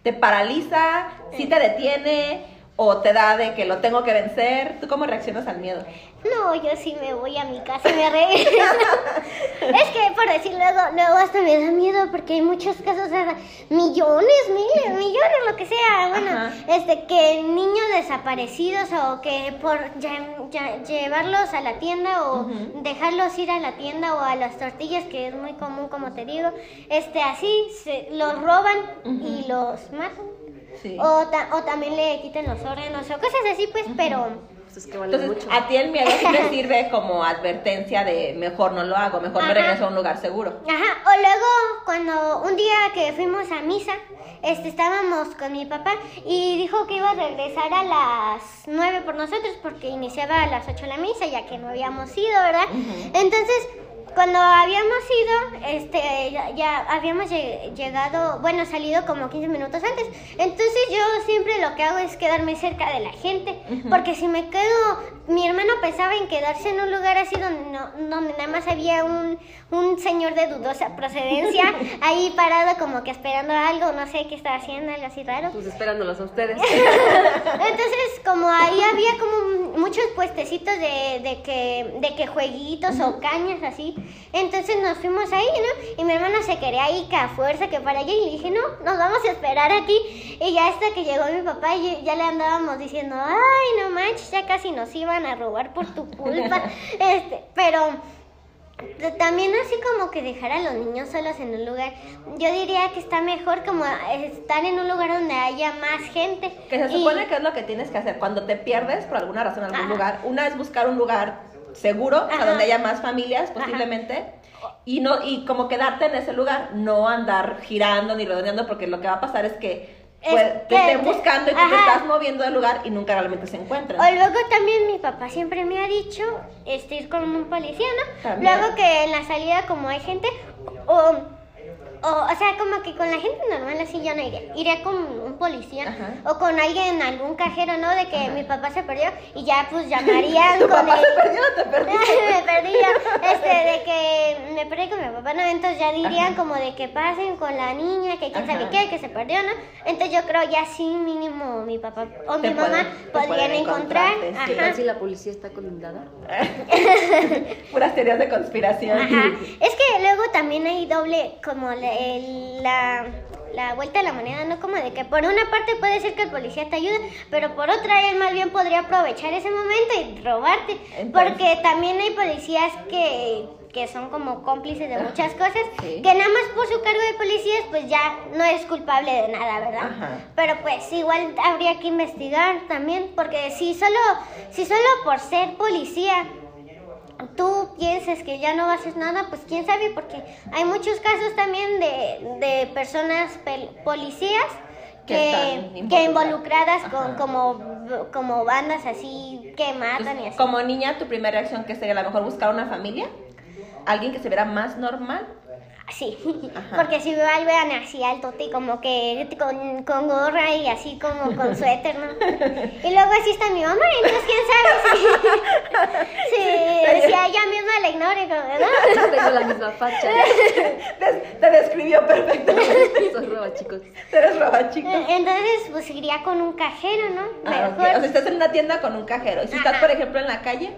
¿Te paraliza? ¿Sí te detiene? ¿O te da de que lo tengo que vencer? ¿Tú cómo reaccionas al miedo? No, yo sí me voy a mi casa y me regreso. es que por decir luego, luego hasta me da miedo porque hay muchos casos, o sea, millones, miles, millones, lo que sea, bueno, Ajá. este, que niños desaparecidos o que por lle- llevarlos a la tienda o dejarlos ir a la tienda o a las tortillas, que es muy común, como te digo, este, así, se, los roban y los matan. Sí. O, ta- o también le quiten los órganos o cosas así, pues, pero... Pues es que vale Entonces, mucho. a ti el miedo sí te sirve como advertencia de mejor no lo hago, mejor me Ajá. regreso a un lugar seguro. Ajá, o luego cuando un día que fuimos a misa, este, estábamos con mi papá y dijo que iba a regresar a las 9 por nosotros porque iniciaba a las 8 la misa ya que no habíamos ido, ¿verdad? Entonces, cuando habíamos ido, este, ya, ya habíamos lle- llegado, bueno, salido como 15 minutos antes. Entonces yo siempre lo que hago es quedarme cerca de la gente, porque si me quedo, mi hermano pensaba en quedarse en un lugar así donde, no- donde nada más había un, un señor de dudosa procedencia ahí parado como que esperando algo, no sé qué estaba haciendo, algo así raro. Pues esperándolos a ustedes. Entonces, como ahí había como muchos puestecitos de, de que, de que jueguitos o cañas así, entonces nos fuimos ahí, ¿no? Y mi hermana se quería ir que a fuerza, que para allá, y le dije, no, nos vamos a esperar aquí. Y ya hasta que llegó mi papá, y ya le andábamos diciendo, ay, no manches, ya casi nos iban a robar por tu culpa. este, pero... También así como que dejar a los niños solos en un lugar, yo diría que está mejor como estar en un lugar donde haya más gente. Que se Y- supone que es lo que tienes que hacer cuando te pierdes por alguna razón en algún Ajá. lugar. Una es buscar un lugar seguro, o sea, Ajá. donde haya más familias posiblemente. Y no y como quedarte en ese lugar, no andar girando ni redondeando porque lo que va a pasar es que Es pues, te estén buscando y tú te ajá. estás moviendo del lugar y nunca realmente se encuentran. O luego también mi papá siempre me ha dicho este, ir con un policía, ¿no? También. Luego que en la salida como hay gente, o, o, o sea, como que con la gente normal así yo no iría. Iría con un policía Ajá. o con alguien, algún cajero, ¿no? De que mi papá se perdió y ya pues llamarían ¿Tu con papá el... se perdió o te perdiste? me perdí yo, este, de que me perdí con mi papá, ¿no? Entonces ya dirían Ajá. como de que pasen con la niña, que quién sabe qué, que se perdió, ¿no? Entonces yo creo ya sí mínimo mi papá o mi mamá pueden- podrían encontrar. ¿Qué tal si la policía está condenada? Puras teorías de conspiración. Ajá. Es que luego también hay doble, como la, el- la, la vuelta de la moneda, ¿no? Como de que por una parte puede ser que el policía te ayude, pero por otra él más bien podría aprovechar ese momento y robarte. Entonces- Porque también hay policías que, que son como cómplices de muchas cosas, Sí. que nada más por su cargo de policías pues ya no es culpable de nada, ¿verdad? Ajá. Pero pues igual habría que investigar también, porque si solo, si solo por ser policía tú pienses que ya no haces nada, pues quién sabe, porque hay muchos casos también de, de personas policías Que que, involucradas. con como, como bandas así que matan y así. Como niña, tu primera reacción que sería a lo mejor buscar una familia, alguien que se viera más normal. Sí, Ajá. porque si igual vean así altote y como que con, con gorra y así como con suéter, ¿no? Y luego así está mi mamá, entonces quién sabe si, si, si a ella misma la ignore, ¿no? Tengo la misma facha. Te, te describió perfectamente. Soy roba, chicos. Eres roba, chico. Entonces, pues iría con un cajero, ¿no? Ah. O sea, estás en una tienda con un cajero. Y si estás, Ajá. por ejemplo, en la calle,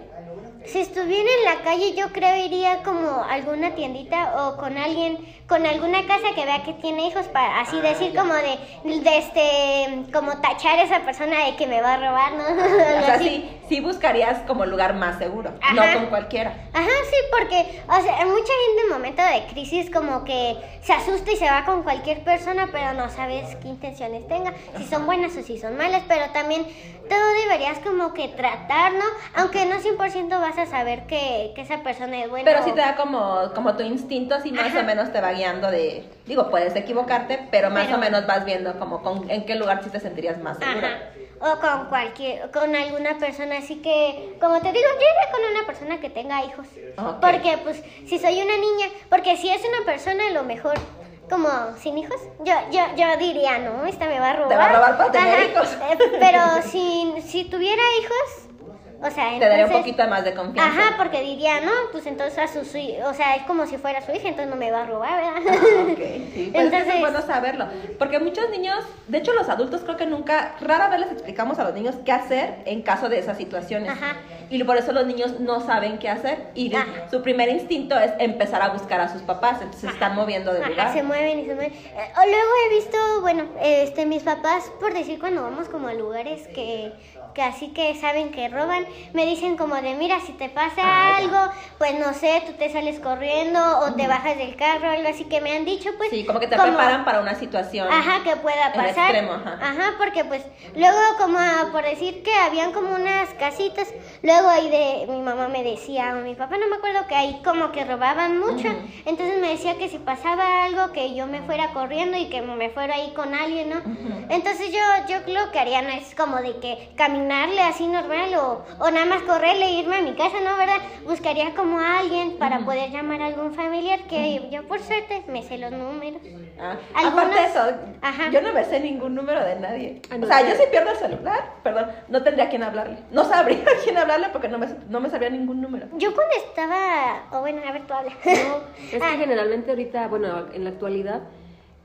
Si estuviera en la calle, yo creo iría como a alguna tiendita o con alguien, con alguna casa que vea que tiene hijos para así Ah, decir ya. como de, de este, como tachar a esa persona de que me va a robar, ¿no? o sea, así. sí, sí buscarías como lugar más seguro, Ajá. no con cualquiera. Ajá, sí, porque, o sea, mucha gente en momento de crisis como que se asusta y se va con cualquier persona, pero no sabes qué intenciones tenga, si son buenas o si son malas, pero también todo deberías como que tratar, ¿no? Aunque no 100% vas a saber que, que esa persona es buena. Pero sí o- te da como, como tu instinto, así más Ajá. o menos te va guiando de... Digo, puedes equivocarte, pero más Pero- o menos vas viendo como con, en qué lugar sí te sentirías más seguro. Ajá. O con cualquier, con alguna persona, así que, como te digo, yo iría con una persona que tenga hijos. Porque, pues, si soy una niña, porque si es una persona, a lo mejor, como sin hijos, yo, yo, yo diría, no, esta me va a robar. va a robar para tener Ajá, hijos. eh, pero si, si tuviera hijos, o sea, Te daría un entonces- poquito más de confianza. Ajá, porque diría, no, pues entonces a su, su- o sea, es como si fuera su hija, entonces no me va a robar, ¿verdad? Ah, sí. Pues Entonces- es bueno saberlo. Porque muchos niños, de hecho los adultos creo que nunca, rara vez les explicamos a los niños qué hacer en caso de esas situaciones. Ajá. Y por eso los niños no saben qué hacer. Y Ajá. su primer instinto es empezar a buscar a sus papás. Entonces se están moviendo de Ajá, lugar. se mueven y se mueven. Eh, o luego he visto, bueno, este, mis papás, por decir cuando vamos como a lugares que, que así que saben que roban, me dicen como de, mira, si te pasa Ah, ya. algo, pues no sé, tú te sales corriendo o te bajas del carro, algo así que me han dicho, pues. Sí, como que te como- preparan para una situación. Ajá, que pueda pasar. extremo, ajá. porque pues luego como por decir que habían como unas casitas, luego ahí de mi mamá me decía, o mi papá no me acuerdo que ahí como que robaban mucho, Ujú. entonces me decía que si pasaba algo que yo me fuera corriendo y que me fuera ahí con alguien, ¿no? Ujú. Entonces yo yo lo que haría no es como de que así normal o, o nada más correrle e irme a mi casa, ¿no? ¿Verdad? Buscaría como a alguien para poder llamar a algún familiar que yo por suerte me sé los números. Ah, Algunos- Aparte de eso, Ajá. yo no me sé ningún número de nadie. Ah, o sea, yo si pierdo el celular, perdón, no tendría a quién hablarle. No sabría a quién hablarle porque no me, no me sabría ningún número. Yo cuando estaba, o bueno, a ver, tú habla. No, es Ah. que generalmente ahorita, bueno, en la actualidad,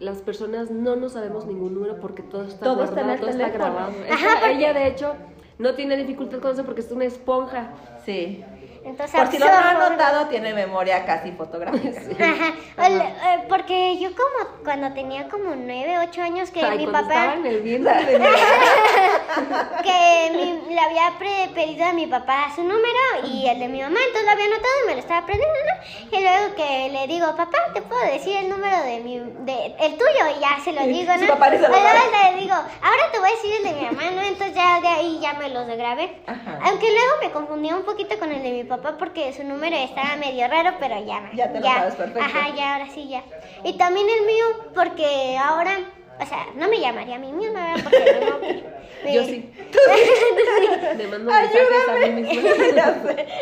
las personas no nos sabemos ningún número porque todo está Todo está guardado, el todo está grabado. Ajá, porque- Ella, de hecho, no tiene dificultad con eso porque es una esponja. Sí. Entonces, Por si no lo han notado, tiene memoria casi fotográfica. Ajá. Eh, porque yo como cuando tenía como nueve, ocho años que Ay, mi papá estaba en el vientre de mi que mi- le había pre- pedido a mi papá su número y el de mi mamá, entonces lo había anotado y me lo estaba aprendiendo, ¿no? Y luego que le digo, papá, ¿te puedo decir el número de mi, de, el tuyo? Y ya se lo digo, su ¿no? papá lo Luego le digo, ahora te voy a decir el de mi mamá, ¿no? Entonces ya de ahí ya me los grabé. Ajá. Aunque luego me confundía un poquito con el de mi papá porque su número estaba medio raro, pero ya. Ya te lo sabes perfecto. Ajá, ya, ahora sí, ya. Y también el mío porque ahora, o sea, no me llamaría a mí misma, ¿verdad? Porque no, me- Yo sí. Le mando mensajes a mí misma. ya.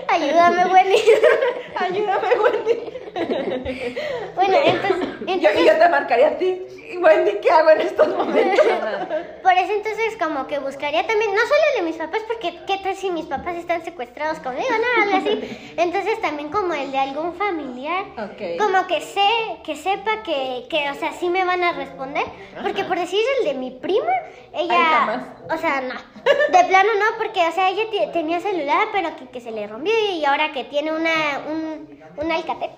Ayúdame, Wendy. Ayúdame, Wendy. bueno, entonces, Yo, entonces yo te marcaría a ti. Wendy, ¿qué hago en estos momentos? por eso entonces como que buscaría también, no solo el de mis papás, porque qué tal si mis papás están secuestrados conmigo, no, algo así. Entonces también como el de algún familiar. Ok. Como que sé, que sepa que, que, o sea, sí me van a responder. Porque por decir el de mi prima, ella, o sea, no. De plano no, porque, o sea, ella tenía celular, pero que, que se le rompió y ahora que tiene una, un, un Alcatel,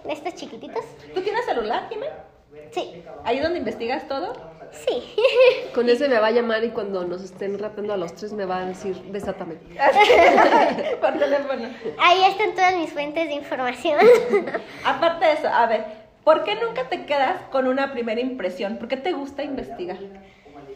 ¿Tú tienes celular, Jimé? Sí. ¿Ahí donde investigas todo? Sí. Con ese me va a llamar y cuando nos estén rapeando a los tres me va a decir, desátame. Por teléfono. Ahí están todas mis fuentes de información. Aparte de eso, a ver, ¿por qué nunca te quedas con una primera impresión? ¿Por qué te gusta investigar?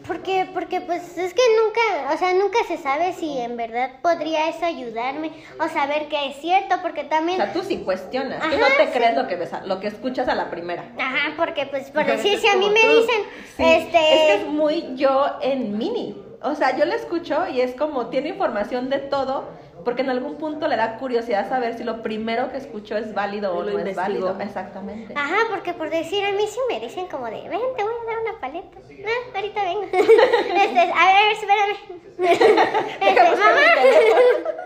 Porque, porque pues es que nunca, o sea, nunca se sabe si en verdad podría eso ayudarme o saber que es cierto, porque O también... sea, tú sí cuestionas, tú Ajá, no te sí. crees lo que ves, lo que escuchas a la primera. Ajá, porque pues por Pero decir, si a mí me tú. dicen, Sí, este... Es que es muy yo en mini. O sea, yo la escucho y es como tiene información de todo, porque en algún punto le da curiosidad saber si lo primero que escuchó es válido o no es válido. Exactamente. Ajá, porque por decir, a mí sí me dicen como de, ven, te voy a dar una paleta. Ah, ahorita vengo. este, a ver, espérame. este, mamá.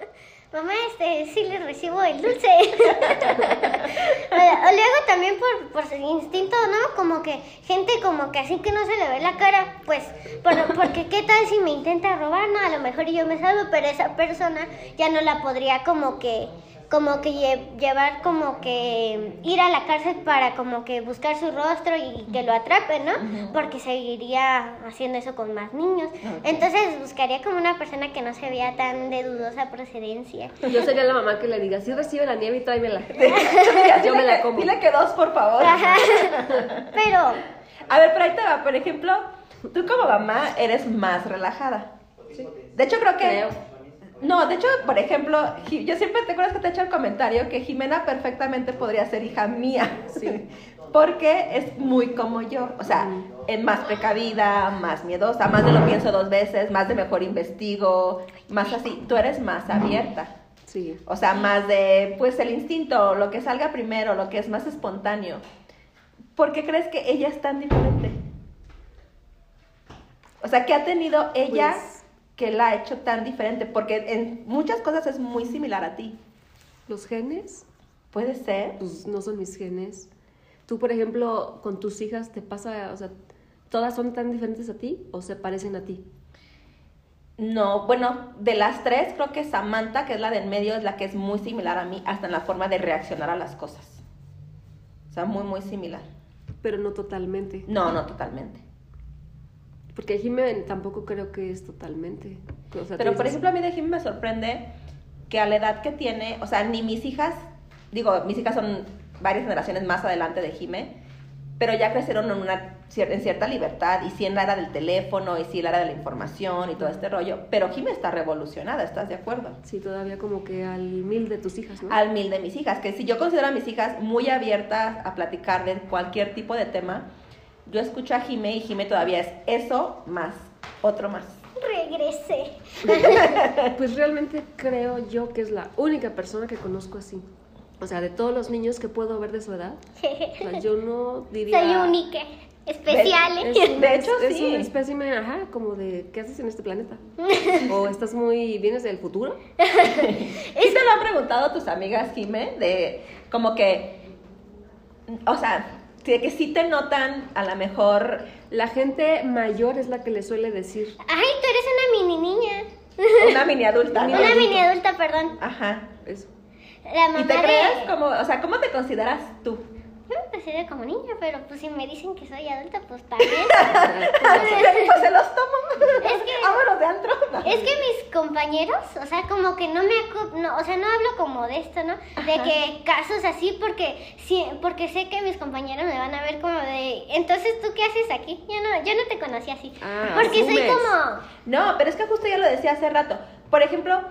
Mamá, este, sí le recibo el dulce. o, luego también por, por instinto, ¿no? Como que gente como que así que no se le ve la cara, pues, por- porque qué tal si me intenta robar, no, a lo mejor yo me salvo, pero esa persona ya no la podría como que, como que lle- llevar como que ir a la cárcel para como que buscar su rostro y que lo atrapen, ¿no? Porque seguiría haciendo eso con más niños. Entonces buscaría como una persona que no se vea tan de dudosa procedencia. Yo sería la mamá que le diga, si recibe la nieve y tráemela. Yo me la como. Dile que dos, por favor. Ajá. Pero, A ver, pero ahí te va. Por ejemplo, tú como mamá eres más relajada. De hecho, creo que. Creo. No, de hecho, por ejemplo, yo siempre te acuerdas que te he hecho el comentario que Jimena perfectamente podría ser hija mía. Sí. Porque es muy como yo. O sea, es más precavida, más miedosa, más de lo pienso dos veces, más de mejor investigo, más así. Tú eres más abierta. Sí. O sea, más de, pues, el instinto, lo que salga primero, lo que es más espontáneo. ¿Por qué crees que ella es tan diferente? O sea, ¿qué ha tenido ella Pues- que la ha hecho tan diferente? Porque en muchas cosas es muy similar a ti. Los genes, ¿Puede ser? pues no son mis genes. Tú, por ejemplo, con tus hijas te pasa, o sea, ¿todas son tan diferentes a ti o se parecen a ti? No, bueno, de las tres, creo que Samantha, que es la del medio, es la que es muy similar a mí, hasta en la forma de reaccionar a las cosas. O sea, muy, muy similar. Pero no totalmente. No, no totalmente. Porque Jiménez tampoco creo que es totalmente. O sea, Pero por ejemplo, a mí de Jimmy me sorprende que a la edad que tiene, o sea, ni mis hijas, digo, mis hijas son varias generaciones más adelante de Jime, pero ya crecieron en una en cierta libertad y sí en la era del teléfono y sí en la era de la información y todo este rollo, pero Jime está revolucionada, ¿estás de acuerdo? Sí, todavía como que al mil de tus hijas, ¿no? Al mil de mis hijas, que si yo considero a mis hijas muy abiertas a platicar de cualquier tipo de tema, yo escucho a Jime y Jime todavía es eso más otro más. regresé. Pues realmente creo yo que es la única persona que conozco así. O sea, de todos los niños que puedo ver de su edad, o sea, yo no diría... Soy única, especial. Es ¿eh? un, De hecho, es sí. un espécimen, ajá, como de ¿qué haces en este planeta? o estás muy, vienes del futuro. ¿Sí te lo han preguntado tus amigas, Jime? De como que, o sea, de que sí te notan a lo mejor La gente mayor es la que le suele decir, Ay, tú eres una mini niña. una mini adulta, ¿no? Una mini adulta, perdón. Ajá. eso. La ¿Y mamá te de... crees como, o sea, cómo te consideras tú? Yo me considero como niña, pero pues si me dicen que soy adulta, pues también. pues se los tomo. Es que- Vámonos de antro. No. Es que mis compañeros, o sea, como que no me no, o sea, no hablo como de esto, ¿no? De Ajá. que casos así porque sí, porque sé que mis compañeros me van a ver como de, entonces tú qué haces aquí? Yo no yo no te conocí así. Ah, porque soy como No, pero es que justo ya lo decía hace rato. Por ejemplo,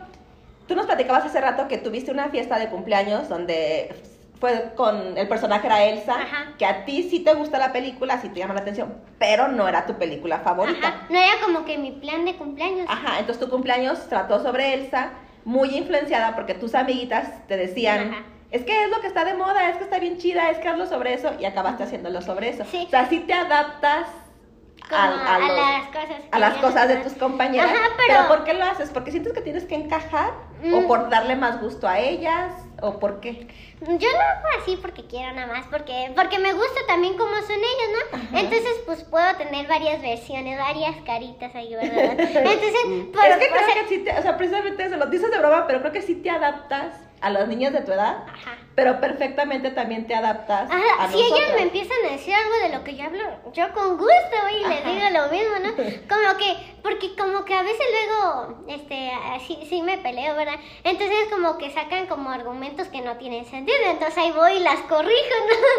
tú nos platicabas hace rato que tuviste una fiesta de cumpleaños donde fue con el personaje era Elsa, Ajá. que a ti sí te gusta la película, sí te llama la atención, pero no era tu película favorita. ajá, no era como que mi plan de cumpleaños. Ajá, entonces tu cumpleaños trató sobre Elsa, muy influenciada porque tus amiguitas te decían, Ajá. es que es lo que está de moda, es que está bien chida, es que hazlo sobre eso, y acabaste haciéndolo sobre eso. Sí. O sea, sí te adaptas como a, las cosas. a las cosas de tus compañeras. Ajá, pero... pero- ¿por qué lo haces? ¿Porque sientes que tienes que encajar? ¿O Mm. por darle más gusto a ellas? ¿O por qué? Yo lo hago así porque quiero nada más, porque, porque me gusta también cómo son ellos, ¿no? Entonces, pues puedo tener varias versiones, varias caritas ahí, ¿verdad? Entonces, por, es que creo ser- que sí te, o sea, precisamente eso, lo dices de broma, pero creo que sí te adaptas a los niños de tu edad, Ajá. pero perfectamente también te adaptas Ajá, a si ellos nosotras. me empiezan a decir algo de lo que yo hablo, yo con gusto voy y les digo lo mismo, ¿no? Como que, porque como que a veces luego, este, así, sí me peleo, ¿verdad? Entonces como que sacan como argumentos que no tienen sentido, entonces ahí voy y las corrijo,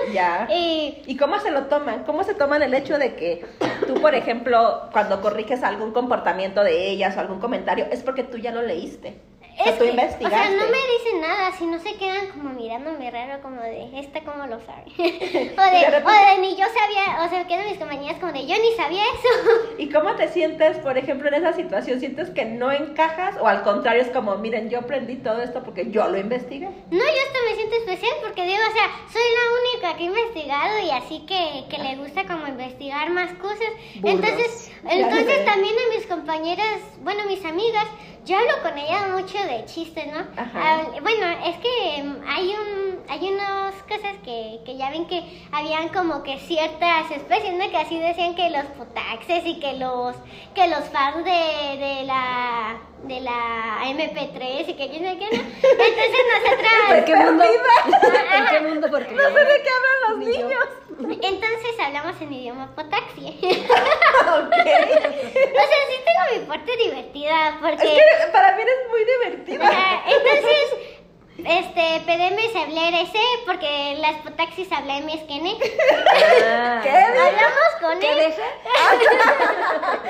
¿no? Ya. Y, ¿Y cómo se lo toman? ¿Cómo se toman el hecho de que tú, por ejemplo, cuando corriges algún comportamiento de ellas o algún comentario, es porque tú ya lo leíste? O es tú que, o investigaste. sea, no me dicen nada, si no se quedan como mirándome raro, como de, ¿esta cómo lo sabe? o, de, repente- o de, ni yo sabía, o sea, quedan mis compañeras como de, yo ni sabía eso. ¿Y cómo te sientes, por ejemplo, en esa situación? ¿Sientes que no encajas o al contrario es como, miren, yo aprendí todo esto porque yo lo investigué? No, yo hasta me siento especial porque digo, o sea, soy la única que ha investigado y así que, que le gusta como investigar más cosas. Burros. Entonces, entonces también a mis compañeras, bueno, mis amigas, yo hablo con ellas mucho de chistes, ¿no? Ajá. Habl- bueno, es que mm, hay un, hay unas cosas que, que ya ven que habían como que ciertas especies, ¿no? Que así decían que los potaxes y que los, que los fans de, de la, de la MP3 y que yo sé qué, ¿no? Entonces nosotras... ¿En qué mundo? ¿En qué mundo? Porque No sé de qué hablan los Ni yo. niños. Entonces hablamos en idioma potaxi. ok. o sea, sí tengo mi parte divertida Es porque... que para mí eres muy divertida. Entonces, este, pedeme hablar ese porque las potaxis hablan mi esquene. Ah. ¿Qué? Hablamos con ¿Qué él. deja?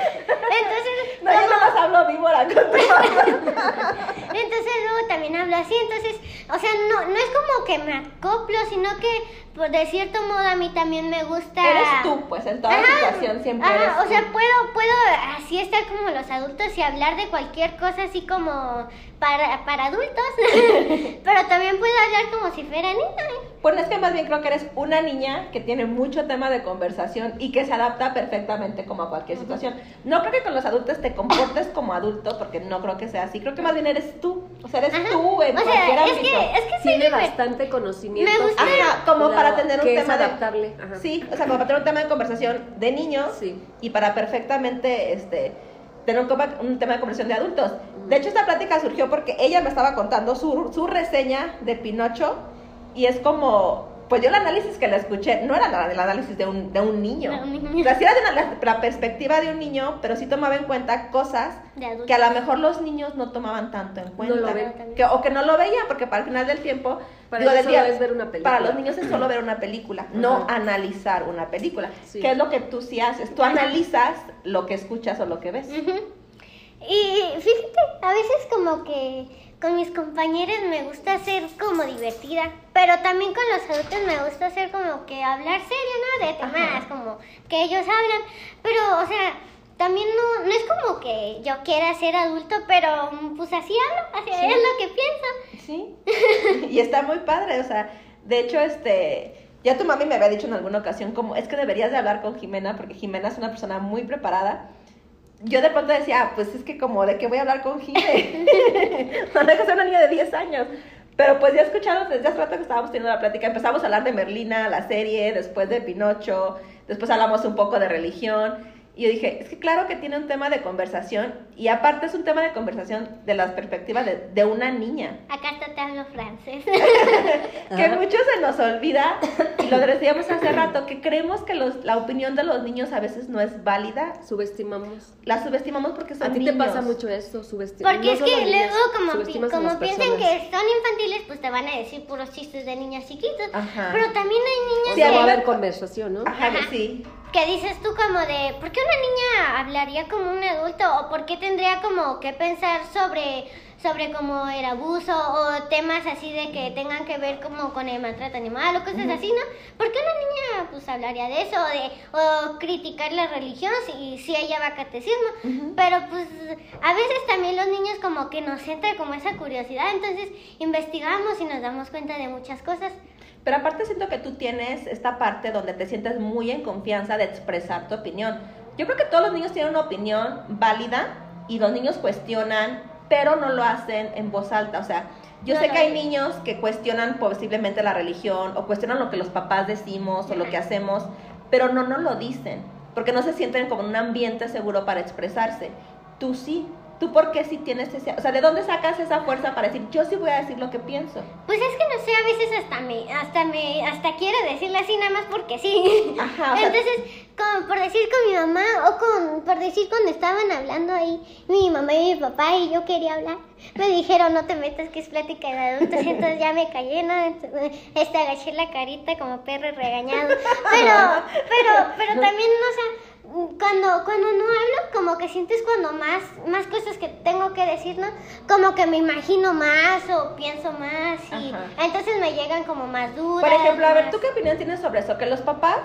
Entonces, No, yo no más hablo víbora con tu mamá. entonces luego también hablo así. Entonces, o sea, no, no es como que me acoplo, sino que pues, de cierto modo a mí también me gusta. Eres tú, pues, en toda Ajá, situación siempre ajá, eres o tú. sea, puedo, puedo así estar como los adultos y hablar de cualquier cosa así como para, para adultos, pero también puedo hablar como si fuera niña. Bueno, es que más bien creo que eres una niña que tiene mucho tema de conversación y que se adapta perfectamente como a cualquier situación. No creo que con los adultos te comportes como adulto, porque no creo que sea así. Creo que más bien eres tú. O sea, eres Ajá. tú en o cualquier sea, es ámbito. que, es que soy Tiene bastante conocimiento. Me gusta- Ajá, como para tener un que es tema de- adaptable. Ajá. Sí, o sea, como para tener un tema de conversación de niños Sí. y para perfectamente este tener un tema de conversación de adultos. De hecho, esta plática surgió porque ella me estaba contando su, su reseña de Pinocho y es como, pues yo el análisis que le escuché no era la- el análisis de un, de un niño. De un niño. O sea, sí era de una- la, la perspectiva de un niño, pero sí tomaba en cuenta cosas que a lo mejor los niños no tomaban tanto en cuenta. lo ven. Que- o que no lo veían, porque para el final del tiempo... Para digo, ellos del día- solo es ver una película. Para los niños es solo ver una película, no Ajá. analizar una película. Sí. Que es lo que tú sí haces. Tú analizas lo que escuchas o lo que ves. Y fíjate, a veces como que con mis compañeros me gusta ser como divertida, pero también con los adultos me gusta ser como que hablar serio, ¿no? De temas Ajá. como que ellos hablan, pero o sea, también no, no es como que yo quiera ser adulto, pero pues así hablo, así Sí. es lo que pienso. Sí. y está muy padre, o sea, de hecho, este... Ya tu mami me había dicho en alguna ocasión como, es que deberías de hablar con Jimena, porque Jimena es una persona muy preparada. Yo de pronto decía, "Ah, pues es que como, ¿de qué voy a hablar con Jimena? no deja ser una niña de 10 años. Pero pues ya he escuchado desde hace rato que estábamos teniendo la plática, empezamos a hablar de Merlina, la serie, después de Pinocho, después hablamos un poco de religión. Y yo dije, es que claro que tiene un tema de conversación, y aparte es un tema de conversación de las perspectivas de, de una niña. Acá hasta te hablo francés. Que mucho se nos olvida, y lo decíamos hace rato, que creemos que los, la opinión de los niños a veces no es válida. Subestimamos. La subestimamos porque son A ti niños. te pasa mucho eso, subestimar. Porque es que luego como, como piensan personas. que son infantiles, pues te van a decir puros chistes de niños chiquitos. Ajá. Pero también hay O niños Sí, sea, a va a haber conversación, ¿no? Ajá, que Ajá. sí. Que dices tú como de, ¿por qué una niña hablaría como un adulto? ¿O por qué tendría como que pensar sobre, sobre como el abuso o temas así de que tengan que ver como con el maltrato animal o cosas así, ¿no? ¿Por qué una niña pues hablaría de eso o de o criticar la religión si, si ella va a catecismo? Pero pues a veces también los niños como que nos entra como esa curiosidad, entonces investigamos y nos damos cuenta de muchas cosas. Pero aparte siento que tú tienes esta parte donde te sientes muy en confianza de expresar tu opinión. Yo creo que todos los niños tienen una opinión válida y los niños cuestionan, pero no lo hacen en voz alta. O sea, yo sé que hay niños que cuestionan posiblemente la religión o cuestionan lo que los papás decimos o lo que hacemos, pero no nos lo dicen, porque no se sienten como un ambiente seguro para expresarse. Tú sí, ¿Tú por qué sí tienes ese, o sea, de dónde sacas esa fuerza para decir, yo sí voy a decir lo que pienso? Pues es que no sé, a veces hasta me, hasta me, hasta quiero decirle así nada más porque sí. Ajá, o sea- Entonces, como por decir con mi mamá, o con, por decir cuando estaban hablando ahí, mi mamá y mi papá y yo quería hablar, me dijeron, no te metas que es plática de adultos, entonces ya me callé, ¿no? Este, agaché la carita como perro regañado. Pero, pero, pero también, o sea, cuando, cuando no hablo, como que sientes cuando más, más cosas que tengo que decir, ¿no? Como que me imagino más o pienso más y Ajá. entonces me llegan como más dudas. Por ejemplo, a ver, ¿tú qué opinión tienes sobre eso? Que los papás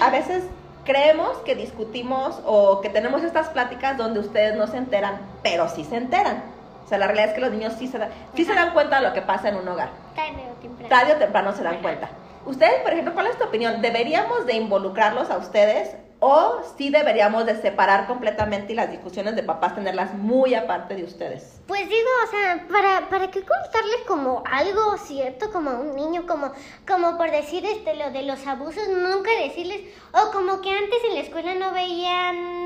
a veces creemos que discutimos o que tenemos estas pláticas donde ustedes no se enteran, pero sí se enteran. O sea, la realidad es que los niños sí se, dan, sí se dan cuenta de lo que pasa en un hogar. Tarde o temprano. Tarde o temprano se dan cuenta. Ustedes, por ejemplo, ¿cuál es tu opinión? ¿Deberíamos de involucrarlos a ustedes o sí deberíamos de separar completamente y las discusiones de papás tenerlas muy aparte de ustedes? Pues digo, o sea, ¿para, para qué contarle como algo cierto, como a un niño, como, como por decir este, lo de los abusos, nunca decirles, o como que antes en la escuela no veían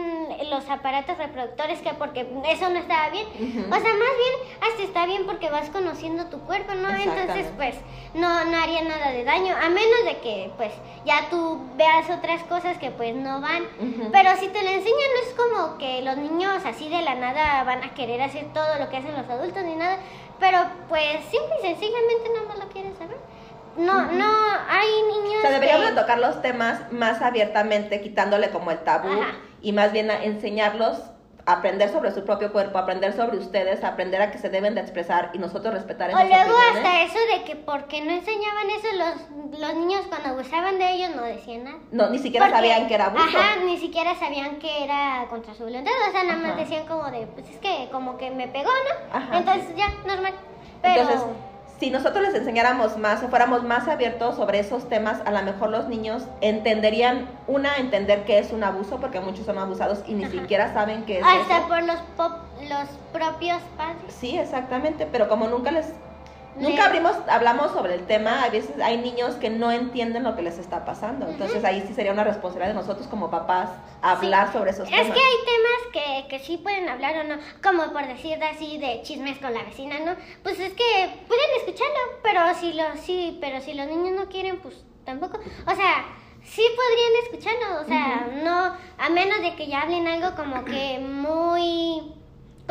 los aparatos reproductores, que porque eso no estaba bien. O sea, más bien, hasta está bien porque vas conociendo tu cuerpo, ¿no? Entonces, pues, no, no haría nada de daño, a menos de que, pues, ya tú veas otras cosas que, pues, no van. Pero si te lo enseñan, no es como que los niños así de la nada van a querer hacer todo lo que hacen los adultos ni nada. Pero pues simple y sencillamente no más lo quieren saber. No, no, hay niños O sea, deberíamos que... tocar los temas más abiertamente, quitándole como el tabú Ajá. y más bien a enseñarlos aprender sobre su propio cuerpo, aprender sobre ustedes, aprender a que se deben de expresar y nosotros respetar O esas luego opiniones. hasta eso de que porque no enseñaban eso los, los niños cuando abusaban de ellos no decían nada. No, ni siquiera Porque- sabían que era abuso. Ajá, ni siquiera sabían que era contra su voluntad. O sea, nada más Ajá. decían como de, pues es que como que me pegó, ¿no? Ajá, Entonces ya, normal. Pero... Entonces, si nosotros les enseñáramos más o fuéramos más abiertos sobre esos temas, a lo mejor los niños entenderían, una, entender qué es un abuso, porque muchos son abusados y ni Ajá. siquiera saben qué es hasta eso. por los, pop- los propios padres. Sí, exactamente, pero como nunca les... Nunca abrimos, hablamos sobre el tema, a veces hay niños que no entienden lo que les está pasando, entonces ahí sí sería una responsabilidad de nosotros como papás hablar sobre esos Es temas. que hay temas que, que sí pueden hablar o no, como por decir así de chismes con la vecina, ¿no? Pues es que pueden escucharlo, pero si los sí, pero si los niños no quieren, pues tampoco. O sea, sí podrían escucharlo, o sea, no a menos de que ya hablen algo como que muy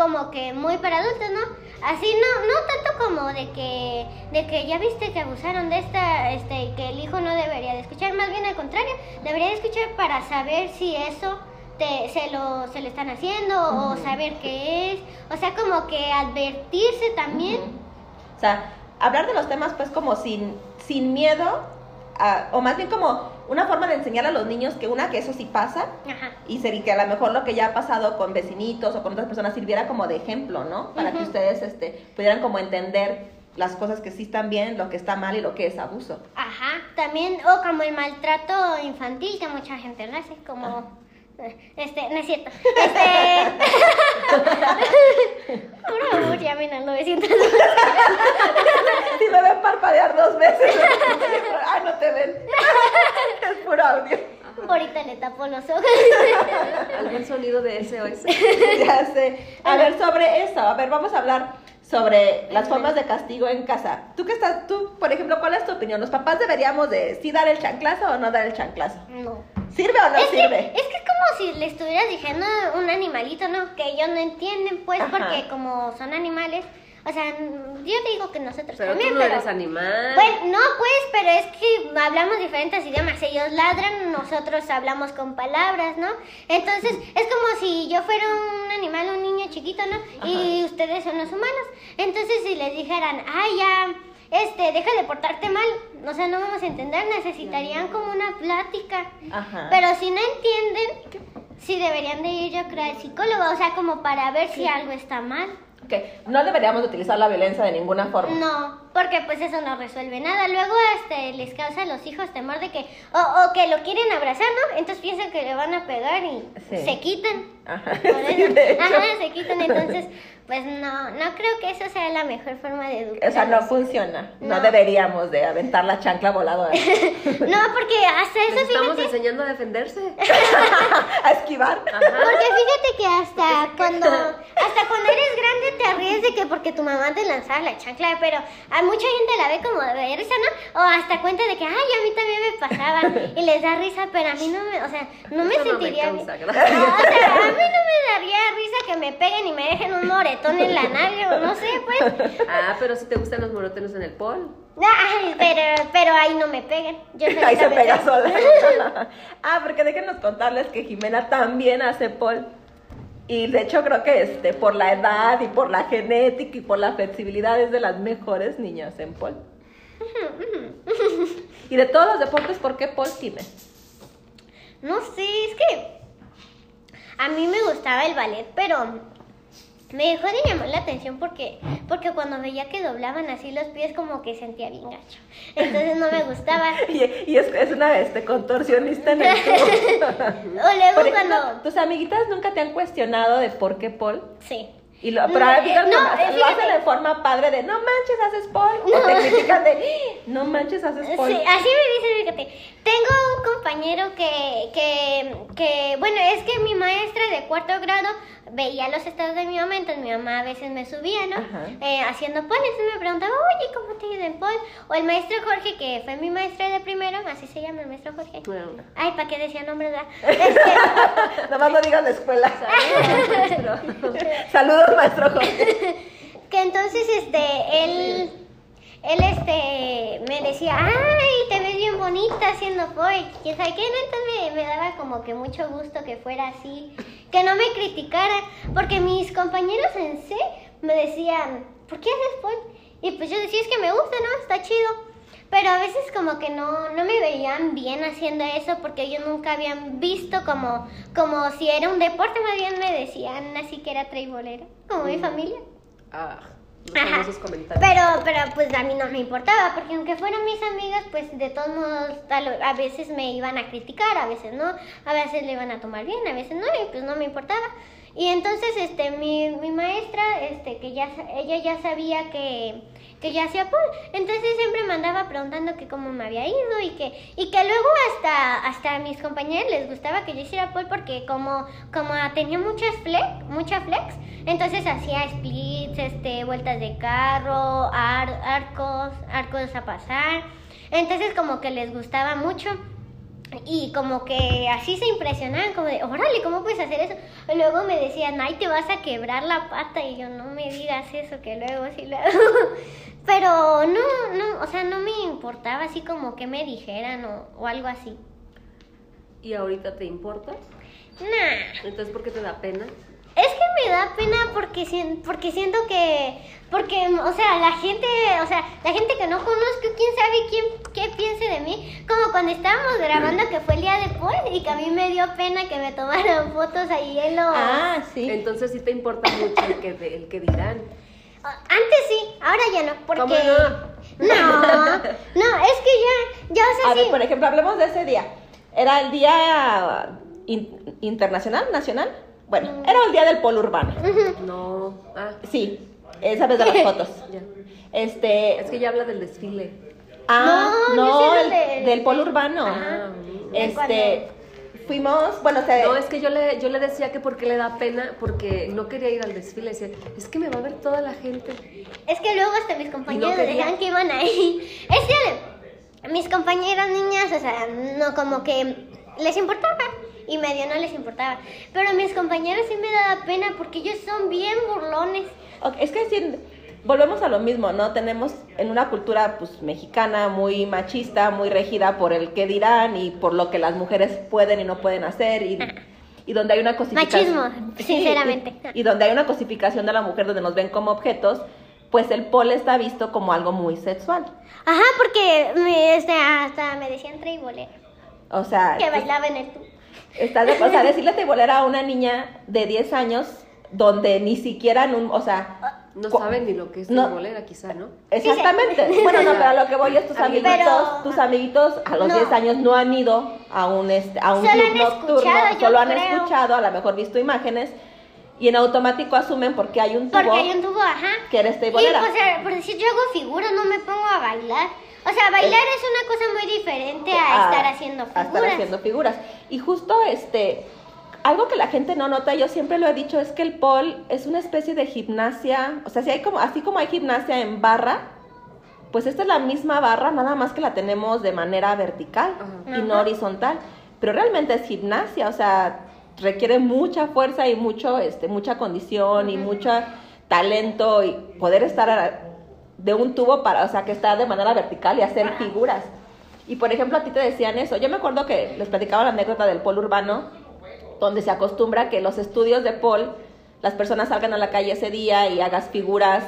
como que muy para adultos, ¿no? Así no no tanto como de que de que ya viste que abusaron de esta este que el hijo no debería de escuchar, más bien al contrario, debería de escuchar para saber si eso te, se lo se le están haciendo o saber qué es, o sea, como que advertirse también. O sea, hablar de los temas pues como sin, sin miedo, a- o más bien como una forma de enseñar a los niños que una, que eso sí pasa, Ajá. y que a lo mejor lo que ya ha pasado con vecinitos o con otras personas sirviera como de ejemplo, ¿no? Para que ustedes este, pudieran como entender las cosas que sí están bien, lo que está mal y lo que es abuso. Ajá, también, o como el maltrato infantil que mucha gente lo hace, como, este, no es cierto, este, por favor, llamen al 900. Si me ven parpadear dos veces, ah, no te ven. Es puro audio. Ahorita le tapo los ojos. ¿Algún sonido de SOS? Ya sé. A ver, sobre eso, a ver, vamos a hablar sobre las formas de castigo en casa. Tú que estás, tú, por ejemplo, ¿cuál es tu opinión? ¿Los papás deberíamos de sí dar el chanclazo o no dar el chanclazo? No. ¿Sirve o no es, que, sirve? es que es como si le estuvieras diciendo a un animalito, ¿no? Que ellos no entienden, pues, Ajá. porque como son animales, o sea, yo digo que nosotros Pero tú también, no pero... eres animal. Bueno, no, pues, pero es que hablamos diferentes idiomas. Ellos ladran, nosotros hablamos con palabras, ¿no? Entonces, es como si yo fuera un animal, un niño chiquito, ¿no? Y ustedes son los humanos. Entonces, si les dijeran, ay, ya, este, deja de portarte mal, o sea, no vamos a entender, necesitarían como una plática. Ajá. Pero si no entienden, sí deberían de ir, yo creo, al psicólogo, o sea, como para ver si algo está mal. Que no deberíamos de utilizar la violencia de ninguna forma. No, porque pues eso no resuelve nada. Luego este, les causa a los hijos temor de que, o, o que lo quieren abrazar, ¿no? Entonces piensan que le van a pegar y Sí. se quitan. Ajá. Por Sí, eso- de hecho. Ajá, se quitan. Entonces, Pues no, no creo que eso sea la mejor forma de educar. O sea, no funciona. No, No. deberíamos de aventar la chancla voladora. No, porque hasta eso, Les estamos fíjate, enseñando a defenderse. a esquivar. porque fíjate que hasta cuando, hasta cuando eres grande te ríes de que porque tu mamá te lanzaba la chancla, pero a mucha gente la ve como de risa, ¿no? O hasta cuenta de que, ay, a mí también me pasaba y les da risa, pero a mí no me, o sea, no me Eso no me sentiría bien. causa No, o sea, a mí no me daría risa que me peguen y me dejen un moretón en la nalga, o no sé, pues. Ah, pero si te gustan los morotenos en el pol. Ay, pero, pero ahí no me peguen. Yo Ahí se pega sola. ah, porque déjenos contarles que Jimena también hace pol. Y de hecho creo que este, por la edad y por la genética y por la flexibilidad es de las mejores niñas en pol. y de todos los deportes, ¿por qué pol Jimena? No sé, es que a mí me gustaba el ballet, pero me dejó de llamar la atención porque, porque cuando veía que doblaban así los pies como que sentía bien gacho. Entonces no me gustaba. Y, y es, es una este, contorsionista en el. O luego Por ejemplo, cuando... ¿tus amiguitas nunca te han cuestionado de por qué pol? Sí. Y lo, No, pero ahora eh, no, eh, lo hacen de forma padre de no manches, haces pol. O te critican de no manches, haces Sí, pol. así me dicen, fíjate. Tengo un compañero que, que, que, bueno, es que mi maestra de cuarto grado veía los estados de mi mamá, entonces mi mamá a veces me subía, ¿no? Eh, haciendo pol, entonces me preguntaba, oye, ¿cómo te ha ido en pol? O el maestro Jorge, que fue mi maestra de primero, así se llama el maestro Jorge. Bueno. Ay, ¿para qué decía nombre, verdad? Este, Nada más no digan la escuela. Saludos, maestro Jorge. que entonces, este, él, él, este, me decía, ay, te ves bonita haciendo pol, quién sabe qué, ¿no? entonces me, me daba como que mucho gusto que fuera así, que no me criticara, porque mis compañeros en C me decían, ¿por qué haces pol? Y pues yo decía, es que me gusta, ¿no? Está chido. Pero a veces como que no, no me veían bien haciendo eso porque ellos nunca habían visto como, como si era un deporte, más bien me decían así que era traibolera, como mi familia. Ah, Ajá. comentarios. Pero, pero pues a mí no me importaba, porque aunque fueran mis amigas, pues de todos modos a veces me iban a criticar, a veces no, a veces le iban a tomar bien, a veces no, y pues no me importaba. Y entonces este mi, mi maestra, este, que ya ella ya sabía que, que yo hacía pol, entonces siempre me andaba preguntando que cómo me había ido y que, y que luego hasta, hasta a mis compañeros les gustaba que yo hiciera pol porque como, como tenía muchas flex, mucha flex, entonces hacía splits, este, vueltas de carro, ar- arcos, arcos a pasar. Entonces como que les gustaba mucho. Y como que así se impresionaban, como de, órale, ¿cómo puedes hacer eso? Luego me decían, ay, te vas a quebrar la pata. Y yo, no me digas eso, que luego sí lo hago. Pero no, no, o sea, no me importaba así como que me dijeran o, o algo así. ¿Y ahorita te importa? Nah. Entonces, ¿por qué te da pena? Es que me da pena porque, porque siento que, porque, o sea, la gente, o sea, la gente que no conozco, quién sabe quién, qué piense de mí. Como cuando estábamos grabando que fue el día después y que a mí me dio pena que me tomaran fotos ahí en los... Ah, sí. Entonces, sí te importa mucho el que, el que dirán. Antes sí, ahora ya no, porque... ¿Cómo no? No, no, es que ya, ya, o sea, A ver, sí. por ejemplo, hablemos de ese día. ¿Era el día in- internacional, nacional? Bueno, era el día del polo urbano. No. Ah, Sí, esa vez de las fotos. ya. Este. Es que ya habla del desfile. Ah, No, no, yo sé el- del- del polo urbano. De Este. Fuimos, bueno, se. No, es que yo le, yo le decía que porque le da pena, porque no quería ir al desfile. Decía, es que me va a ver toda la gente. Es que luego hasta mis compañeros no decían que iban ahí. Es que mis compañeras niñas, o sea, no como que les importaba y medio no les importaba. Pero a mis compañeros sí me daba pena porque ellos son bien burlones. Ok, es que volvemos a lo mismo, ¿no? Tenemos en una cultura pues mexicana muy machista, muy regida por el que dirán y por lo que las mujeres pueden y no pueden hacer y, y donde hay una cosificación. Machismo, Sí, sinceramente. Y, y donde hay una cosificación de la mujer donde nos ven como objetos, pues el pole está visto como algo muy sexual. Ajá, porque me, este, hasta me decían traibolera, O sea, que bailaba en el tubo. Estás de, o sea, decirle teibolera a una niña de 10 años donde ni siquiera en un, o sea, No Cu- saben ni lo que es no. bolera, quizá, ¿no? Exactamente. Bueno, no, pero a lo que voy es tus amiguitos, Pero- tus amiguitos a los No. 10 años no han ido a un este a un Solo club nocturno, solo han creo. escuchado, a lo mejor visto imágenes Y en automático asumen porque hay un tubo Porque hay un tubo, ajá. que eres Y teibolera. pues, por decir, yo hago figuras, no me pongo a bailar. O sea, bailar es una cosa muy diferente a, estar haciendo a figuras. estar haciendo figuras. Y justo este, algo que la gente no nota, yo siempre lo he dicho, es que el pole es una especie de gimnasia, o sea, si hay como, así como hay gimnasia en barra, pues esta es la misma barra, nada más que la tenemos de manera vertical y no horizontal. Pero realmente es gimnasia, o sea, requiere mucha fuerza y mucho, este, mucha condición y mucho talento y poder estar a- de un tubo para, o sea, que está de manera vertical y hacer figuras. Y por ejemplo, a ti te decían eso. Yo me acuerdo que les platicaba la anécdota del polo urbano, donde se acostumbra que los estudios de pol, las personas salgan a la calle ese día y hagas figuras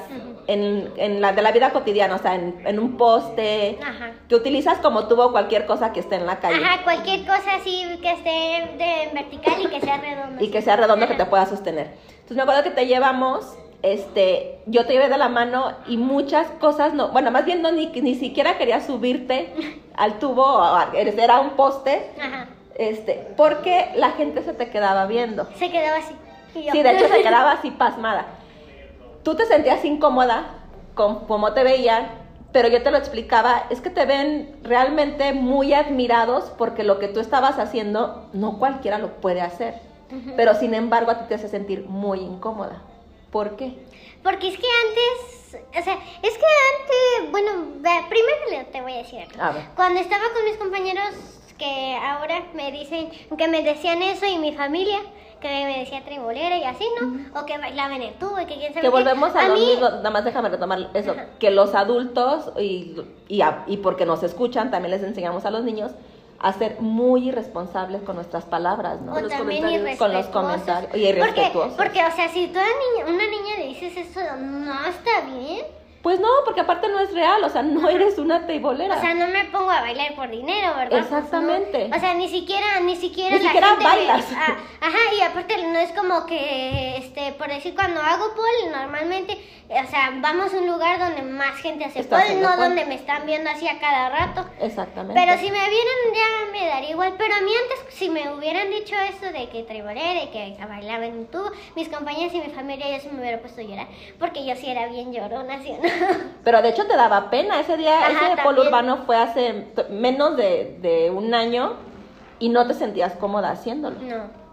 en, en la de la vida cotidiana, o sea, en, en un poste, Ajá. que utilizas como tubo cualquier cosa que esté en la calle. Ajá, cualquier cosa así que esté de vertical y que sea redonda. y que sea redondo que te pueda sostener. Entonces me acuerdo que te llevamos, este, yo te llevé de la mano y muchas cosas no, bueno, más bien no ni, ni siquiera quería subirte al tubo, era un poste, Ajá. este, porque la gente se te quedaba viendo. Se quedaba así. Y yo- Sí, de hecho se quedaba así pasmada. Tú te sentías incómoda con cómo te veían, pero yo te lo explicaba, es que te ven realmente muy admirados porque lo que tú estabas haciendo no cualquiera lo puede hacer. Pero sin embargo a ti te hace sentir muy incómoda. ¿Por qué? Porque es que antes, o sea, es que antes, bueno, primero te voy a decir algo. A ver. Cuando estaba con mis compañeros que ahora me dicen, que me decían eso y mi familia, que me decía tribolera y así, ¿no? O que bailaban el tubo y que quién sabe Que volvemos a, lo mí- mismo, nada más déjame retomar eso, Ajá. que los adultos y, y, a- y porque nos escuchan, también les enseñamos a los niños a ser muy irresponsables con nuestras palabras, ¿no? O los también comentarios. Con los comentarios. Y irrespetuosos. Porque, porque, o sea, si tú a niña, una niña le dices eso, no está bien. Pues no, porque aparte no es real, o sea, no eres una teibolera. O sea, no me pongo a bailar por dinero, ¿verdad? Pues no. Exactamente. O sea, ni siquiera, ni siquiera Ni la siquiera gente me- bailas. ah, ajá, y aparte no es como que, este, por decir, cuando hago pole, normalmente, o sea, vamos a un lugar donde más gente hace pole, no pole. donde me están viendo así a cada rato. Exactamente. Pero si me vieran ya me daría igual. Pero a mí antes, si me hubieran dicho eso de que tribolera y que bailaba en un tubo, mis compañeros y mi familia ya se me hubiera puesto a llorar. Porque yo sí era bien llorona, ¿sí no? Pero de hecho te daba pena. Ese día, Ajá, ese polo urbano fue hace menos de, de un año y no te sentías cómoda haciéndolo. No.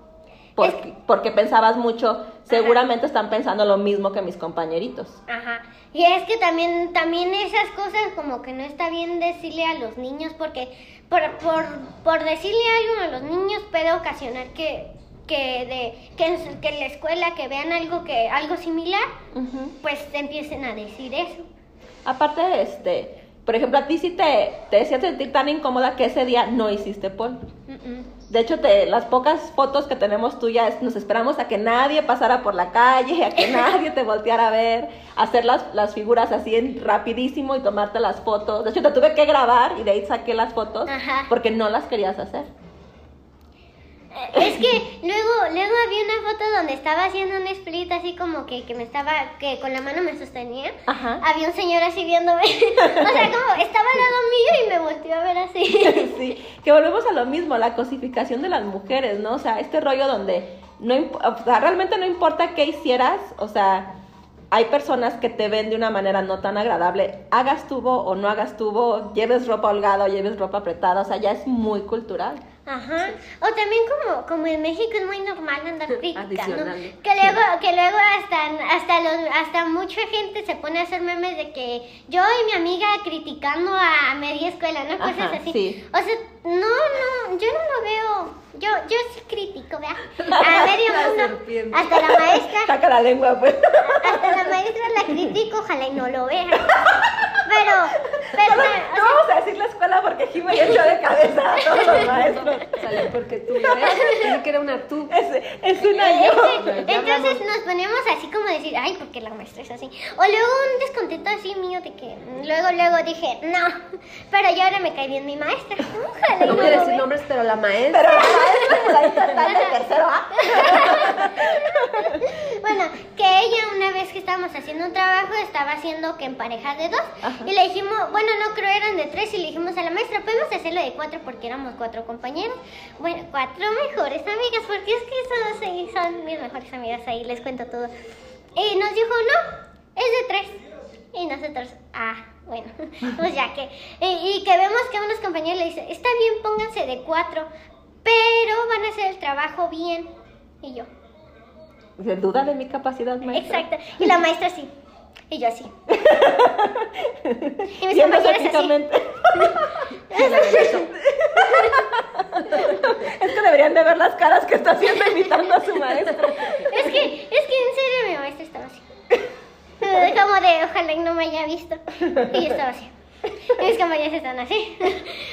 Porque, porque pensabas mucho, seguramente están pensando lo mismo que mis compañeritos. Ajá. Y es que también, también esas cosas como que no está bien decirle a los niños porque por, por, por decirle algo a los niños puede ocasionar que, que, de, que, que en la escuela que vean algo, que, algo similar, Ujú. pues empiecen a decir eso. Aparte, este, por ejemplo, a ti sí te, te hacía sentir tan incómoda que ese día no hiciste pol. Mm-mm. De hecho, te, las pocas fotos que tenemos tuyas, nos esperamos a que nadie pasara por la calle, a que nadie te volteara a ver, hacer las, las figuras así en rapidísimo y tomarte las fotos. De hecho, te tuve que grabar y de ahí saqué las fotos Ajá. porque no las querías hacer. Es que luego, luego había una foto donde estaba haciendo un split así como que, que me estaba, que con la mano me sostenía. Ajá. Había un señor así viéndome. o sea, como estaba al lado mío y me volteó a ver así. sí, que volvemos a lo mismo, la cosificación de las mujeres, ¿no? O sea, este rollo donde no o sea, realmente no importa qué hicieras, o sea, hay personas que te ven de una manera no tan agradable, hagas tubo o no hagas tubo, lleves ropa holgada o lleves ropa apretada, o sea, ya es muy cultural. Ajá. O también como, como en México es muy normal andar criticando. Que luego, que luego hasta, hasta los, hasta mucha gente se pone a hacer memes de que yo y mi amiga criticando a media escuela, ¿no? Cosas Ajá, así. sí. O sea, no, no, yo no lo veo. Yo, yo sí critico, ¿verdad? A medio mundo. Hasta la maestra. Saca la lengua, pues. Hasta la maestra la critico, ojalá y no lo vea. Pero, pero, No, vamos a decir la escuela porque aquí me echó de cabeza a todos los maestros. Sale porque tú ves, que era una tú. Es, es una yo. Entonces nos ponemos así como decir, ay, porque la maestra es así. O luego un descontento así mío de que luego, luego dije, no, pero ya ahora me cae bien mi maestra. Ojalá No quiero decir nombres, pero la maestra. Pero la maestra está en el tercero A. Bueno, que ella una vez que estábamos haciendo un trabajo estaba haciendo que en parejas de dos. Ajá. Y le dijimos, bueno, no creo eran de tres, y le dijimos a la maestra, ¿podemos hacerlo de cuatro porque éramos cuatro compañeros? Bueno, cuatro mejores amigas, porque es que son, son mis mejores amigas ahí, les cuento todo. Y nos dijo, no, es de tres. Y nosotros, ah, bueno, pues ya que. Y, y que vemos que unos compañeros le dicen, está bien, pónganse de cuatro, pero van a hacer el trabajo bien. Y yo, ¿Se duda de mi capacidad, maestra? exacto. Y la maestra sí. Y yo así. Y mis compañeros así. Es que deberían de ver las caras que está haciendo imitando a su maestra. Es que, es que en serio mi maestra estaba así. Como de, ojalá y no me haya visto. Y yo estaba así. Mis compañeros están así.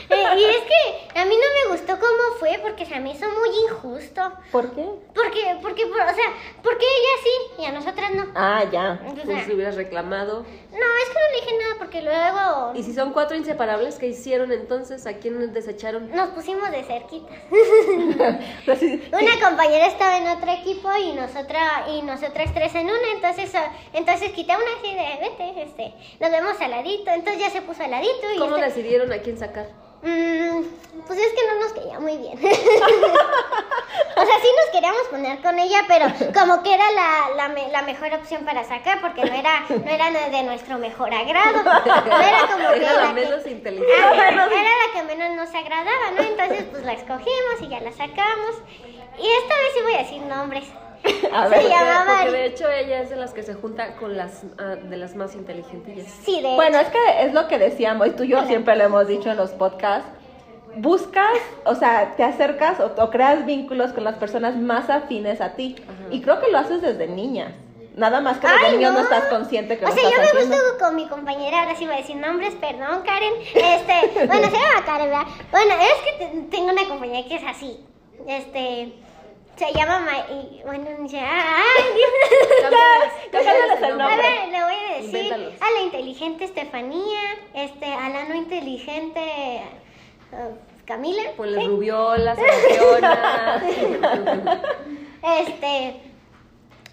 Eh, Y es que a mí no me gustó cómo fue porque se me hizo muy injusto. ¿Por qué? Porque, porque, por- o sea, porque ella sí y a nosotras no. Ah, ya. O sea, Pues si hubieras reclamado. no, es que no le dije nada porque luego Y si son cuatro inseparables, ¿qué hicieron entonces? ¿A quién desecharon? nos pusimos de cerquita. Sí. Una compañera estaba en otro equipo y nosotras y nosotras tres en una, entonces ah, entonces quité una así de vete, este, nos vemos al ladito, entonces ya se puso al ladito y ¿Cómo este- decidieron a quién sacar? Mm, pues es que no nos quería muy bien. o sea, sí nos queríamos poner con ella, pero como que era la, la, me- la mejor opción para sacar, porque no era, no era de nuestro mejor agrado. No era como que Era la la que- menos inteligente. Ah, era la que menos nos agradaba, ¿no? Entonces, pues la escogimos y ya la sacamos. Y esta vez sí voy a decir nombres. A Se ver. Porque, llamaba- porque de hecho ella es de las que se junta con las ah, de las más inteligentes. Sí, de Bueno, es que es lo que decíamos, y tú y yo siempre lo hemos dicho en los podcasts. Buscas, o sea, te acercas o, o creas vínculos con las personas más afines a ti. Y creo que lo haces desde niña. Nada más que desde niño no. no. estás consciente que O lo sea, yo estás me haciendo. gusto con mi compañera, ahora sí voy a decir nombres, perdón, Karen. Este, bueno, se llama Karen, ¿verdad? Bueno, es que te- tengo una compañera que es así. Este, se llama Ma y, bueno, Dios. Cámbiales- el A nombre. nombre. ver, le voy a decir Invéntalos. a la inteligente Estefanía, este, a la no inteligente eh, Camila. Ponle ¿sí? rubiola, Sebastiona. Este,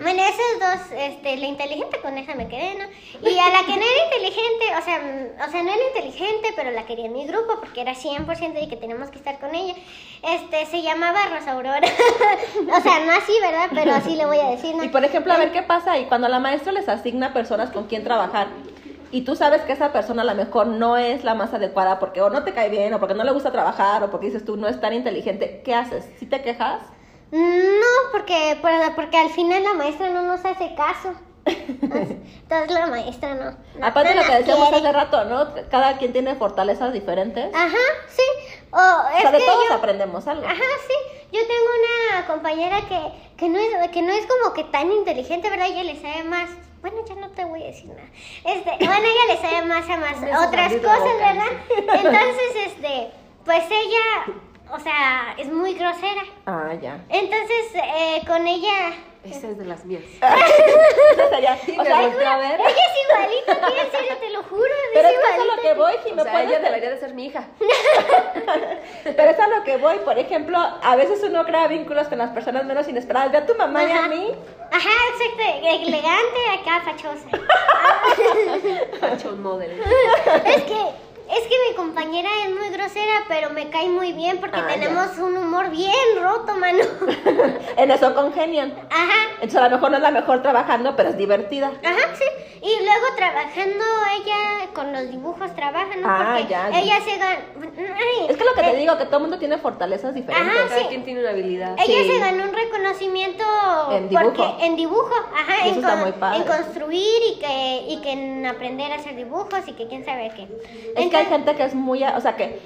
bueno, esos dos, este, la inteligente con esa me quedé, ¿no? Y a la que no era inteligente, o sea, o sea, no era inteligente, pero la quería en mi grupo porque era 100% y que teníamos que estar con ella. Este, se llamaba Rosa Aurora. o sea, no así, ¿verdad? Pero así le voy a decir, ¿no? Y por ejemplo, a ver qué pasa y cuando la maestra les asigna personas con quien trabajar y tú sabes que esa persona a lo mejor no es la más adecuada porque o no te cae bien o porque no le gusta trabajar o porque dices tú no es tan inteligente, ¿qué haces? ¿Si te quejas? No, porque, por- porque al final la maestra no nos hace caso. Entonces la maestra no. no Aparte no de lo que decíamos quiere. hace rato, ¿no? Cada quien tiene fortalezas diferentes. Ajá, sí. O, o es sea, de que todos yo- aprendemos algo. Ajá, sí. Yo tengo una compañera que, que, no es, que no es como que tan inteligente, ¿verdad? Ella le sabe más. Bueno, ya no te voy a decir nada. Este, bueno, ella le sabe más a más otras cosas, boca, ¿verdad? Entonces, este, pues ella, o sea, es muy grosera. Ah, ya. Entonces, eh, con ella, Esa es de las mías. Sería- Sí, o me sea, volteó a ver. ella es igualita, tía, en serio, te lo juro. pero es es que eso es a lo que voy, si O me sea, puedes ella debería de ser mi hija. Pero es a lo que voy, por ejemplo, a veces uno crea vínculos con las personas menos inesperadas. Ve a tu mamá y a mí. Ajá, exacto, elegante, acá fachosa. Fashion model. Es que, es que mi compañera es muy grosera, pero me cae muy bien porque Ah, ya. tenemos un humor bien roto, mano. En eso congenian. Ajá, Entonces a lo mejor no es la mejor trabajando, pero es divertida. ajá, sí. Y luego trabajando ella con los dibujos trabaja, ¿no? Ah, porque ya, ella se gana. Ay, Es que lo que eh, te digo, que todo el mundo tiene fortalezas diferentes. Ajá, Cada sí. quien tiene una habilidad. Ella Sí. se ganó un reconocimiento En dibujo. porque en dibujo, ajá, en, eso está con- muy padre. en construir y que y que en aprender a hacer dibujos y que quién sabe qué. Es que gente que es muy, o sea, que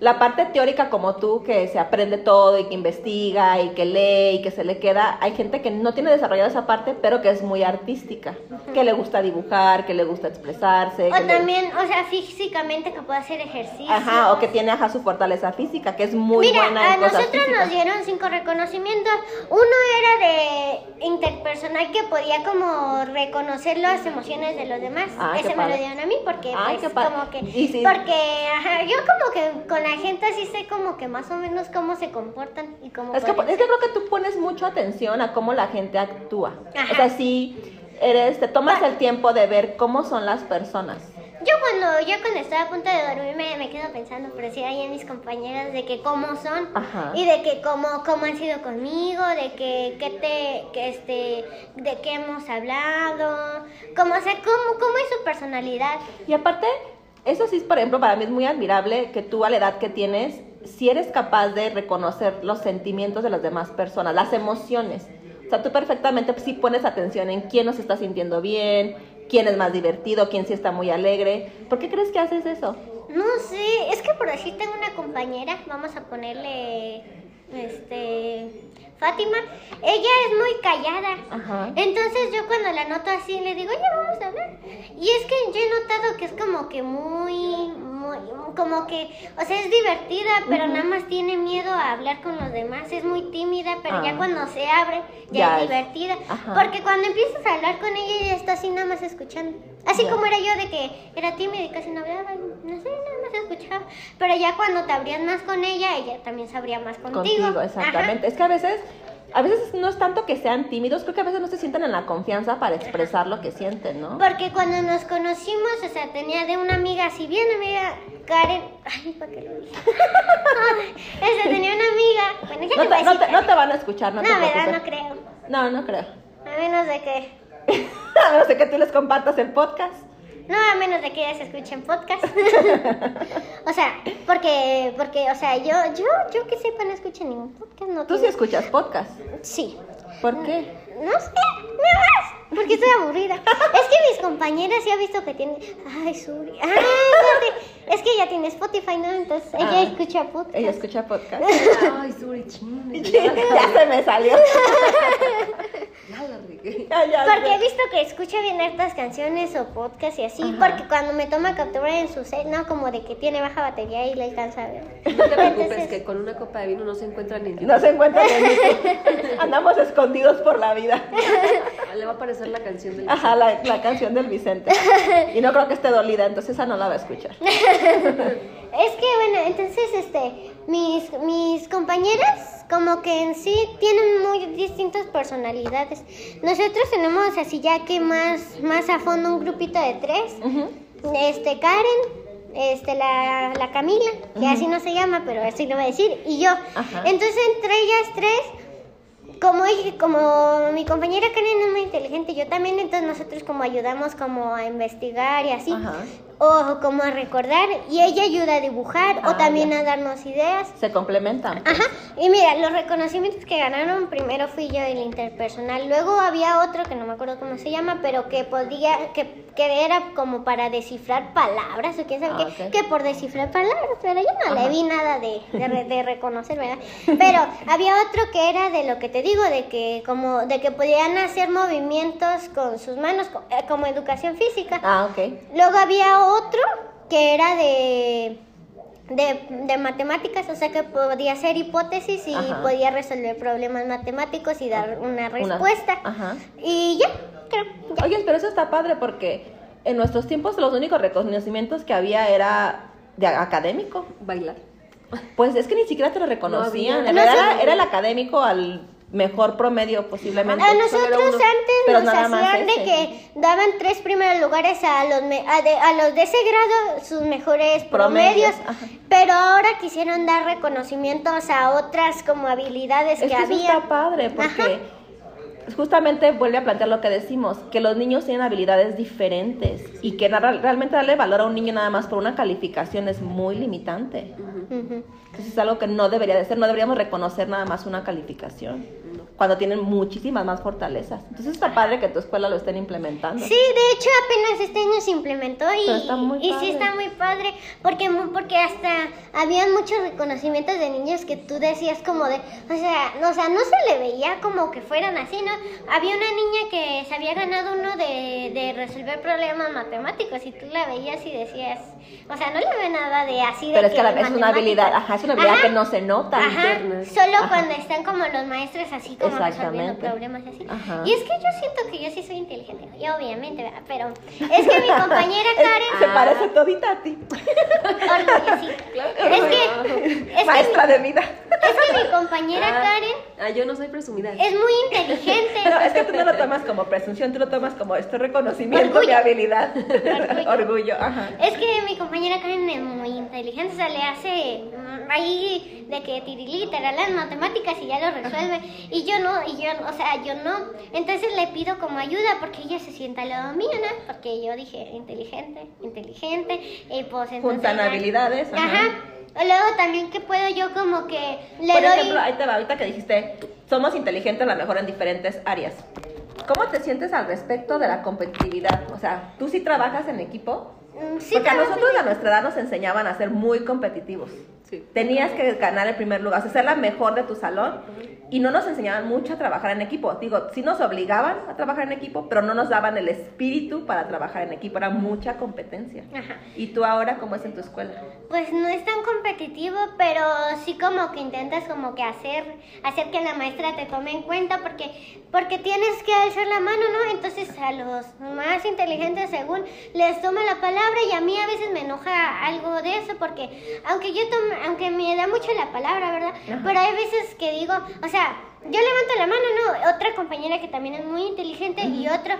la parte teórica como tú, que se aprende todo y que investiga y que lee y que se le queda, hay gente que no tiene desarrollada esa parte, pero que es muy artística, que le gusta dibujar, que le gusta expresarse. O le- también, o sea, físicamente que puede hacer ejercicio. Ajá, o que tiene ajá, su fortaleza física, que es muy Mira, buena a en cosas nosotros físicas. nos dieron cinco reconocimientos. Uno era de interpersonal que podía como reconocer las emociones de los demás. Ah, Ese me lo dieron a mí porque Ay, pues qué padre. como que sí. porque ajá, yo como que con la gente así sé como que más o menos cómo se comportan y cómo Es que, es que creo que tú pones mucho atención a cómo la gente actúa. Ajá. O sea, sí, eres, te tomas el tiempo de ver cómo son las personas. yo cuando, yo cuando estaba a punto de dormirme me quedo pensando, pero sí hay en mis compañeras de que cómo son Ajá. y de que cómo, cómo han sido conmigo, de que, que te, que este, de qué hemos hablado, cómo, o sea, cómo, cómo es su personalidad. Y aparte, eso sí, por ejemplo, para mí es muy admirable que tú a la edad que tienes, si eres capaz de reconocer los sentimientos de las demás personas, las emociones. O sea, tú perfectamente sí pones atención en quién nos está sintiendo bien, quién es más divertido, quién sí está muy alegre. ¿Por qué crees que haces eso? No sé, es que por decir tengo una compañera, vamos a ponerle, este, Fátima, ella es muy callada. Ajá. Entonces yo cuando la noto así le digo, oye, vamos a hablar. Y es que yo he notado que es como que muy, muy, como que, o sea, es divertida, pero nada más tiene miedo a hablar con los demás. Es muy tímida, pero Ah. ya cuando se abre, ya, Ya es divertida. Ajá. Porque cuando empiezas a hablar con ella, ella está así nada más escuchando. Así Ya. como era yo de que era tímida y casi no hablaba, no sé, nada escuchaba. Pero ya cuando te abrías más con ella, ella también sabría más contigo. Contigo, Ajá. exactamente. Es que a veces, a veces no es tanto que sean tímidos, creo que a veces no se sienten en la confianza para expresar lo que sienten, ¿no? Porque cuando nos conocimos, o sea, tenía de una amiga, si bien amiga Karen, ay, ¿para qué lo dije? Este, tenía una amiga, bueno, ya No te no, te, no te van a escuchar, no, No, te verdad, no creo. No, no creo. A menos de que, a menos de que tú les compartas el podcast. No, a menos de que ellas escuchen podcast. o sea, porque, porque, o sea, yo, yo, yo que sepa, no escucho ningún podcast, no Tú sí escuchas podcast. Sí. ¿Por qué? No sé, nada más, porque estoy aburrida. Es que mis compañeras sí ha visto que tienen. Ay, Suri. Ay. Es que ella tiene Spotify, ¿no? Entonces ella Ah. escucha podcast. Ella escucha podcast. Ay, Suri, ching. ya se me salió. La Porque he visto que escucha bien hartas canciones o podcasts y así. Porque cuando me toma captura en su set, no, como de que tiene baja batería y le alcanza a ver. No te preocupes, Entonces- que con una copa de vino no se encuentra ni en No se encuentran en YouTube. Andamos escondidos por la vida. Le va a aparecer la canción del Ajá, la, la canción del Vicente. Y no creo que esté dolida, entonces esa no la va a escuchar. Es que bueno, entonces este mis mis compañeras como que en sí tienen muy distintas personalidades. Nosotros tenemos así ya que más más a fondo un grupito de tres. Este Karen, este la, la Camila, que así no se llama, pero así lo voy a decir, y yo. Ajá. Entonces entre ellas tres como, como mi compañera Karen es muy inteligente, yo también, entonces nosotros como ayudamos como a investigar y así, Ajá. O como a recordar, y ella ayuda a dibujar Ah, o también ya. a darnos ideas. Se complementan. pues. Ajá, y mira, los reconocimientos que ganaron, primero fui yo el interpersonal, luego había otro que no me acuerdo cómo se llama, pero que podía, que, que era como para descifrar palabras o quién sabe Ah, qué, ok. que por descifrar palabras, pero yo no Ajá. le vi nada de, de, de reconocer, ¿verdad? Pero había otro que era de lo que te digo, de que como, de que podían hacer movimientos con sus manos, eh, como educación física. Ah, ok. Luego había otro que era de, de, de matemáticas, o sea que podía hacer hipótesis y Ajá. podía resolver problemas matemáticos y dar una Una- respuesta. Ajá. Y ya, creo. ya. Oye, pero eso está padre porque en nuestros tiempos los únicos reconocimientos que había era de académico. Bailar. Pues es que ni siquiera te lo reconocían. No, sí. era el académico al mejor promedio posiblemente. A nosotros uno. antes Pero nos nada más hacían de ese. que daban tres primeros lugares a los, me- a, de, a los de ese grado, sus mejores promedios, pero ahora quisieron dar reconocimientos a otras como habilidades Es que que eso había. está padre porque Ajá. Justamente vuelve a plantear lo que decimos, que los niños tienen habilidades diferentes y que realmente darle valor a un niño nada más por una calificación es muy limitante. Eso es algo que no debería de ser, no deberíamos reconocer nada más una calificación cuando tienen muchísimas más fortalezas. Entonces está padre que tu escuela lo estén implementando. Sí, de hecho apenas este año se implementó y, está muy y sí está muy padre porque porque hasta habían muchos reconocimientos de niños que tú decías como de, o sea, no, o sea, no se le veía como que fueran así, ¿no? Había una niña que se había ganado uno de, de resolver problemas matemáticos y tú la veías y decías, o sea, no le ve nada de así de Pero es que a la es vez es una habilidad, ajá, es una habilidad Ajá. que no se nota. Ajá, solo Ajá. cuando están como los maestros así como resolviendo Exactamente. problemas y así. Ajá. Y es que yo siento que yo sí soy inteligente, y obviamente, ¿verdad? Pero es que mi compañera Karen Se parece todita a ti. orgullosita. Es que, es que, Maestra de vida. es que que mi compañera Ah, Karen Ah, yo no soy presumida. es muy inteligente. No, es que tú no lo tomas como presunción, tú lo tomas como esto reconocimiento Orgullo. de habilidad. Orgullo. Orgullo, ajá. Es que mi compañera Karen es muy inteligente, o sea, le hace mm, ahí de que tirilita, las matemáticas y ya lo resuelve. Y yo no, y yo, o sea, yo no. Entonces le pido como ayuda porque ella se sienta al lado mío, ¿no? Porque yo dije, inteligente, inteligente, y pues entonces... Juntan habilidades. Ajá. Ajá. Luego también que puedo yo como que le Por doy... ejemplo, ahí te va, ahorita que dijiste, somos inteligentes a lo mejor en diferentes áreas. ¿Cómo te sientes al respecto de la competitividad? O sea, ¿tú sí trabajas en equipo? Mm, sí, Porque a nosotros a nuestra edad nos enseñaban a ser muy competitivos. Sí. Tenías que ganar el primer lugar, o sea, ser la mejor de tu salón y no nos enseñaban mucho a trabajar en equipo. Digo, sí nos obligaban a trabajar en equipo, pero no nos daban el espíritu para trabajar en equipo, era mucha competencia. Ajá. ¿Y tú ahora cómo es en tu escuela? Pues no es tan competitivo, pero sí como que intentas como que hacer, hacer que la maestra te tome en cuenta porque, porque tienes que alzar la mano, ¿no? Entonces a los más inteligentes según les toma la palabra y a mí a veces me enoja algo de eso porque aunque yo tome, aunque me da mucho la palabra, ¿verdad? Ajá. Pero hay veces que digo, o sea, yo levanto la mano, ¿no? Otra compañera que también es muy inteligente y otro,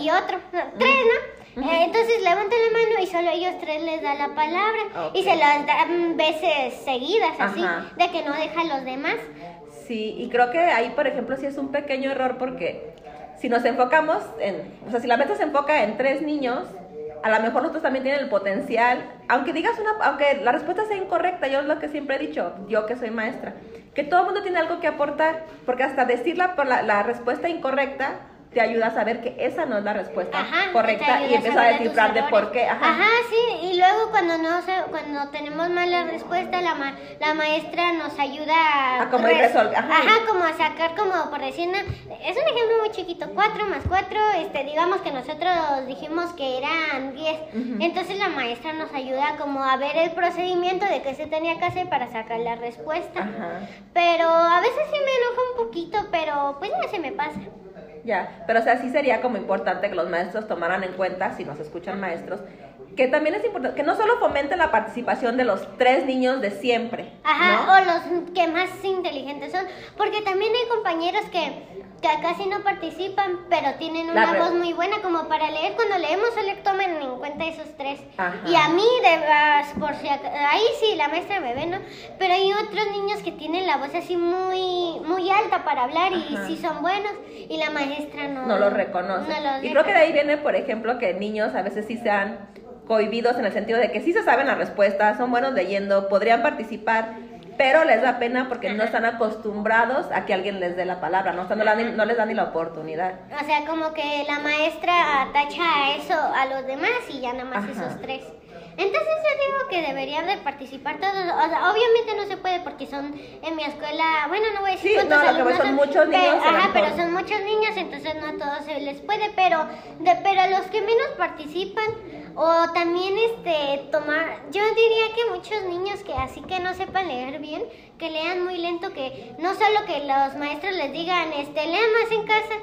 y otro, no, tres, ¿no? Eh, entonces levantan la mano y solo ellos tres les da la palabra y Ok. se las dan veces seguidas, así, Ajá. de que no deja a los demás. Sí, y creo que ahí, por ejemplo, sí es un pequeño error porque si nos enfocamos en, o sea, si la meta se enfoca en tres niños, a lo mejor nosotros también tienen el potencial, aunque digas una, aunque la respuesta sea incorrecta, yo es lo que siempre he dicho, yo que soy maestra, que todo el mundo tiene algo que aportar, porque hasta decirla por la, la respuesta incorrecta te ayuda a saber que esa no es la respuesta Ajá, correcta y empieza a tus descifrar de por qué. Ajá. sí, y luego cuando no se- cuando tenemos mala respuesta, la, ma- la maestra nos ayuda a, A como ir res- resol- ajá. como a sacar, como por decir, una- es un ejemplo muy chiquito, 4 más 4, este, digamos que nosotros dijimos que eran 10, entonces la maestra nos ayuda como a ver el procedimiento de qué se tenía que hacer para sacar la respuesta. Ajá. Pero a veces sí me enoja un poquito, pero pues ya se me pasa. Ya, pero o sea, sí sería como importante que los maestros tomaran en cuenta, si nos escuchan maestros, que también es importante, que no solo fomenten la participación de los tres niños de siempre, Ajá, ¿no? o los que más inteligentes son, porque también hay compañeros que, que casi no participan, pero tienen una voz muy buena como para leer. Cuando leemos solo toman en cuenta esos tres. Ajá. Y a mí, de, por si ahí sí, la maestra me ve, ¿no? Pero hay otros niños que tienen la voz así muy, muy alta para hablar y Ajá. sí son buenos, y la maestra no, no lo reconoce. no los y creo que de ahí viene, por ejemplo, que niños a veces sí sean cohibidos en el sentido de que sí se saben las respuestas, son buenos leyendo, podrían participar, pero les da pena porque no están acostumbrados a que alguien les dé la palabra, no, O sea, no, la- no les dan ni la oportunidad. O sea, como que la maestra atacha a eso a los demás y ya nada más Ajá. esos tres. Entonces yo digo que deberían de participar todos. O sea, obviamente no se puede porque son en mi escuela, bueno, no voy a decir Sí, cuántos no, alumnos son muchos pe- niños, lo Ajá, pero son muchos niños, entonces no a todos se les puede, pero de, pero a los que menos participan o también este tomar, yo diría que muchos niños que así que no sepan leer bien, que lean muy lento, que no solo que los maestros les digan, este, lean más en casa,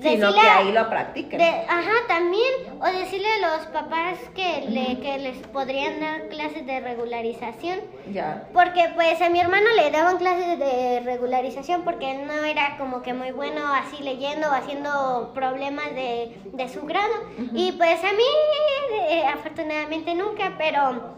Sino decirle que ahí lo practiquen. de- ajá, también, o decirle a los papás que, le, que les podrían dar clases de regularización. Ya. Porque pues a mi hermano le daban clases de regularización porque él no era como que muy bueno así leyendo o haciendo problemas de, de su grado. Y pues a mí eh, afortunadamente nunca, pero,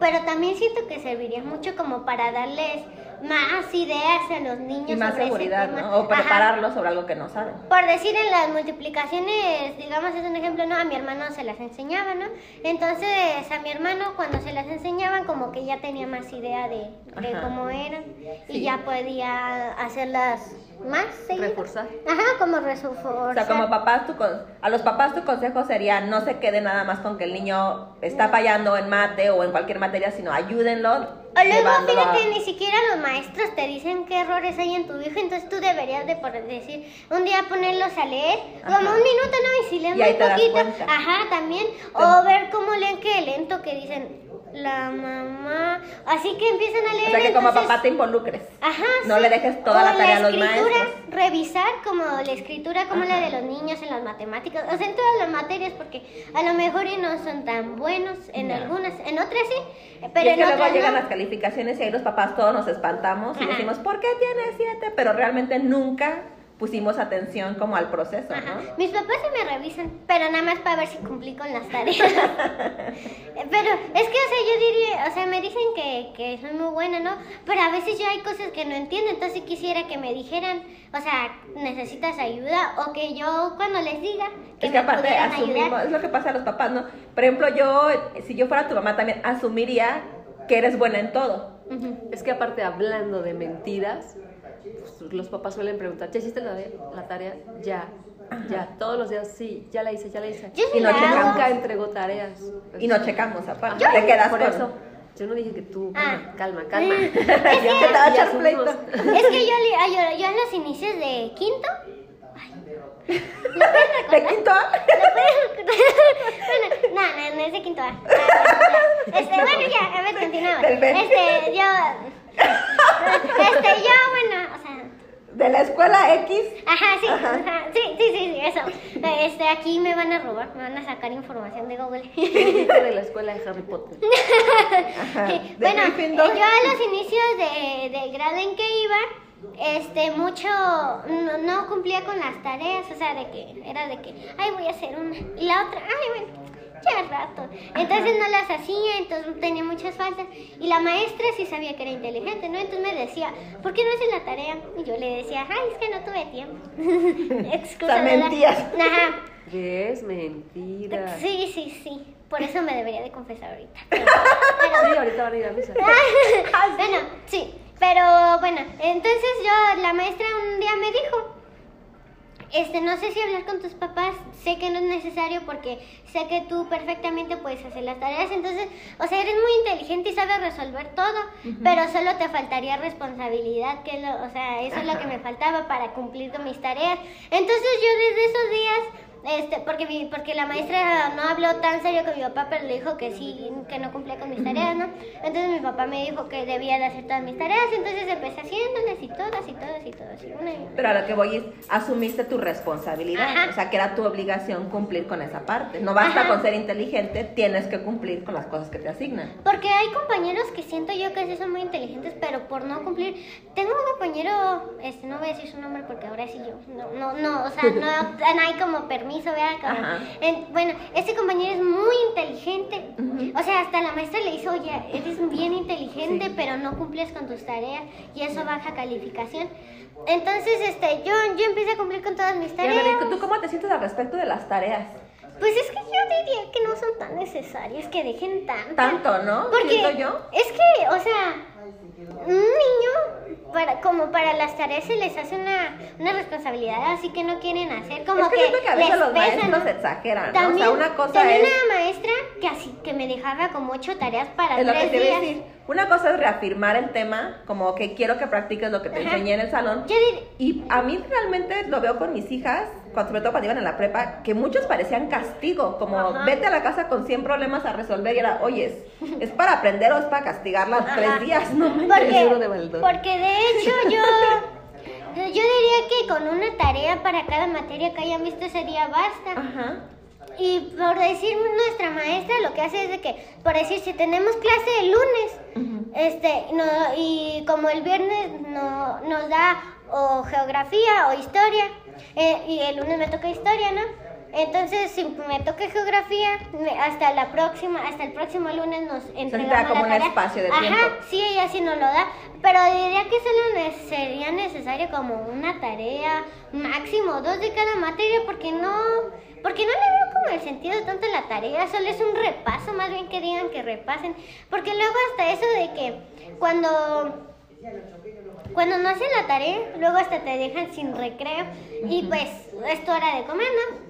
pero también siento que serviría mucho como para darles más ideas a los niños. Y más sobre ese seguridad, tema. ¿no? O Ajá. prepararlos sobre algo que no saben. Por decir en las multiplicaciones, digamos es un ejemplo, ¿no? A mi hermano se las enseñaba, ¿no? Entonces a mi hermano cuando se las enseñaban como que ya tenía más idea de, de Ajá. cómo eran Sí. y ya podía hacerlas más seguido. Reforzar. Ajá, como reforzar. O sea, como papás, tu con- a los papás tu consejo sería no se quede nada más con que el niño está fallando en mate o en cualquier materia, sino ayúdenlo. O luego, llevándolo a- fíjate, ni siquiera los maestros te dicen qué errores hay en tu hijo, entonces tú deberías de por decir, un día ponerlos a leer, Ajá. como un minuto, ¿no? Y si leen muy poquito, ajá, también, o ver cómo leen que lento, que dicen, la mamá Así que empiezan a leer. O sea que como entonces- papá te involucres. Ajá. No sí. le dejes toda O la tarea a los maestros. Revisar como la escritura, como la de los niños en las matemáticas, o sea, en todas las materias, porque a lo mejor y no son tan buenos en algunas, en otras sí, Y pero es en que luego otras llegan no. las calificaciones y ahí los papás todos nos espantamos y decimos, ¿por qué tiene siete? Pero realmente nunca pusimos atención como al proceso, Ajá. ¿no? Mis papás sí me revisan, pero nada más para ver si cumplí con las tareas. pero es que, o sea, yo diría, o sea, me dicen que, que soy muy buena, ¿no? Pero a veces yo hay cosas que no entiendo, entonces quisiera que me dijeran, o sea, necesitas ayuda, o que yo cuando les diga que es que me aparte pudieran asumimos, ayudar. es lo que pasa a los papás, ¿no? Por ejemplo, yo, si yo fuera tu mamá también, asumiría que eres buena en todo. Es que aparte hablando de mentiras, pues, los papás suelen preguntar, ¿ya hiciste la, de- la tarea? Ya, ya, todos los días, sí, ya la hice, ya la hice. Yo Y no checamos. Nunca entregó tareas. Y no checamos aparte. Ajá, Te quedas por con eso. Yo no dije que tú, Ah. calma, calma. Es que-. Es que yo, yo, yo en los inicios de quinto. Ay, ¿De quinto A? bueno, no, no, no es de quinto A. Ah. Este, bueno, ya, a ver, continuamos. Este, yo. Este, yo, bueno, o sea. De la escuela X. Ajá, sí, ajá, sí, sí, sí, sí, eso. Este, aquí me van a robar, me van a sacar información de Google. De la escuela de Harry Potter. Ajá. De bueno, Gryffindor. yo a los inicios de, del grado en que iba, este, mucho, no, no cumplía con las tareas, o sea, de que, era de que, ay, voy a hacer una, y la otra, ay, bueno, al rato. Entonces no las hacía, entonces tenía muchas faltas, y la maestra sí sabía que era inteligente, ¿no? Entonces me decía, ¿por qué no haces la tarea? Y yo le decía, ay, es que no tuve tiempo. Excusa, mentías. Ajá. ¿Ves? Mentira. Sí, sí, sí. Por eso me debería de confesar ahorita. Sí, ahorita van a ir a misa. bueno, sí, pero bueno, entonces yo, la maestra un día me dijo, este, no sé si hablar con tus papás, sé que no es necesario porque sé que tú perfectamente puedes hacer las tareas, entonces, o sea, eres muy inteligente y sabes resolver todo, pero solo te faltaría responsabilidad, que lo, o sea, eso es lo que me faltaba para cumplir con mis tareas. Entonces yo desde esos días este, porque, mi, porque la maestra no habló tan serio con mi papá, pero le dijo que sí, que no cumplía con mis tareas, ¿no? Entonces mi papá me dijo que debía de hacer todas mis tareas, entonces empecé haciéndolas y todas y todas y todas. Y una y una. Pero a lo que voy es, asumiste tu responsabilidad, Ajá. o sea, que era tu obligación cumplir con esa parte. No basta Ajá. con ser inteligente, tienes que cumplir con las cosas que te asignan. Porque hay compañeros que siento yo que sí son muy inteligentes, pero por no cumplir. Tengo un compañero, este, no voy a decir su nombre porque ahora sí yo. No, no, no, o sea, no, no hay como permiso, ¿verdad? Como- Ajá. en- bueno, este compañero es muy inteligente. O sea, hasta la maestra le hizo, oye, eres bien inteligente, pero no cumples con tus tareas y eso baja calificación. Entonces, este, yo, yo empecé a cumplir con todas mis Y a ver, tareas. ¿y ¿tú cómo te sientes al respecto de las tareas? Pues es que yo diría que no son tan necesarias, que dejen tanto. Tanto, ¿no? Porque yo. es que, o sea, un niño, para, como para las tareas se les hace una, una responsabilidad así que no quieren hacer, como es que, que, que a veces les los maestros ¿no? exageran, ¿no? O sea, una cosa también es... una maestra que así que me dejaba como ocho tareas para Es lo que días. decir. Una cosa es reafirmar el tema, como que quiero que practiques lo que te Ajá. enseñé en el salón. Yo dir- Y a mí realmente lo veo con mis hijas, sobre todo cuando iban en la prepa, que muchos parecían castigo, como Ajá. vete a la casa con 100 problemas a resolver y era, oye, ¿es, es para aprender o es para castigarla Ajá. tres días? No me porque, de porque de hecho yo, yo diría que con una tarea para cada materia que hayan visto sería basta. Ajá. Y por decir nuestra maestra lo que hace es de que, por decir, si tenemos clase el lunes, este, no, y como el viernes no, nos da o geografía o historia, eh, y el lunes me toca historia, ¿no? Entonces, si me toca geografía, me- hasta la próxima, hasta el próximo lunes nos entregamos da como la un tarea. espacio de Ajá, tiempo. sí, ella sí nos lo da, pero diría que solo sería necesario como una tarea, máximo dos de cada materia, porque no, porque no le veo como el sentido tanto a la tarea, solo es un repaso, más bien que digan que repasen, porque luego hasta eso de que cuando cuando no hacen la tarea, luego hasta te dejan sin recreo y pues es tu hora de comer, ¿no?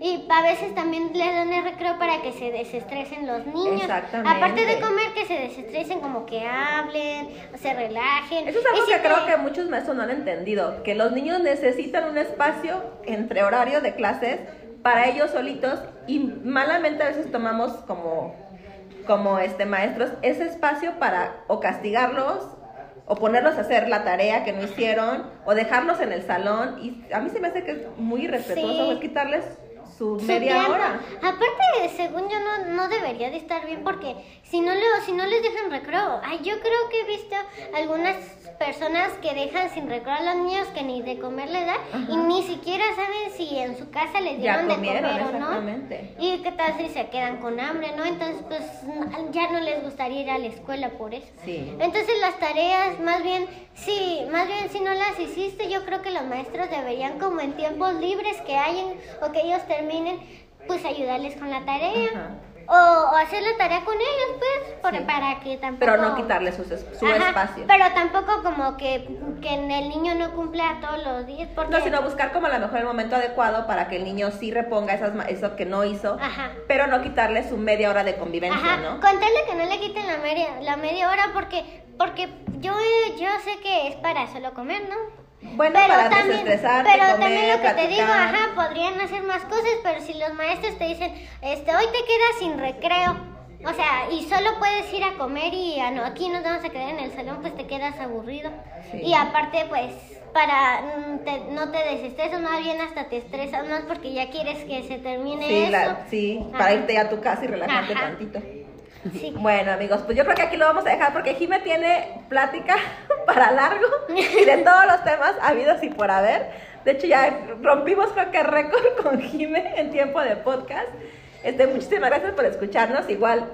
Y a veces también les dan el recreo para que se desestresen los niños. Exactamente. Aparte de comer, que se desestresen, como que hablen, se relajen. Eso es algo si que te- creo que muchos maestros no han entendido, que los niños necesitan un espacio entre horario de clases para ellos solitos y malamente a veces tomamos como como este maestros ese espacio para o castigarlos o ponerlos a hacer la tarea que no hicieron o dejarlos en el salón y a mí se me hace que es muy irrespetuoso Sí. quitarles su Su media tiempo. hora. Aparte, según yo, no, no debería de estar bien porque si no, lo, si no les dejan recreo. Ay, yo creo que he visto algunas personas que dejan sin recreo a los niños que ni de comer les dan y ni siquiera saben si en su casa les dieron de comer o no. Y qué tal si se quedan con hambre, ¿no? Entonces, pues ya no les gustaría ir a la escuela por eso. Sí. Entonces las tareas, más bien, sí, más bien si no las hiciste, yo creo que los maestros deberían como en tiempos libres que hayan o que ellos pues ayudarles con la tarea. Ajá. O, o hacer la tarea con ellos, pues, por- Sí. para que tampoco... Pero no quitarles su, su Ajá, espacio. Pero tampoco como que, que el niño no cumpla todos los días, porque... No, sino buscar como a lo mejor el momento adecuado para que el niño sí reponga esas, eso que no hizo, Ajá. pero no quitarle su media hora de convivencia, Ajá, ¿no? contarle que no le quiten la media, la media hora porque, porque yo, yo sé que es para solo comer, ¿no? Bueno, para desestresarte, pero comer, también lo que te digo, ajá, podrían hacer más cosas, pero si los maestros te dicen, este, hoy te quedas sin recreo, o sea, y solo puedes ir a comer y ah, no, aquí nos vamos a quedar en el salón, pues te quedas aburrido. Sí. Y aparte, pues, para mm, te- no te desestresas, más bien hasta te estresas más porque ya quieres que se termine Sí, eso. la- sí, para irte a tu casa y relajarte Ajá. tantito. Sí. Bueno, amigos, pues yo creo que aquí lo vamos a dejar porque Jime tiene plática para largo y de todos los temas habidos y por haber. De hecho, ya rompimos creo que récord con Jime en tiempo de podcast. Este, muchísimas gracias por escucharnos. Igual,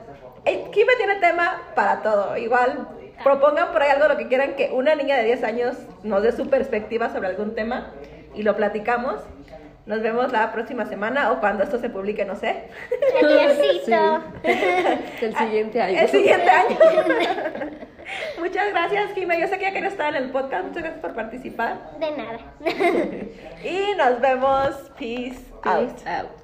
eh, Jime tiene tema para todo. Igual, propongan por ahí algo lo que quieran que una niña de 10 años nos dé su perspectiva sobre algún tema y lo platicamos. Nos vemos la próxima semana o cuando esto se publique, no sé. Adiósito. El siguiente año. El siguiente año. Muchas gracias, Jimé. Yo sé que ya quería estar en el podcast. Muchas gracias por participar. De nada. Y nos vemos. Peace, out. Peace out.